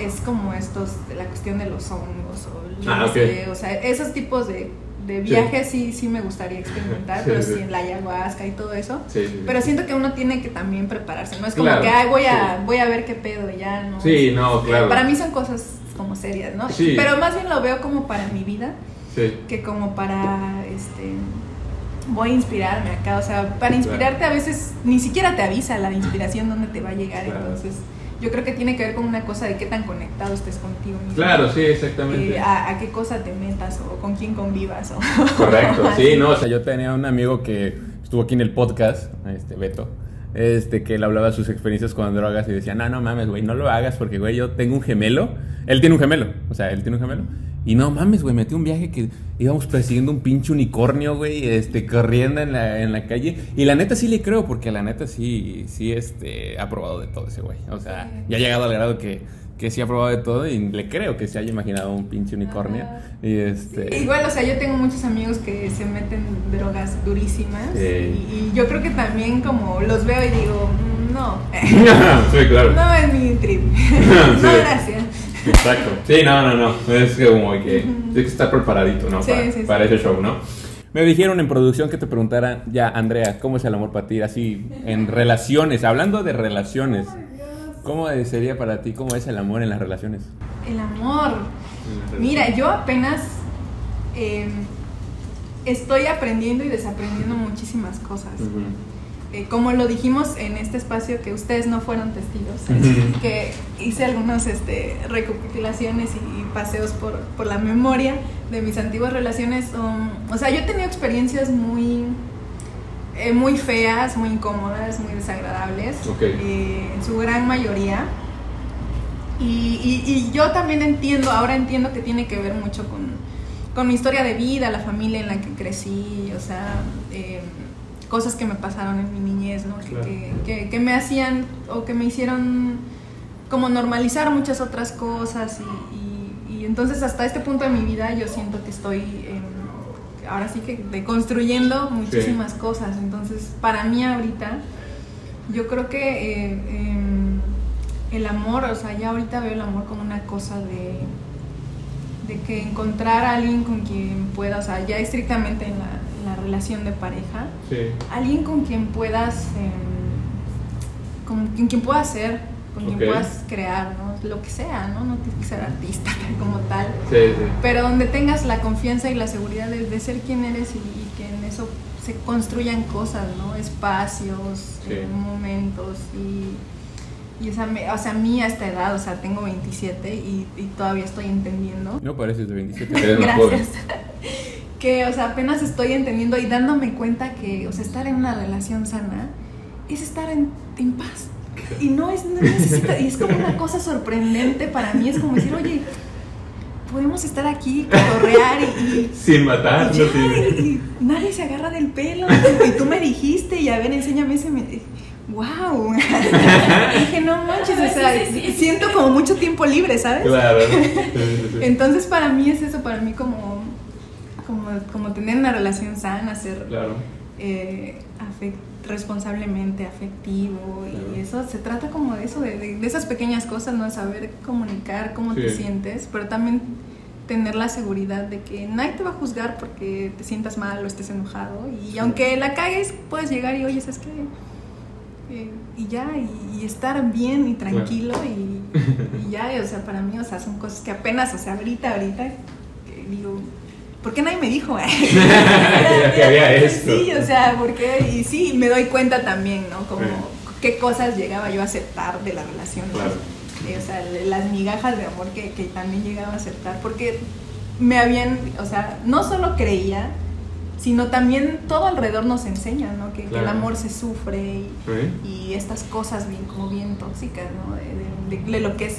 es como estos, de la cuestión de los hongos o, Ah, no sé, ok. o sea, esos tipos de, de viajes sí. sí, me gustaría experimentar, Sí, pero sí. en la ayahuasca y todo eso. Pero siento que uno tiene que también prepararse, no es como Claro, que Ay, voy, a, voy a ver qué pedo y ya, ¿no? Sí, no, claro. Para mí son cosas como serias, ¿no? Sí. Pero más bien lo veo como para mi vida Sí. que como para este voy a inspirarme acá, o sea, para inspirarte a veces ni siquiera te avisa la inspiración dónde te va a llegar, Claro. entonces yo creo que tiene que ver con una cosa de qué tan conectado estés contigo mismo. Claro, sí, exactamente. Eh, a, a qué cosa te metas o con quién convivas o Correcto, sí, no, O sea, yo tenía un amigo que estuvo aquí en el podcast, este Beto, este que él hablaba de sus experiencias con drogas y decía, no, no mames, güey, no lo hagas porque, güey, yo tengo un gemelo. Él tiene un gemelo, o sea, él tiene un gemelo. Y no mames, güey, metí un viaje que íbamos persiguiendo un pinche unicornio, güey, este, corriendo en la, en la calle. Y la neta sí le creo, porque la neta sí, sí, este, ha probado de todo ese güey. O sea, Sí. ya ha llegado al grado que, que sí ha probado de todo y le creo que se haya imaginado un pinche unicornio. Y este... Igual, o sea, yo tengo muchos amigos que se meten drogas durísimas Sí. y, y yo creo que también como los veo y digo, "Mm, no, sí, claro. no es mi trip, no gracias. Exacto. Sí, no, no, no. Es que como que tienes que estar preparadito, ¿no? Sí, para sí, sí. para ese show, ¿no? Me dijeron en producción que te preguntara, ya, Andrea, ¿cómo es el amor para ti? Así, en relaciones, hablando de relaciones. ¿Cómo sería para ti? ¿Cómo es el amor en las relaciones? El amor. Mira, yo apenas eh, estoy aprendiendo y desaprendiendo muchísimas cosas. Ujú. Eh, como lo dijimos en este espacio que ustedes no fueron testigos, que hice algunas este, recopilaciones y, y paseos por, por la memoria de mis antiguas relaciones. um, o sea, yo he tenido experiencias muy, eh, muy feas, muy incómodas, muy desagradables, eh, en su gran mayoría. Y, y- y yo también entiendo, ahora entiendo que tiene que ver mucho con, con mi historia de vida, la familia en la que crecí, o sea, eh, cosas que me pasaron en mi niñez, ¿no? Que- Claro. Que, que- que me hacían o que me hicieron como normalizar muchas otras cosas y, y- y entonces hasta este punto de mi vida yo siento que estoy ahora sí que deconstruyendo muchísimas cosas, entonces para mí ahorita yo creo que eh, em, el amor, o sea, ya ahorita veo el amor como una cosa de, de que encontrar a alguien con quien pueda, o sea, ya estrictamente en la, la relación de pareja, Sí. alguien con quien puedas, em, con quien, quien puedas ser, con quien puedas crear, ¿no? Lo que sea, ¿no? No tienes que ser artista como tal, Sí, sí. pero donde tengas la confianza y la seguridad de, de ser quien eres y, y que en eso se construyan cosas, ¿no? Espacios, Sí. eh, momentos y, y o, sea, me- o sea, a mí a esta edad, o sea, tengo 27 y, y todavía estoy entendiendo. No pareces de 27. Eres más joven. Que, o sea, apenas estoy entendiendo y dándome cuenta que, o sea, estar en una relación sana es estar en, en paz. Y no es, no necesita, y es como una cosa sorprendente para mí, es como decir, oye, podemos estar aquí, cotorrear y, y Sin matar, y no ya, y- y nadie se agarra del pelo. Y tú me dijiste, y a ver, enséñame ese. me- ¡Wow! Dije, no manches, o sea, siento como mucho tiempo libre, ¿sabes? Claro. Entonces, para mí es eso, para mí como, como, como tener una relación sana, ser Claro. eh, responsablemente afectivo Claro. y eso se trata como de eso, de, esas pequeñas cosas, ¿no? Saber comunicar cómo te sientes, pero también tener la seguridad de que nadie te va a juzgar porque te sientas mal o estés enojado y aunque la cagues puedes llegar y oye, ¿sabes qué? Eh, y ya, y, y estar bien y tranquilo y, y ya, y, o sea, para mí, o sea, son cosas que apenas, o sea, ahorita, ahorita, que digo, ¿por qué nadie me dijo? Que había esto. Sí, o sea, porque, y sí, me doy cuenta también, ¿no? Como Sí. qué cosas llegaba yo a aceptar de la relación. Claro. Eh, o sea, las migajas de amor que, que también llegaba a aceptar, porque me habían, o sea, no solo creía, sino también todo alrededor nos enseña, ¿no? Que, que el amor se sufre y, Sí. y estas cosas bien como bien tóxicas, ¿no? De, de- de- de lo que es,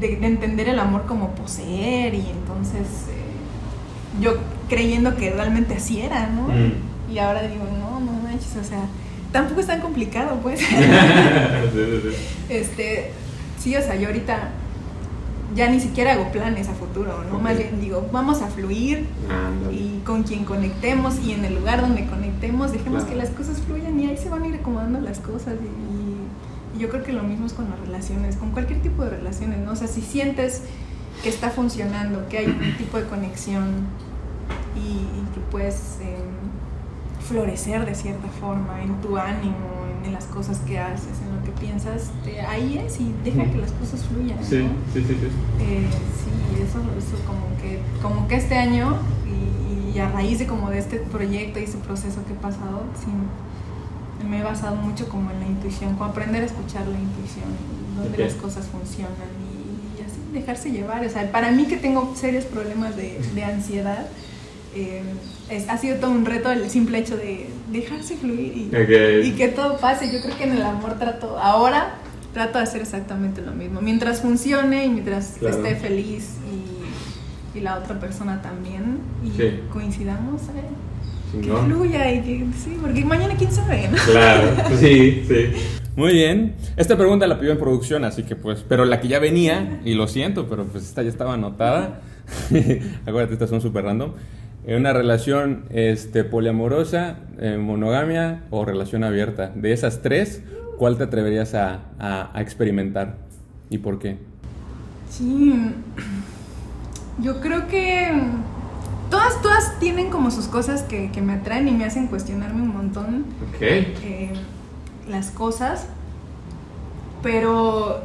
de, de entender el amor como poseer y entonces eh, yo creyendo que realmente así era, ¿no? Mm. Y ahora digo, no, no manches, o sea, tampoco es tan complicado, pues. Sí, sí, sí. este, sí, o sea, yo ahorita ya ni siquiera hago planes a futuro, ¿no? Más bien digo, vamos a fluir y con quien conectemos y en el lugar donde conectemos, dejemos Claro. que las cosas fluyan y ahí se van a ir acomodando las cosas y, yo creo que lo mismo es con las relaciones, con cualquier tipo de relaciones, ¿no? O sea, si sientes que está funcionando, que hay un tipo de conexión y, que puedes em, florecer de cierta forma en tu ánimo, en, las cosas que haces, en lo que piensas, ahí es y deja que las cosas fluyan. Sí, sí, sí. Sí, eh, sí eso, eso como, que, como que este año y, y, a raíz de como de este proyecto y ese proceso que he pasado, sí, me he basado mucho como en la intuición, como aprender a escuchar la intuición, donde las cosas funcionan y, así dejarse llevar. O sea, para mí que tengo serios problemas de, de ansiedad, eh, es, ha sido todo un reto el simple hecho de dejarse fluir y, y, que todo pase. Yo creo que en el amor trato, ahora trato de hacer exactamente lo mismo. Mientras funcione y mientras esté feliz y, y, la otra persona también y coincidamos, eh, que fluya y que sí, porque mañana quién sabe. Claro, sí, sí. Muy bien. Esta pregunta la pidió en producción, así que pues, pero la que ya venía, y lo siento, pero pues esta ya estaba anotada. Acuérdate, estas son súper random en una relación este, poliamorosa, eh, monogamia o relación abierta. De esas tres, ¿cuál te atreverías a, experimentar y por qué? Sí, yo creo que todas, todas tienen como sus cosas que, me atraen y me hacen cuestionarme un montón eh, las cosas, pero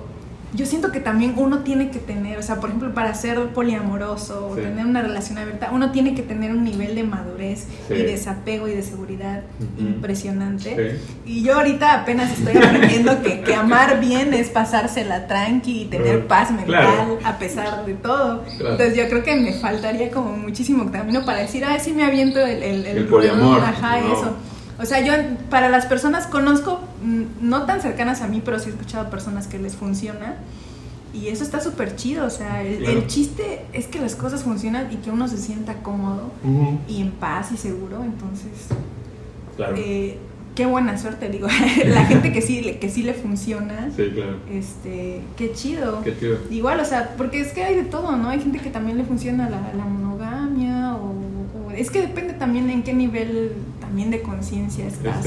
yo siento que también uno tiene que tener, o sea, por ejemplo, para ser poliamoroso o tener una relación abierta, uno tiene que tener un nivel de madurez y desapego y de seguridad impresionante. Y yo ahorita apenas estoy aprendiendo que, amar bien es pasársela tranqui y tener paz mental a pesar de todo. Entonces yo creo que me faltaría como muchísimo camino para decir, ah, sí me aviento el, el, el, poliamor. Ajá, eso. O sea, yo para las personas conozco, mm, no tan cercanas a mí, pero sí he escuchado personas que les funciona. Y eso está súper chido, o sea, el, chiste es que las cosas funcionan y que uno se sienta cómodo y en paz y seguro, entonces... Claro. Eh, qué buena suerte, digo, la gente que sí, que sí le funciona. Sí, claro. Este, qué chido. Qué chido. Igual, o sea, porque es que hay de todo, ¿no? Hay gente que también le funciona la, la monogamia o, Es que depende también en qué nivel también de conciencia estás.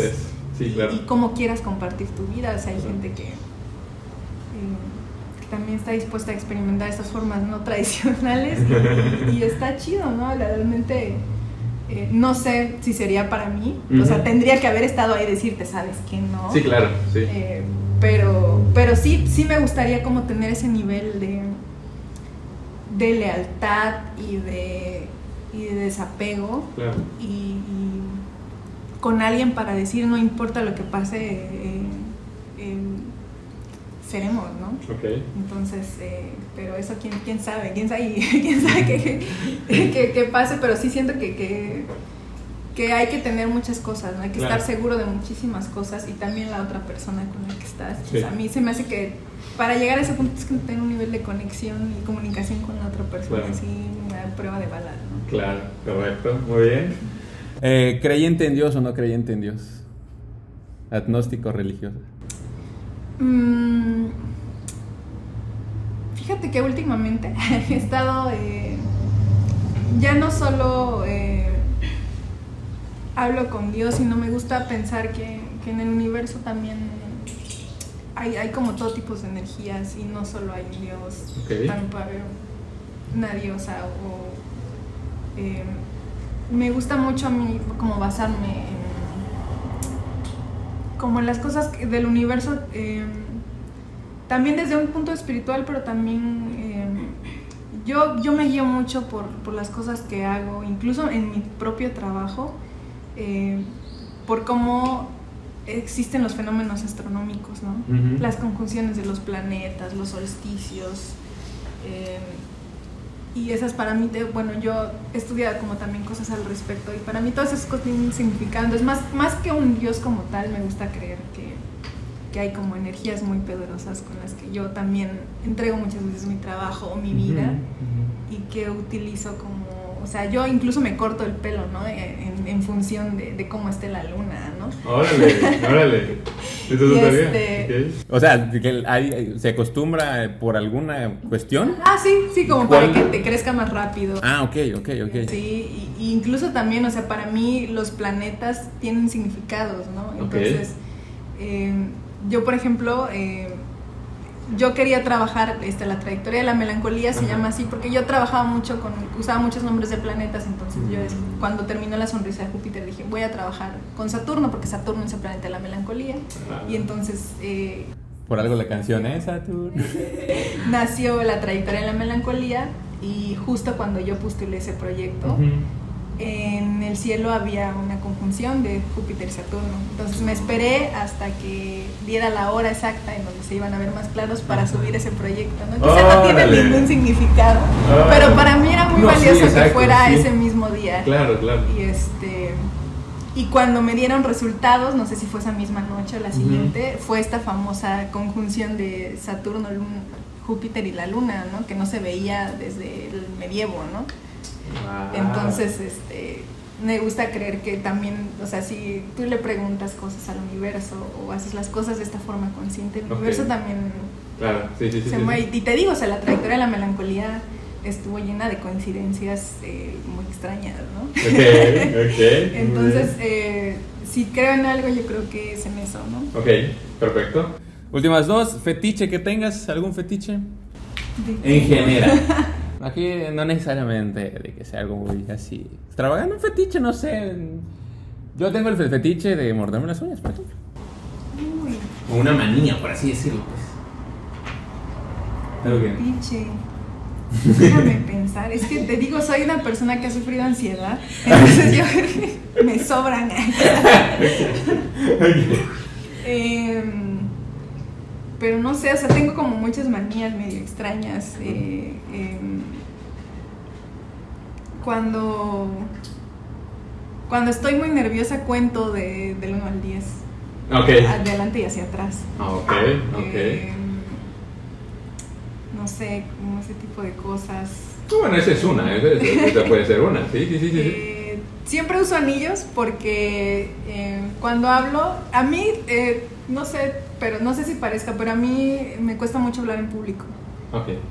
y, cómo quieras compartir tu vida. O sea, hay gente que, eh, que, también está dispuesta a experimentar estas formas no tradicionales y, está chido, ¿no? Realmente eh, no sé si sería para mí. O sea, tendría que haber estado ahí y decirte, ¿sabes que no? Sí, claro, sí. Eh, pero, pero sí, sí me gustaría como tener ese nivel de, de lealtad y de, y de desapego. Claro. y con alguien para decir no importa lo que pase, eh, eh, seremos, ¿no? Entonces, eh, pero eso quién, quién sabe, quién sabe, quién sabe qué, pase, pero sí siento que, que, hay que tener muchas cosas, ¿no? Hay que estar seguro de muchísimas cosas y también la otra persona con la que estás. a mí se me hace que para llegar a ese punto es que tener un nivel de conexión y comunicación con la otra persona, así una prueba de bala, ¿no? Claro, correcto, muy bien. Eh, ¿Creyente en Dios o no creyente en Dios? ¿Agnóstico religioso? Mm, fíjate que últimamente he estado eh, ya no solo eh, hablo con Dios, sino me gusta pensar que, en el universo también hay, hay, como todo tipo de energías y no solo hay un Dios, también puede haber una diosa o me gusta mucho a mí como basarme en como en las cosas del universo em, también desde un punto espiritual pero también em, yo, yo me guío mucho por, por, las cosas que hago incluso en mi propio trabajo em, por cómo existen los fenómenos astronómicos ¿no? las conjunciones de los planetas los solsticios y esas para mí, bueno, yo he estudiado como también cosas al respecto y para mí todas esas cosas tienen significado. Es más, más que un Dios como tal, me gusta creer que, que, hay como energías muy poderosas con las que yo también entrego muchas veces mi trabajo o mi vida y que utilizo como o sea, yo incluso me corto el pelo, ¿no? En, en función de, de, cómo esté la luna, ¿no? Órale, órale. Eso este... O sea, que ¿se acostumbra por alguna cuestión? Ah, sí, sí, como para que te crezca más rápido. Ah, ok, ok, ok. Sí, y, incluso también, o sea, para mí los planetas tienen significados, ¿no? Entonces, eh, yo, por ejemplo, eh, yo quería trabajar este, la trayectoria de la melancolía, se Ajá. llama así, porque yo trabajaba mucho con, usaba muchos nombres de planetas, entonces yo es- cuando terminó la sonrisa de Júpiter dije, voy a trabajar con Saturno, porque Saturno es el planeta de la melancolía, y entonces eh, Por algo la canción, ¿eh? Saturn. nació la trayectoria de la melancolía, y justo cuando yo postulé ese proyecto. En el cielo había una conjunción de Júpiter y Saturno. Entonces me esperé hasta que diera la hora exacta en donde se iban a ver más claros para subir ese proyecto. ¿no? Quizá no tiene ningún significado, pero para mí era muy No, sí, valioso que fuera sí. ese mismo día. Claro, claro. Y este y cuando me dieron resultados, no sé si fue esa misma noche o la siguiente, fue esta famosa conjunción de Saturno, Luna, Júpiter y la Luna, ¿no? Que no se veía desde el medievo, ¿no? Entonces, este, me gusta creer que también, o sea, si tú le preguntas cosas al universo o haces las cosas de esta forma consciente, el universo también Claro, sí, sí, sí. se sí, mueve. sí. Y te digo, o sea, la trayectoria de la melancolía estuvo llena de coincidencias eh, muy extrañas, ¿no? Ok, ok. muy Entonces, eh, si creo en algo, yo creo que es en eso, ¿no? Ok, perfecto. Últimas dos, fetiche que tengas, algún fetiche. En general. Aquí no necesariamente de que sea algo muy así extravagante, un fetiche, no sé. Yo tengo el fetiche de morderme las uñas, por ejemplo. Uy, O una manía, por así decirlo, pues. Que- pinche. Déjame pensar, es que te digo, soy una persona que ha sufrido ansiedad, entonces yo me sobran. Em, pero no sé, o sea, tengo como muchas manías medio extrañas. eh, em, cuando, cuando estoy muy nerviosa cuento de, del 1 al 10, Ok. adelante y hacia atrás. Ah, Ok, ok. Em, no sé, como ese tipo de cosas. Bueno, esa es una, esa, puede ser una. Sí, sí, sí, sí. Eh, siempre uso anillos porque eh, cuando hablo, a mí, eh, no sé, pero no sé si parezca, pero a mí me cuesta mucho hablar en público.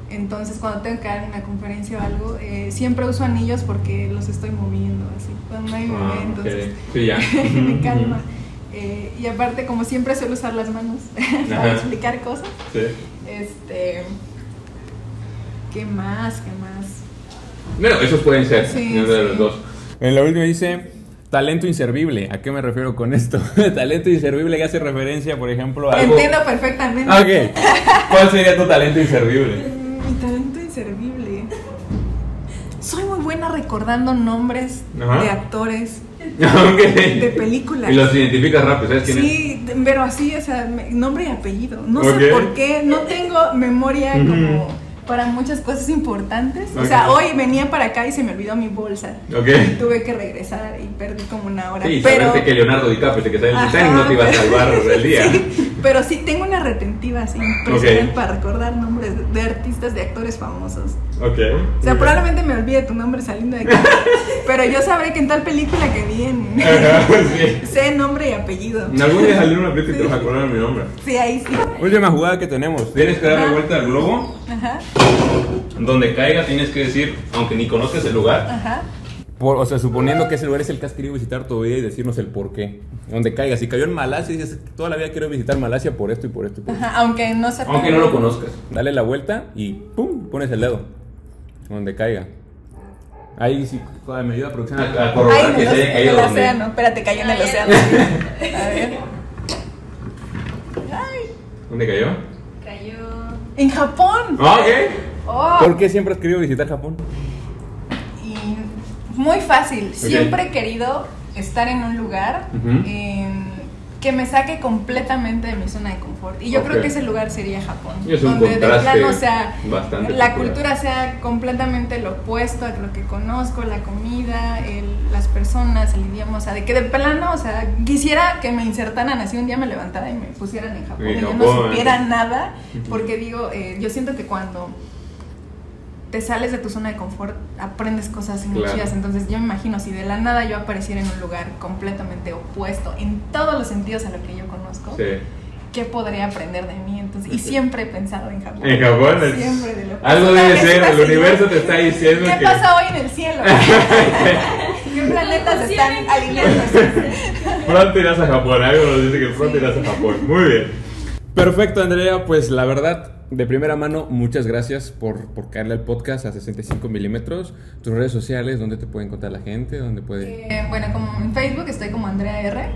Entonces, cuando tengo que dar una conferencia o algo, eh, siempre uso anillos porque los estoy moviendo así. Cuando nadie me Ah, ve, entonces ok. Sí, ya. me calma. Eh, y aparte, como siempre suelo usar las manos para Ajá. explicar cosas, Sí. este. ¿Qué más? ¿Qué más? Bueno, esos pueden ser. Sí, de los dos. En la última dice talento inservible. ¿A qué me refiero con esto? talento inservible que hace referencia, por ejemplo, a algo. Entiendo perfectamente. Ah, ok. ¿Cuál sería tu talento inservible? Mi talento inservible. Soy muy buena recordando nombres Ajá. de actores, de películas. Y los identificas rápido, ¿sabes quién es? Sí, pero así, o sea, nombre y apellido. No sé por qué, no tengo memoria como para muchas cosas importantes. O Ok. sea, hoy venía para acá y se me olvidó mi bolsa. Ok. Y tuve que regresar y perdí como una hora. Sí, pero que Leonardo DiCaprio que sale en el Titanic no te iba a salvar del día. Sí, pero sí tengo una retentiva así impresionante Ok. para recordar nombres de artistas, de actores famosos. Ok. O sea, probablemente me olvide tu nombre saliendo de aquí. pero yo sabré que en tal película que vi en... Ajá, sí. sé nombre y apellido. En algún día salió una película y te vas a acordar de mi nombre. Sí, ahí sí. Última jugada que tenemos. Tienes que darle vuelta al globo. Ajá, Donde caiga tienes que decir, aunque ni conozcas el lugar. ajá. Por- o sea, suponiendo que ese lugar es el que has querido visitar tu vida y decirnos el por qué. Donde caiga. Si cayó en Malasia y dices, toda la vida quiero visitar Malasia por esto y por esto y por esto. Ajá, aunque no sepa. Aunque no lo conozcas. Dale la vuelta y ¡pum! Pones el dedo. Donde caiga. Ahí sí, joder, me ayuda a producción. A, a corroborar que se haya oce- en caído el donde. océano. Espérate, cayó en el océano. A ver. Ay, ¿Dónde? Cayó. En Japón. Ah, ok. Oh. ¿Por qué siempre has querido visitar Japón? Y muy fácil. Siempre he querido estar en un lugar em, que me saque completamente de mi zona de confort. Y yo creo que ese lugar sería Japón. Es donde de plano, o sea, bastante la cultura sea completamente lo opuesto a lo que conozco, la comida, el- las personas, el idioma. O sea, de que de plano, o sea, quisiera que me insertaran así un día me levantara y me pusieran en Japón y yo no supiera nada. Porque digo, eh, yo siento que cuando te sales de tu zona de confort, aprendes cosas muy Claro. chidas. Entonces yo me imagino si de la nada yo apareciera en un lugar completamente opuesto, en todos los sentidos a lo que yo conozco, Sí. ¿qué podría aprender de mí? Entonces, y siempre he pensado en Japón. En Japón. es- Siempre de lo Algo debe ser, el universo te está diciendo ¿Qué que. pasa hoy en el cielo? ¿Qué planetas están alineándose? Pronto irás a Japón, algo nos dice que pronto irás a Japón. Muy bien. Perfecto, Andrea. Pues la verdad, de primera mano, muchas gracias por, por caerle al podcast a 65 milímetros. Tus redes sociales, ¿dónde te puede encontrar la gente? ¿Dónde puede...? Eh, bueno, como en Facebook estoy como Andrea R.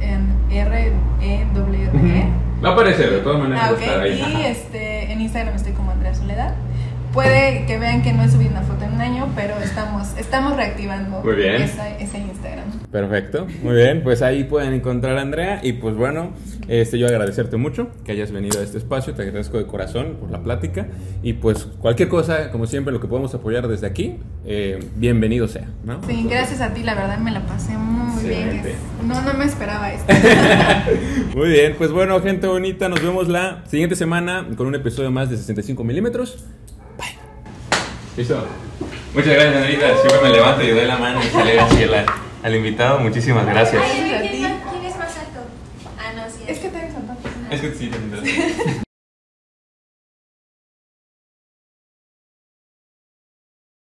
En R E W E. Va a aparecer, de todas maneras. Ah, va a estar ok. ahí. Y este, en Instagram estoy como Andrea Soledad. Puede que vean que no he subido una foto en un año, pero estamos, estamos reactivando Muy bien. esa- ese Instagram. Perfecto, muy bien, pues ahí pueden encontrar a Andrea y pues bueno, este, yo agradecerte mucho que hayas venido a este espacio, te agradezco de corazón por la plática y pues cualquier cosa, como siempre, lo que podemos apoyar desde aquí, eh, bienvenido sea, ¿no? Sí, gracias a ti, la verdad me la pasé muy bien. No, no me esperaba esto. Muy bien, pues bueno, gente bonita, nos vemos la siguiente semana con un episodio más de 65 milímetros. Listo. Muchas gracias, Andrita. Siempre me levanto y doy la mano y sale así al, al invitado. Muchísimas gracias. Ay, ¿quién, es más- quién es más alto? Ah, no, sí. es que te eres Es que sí, te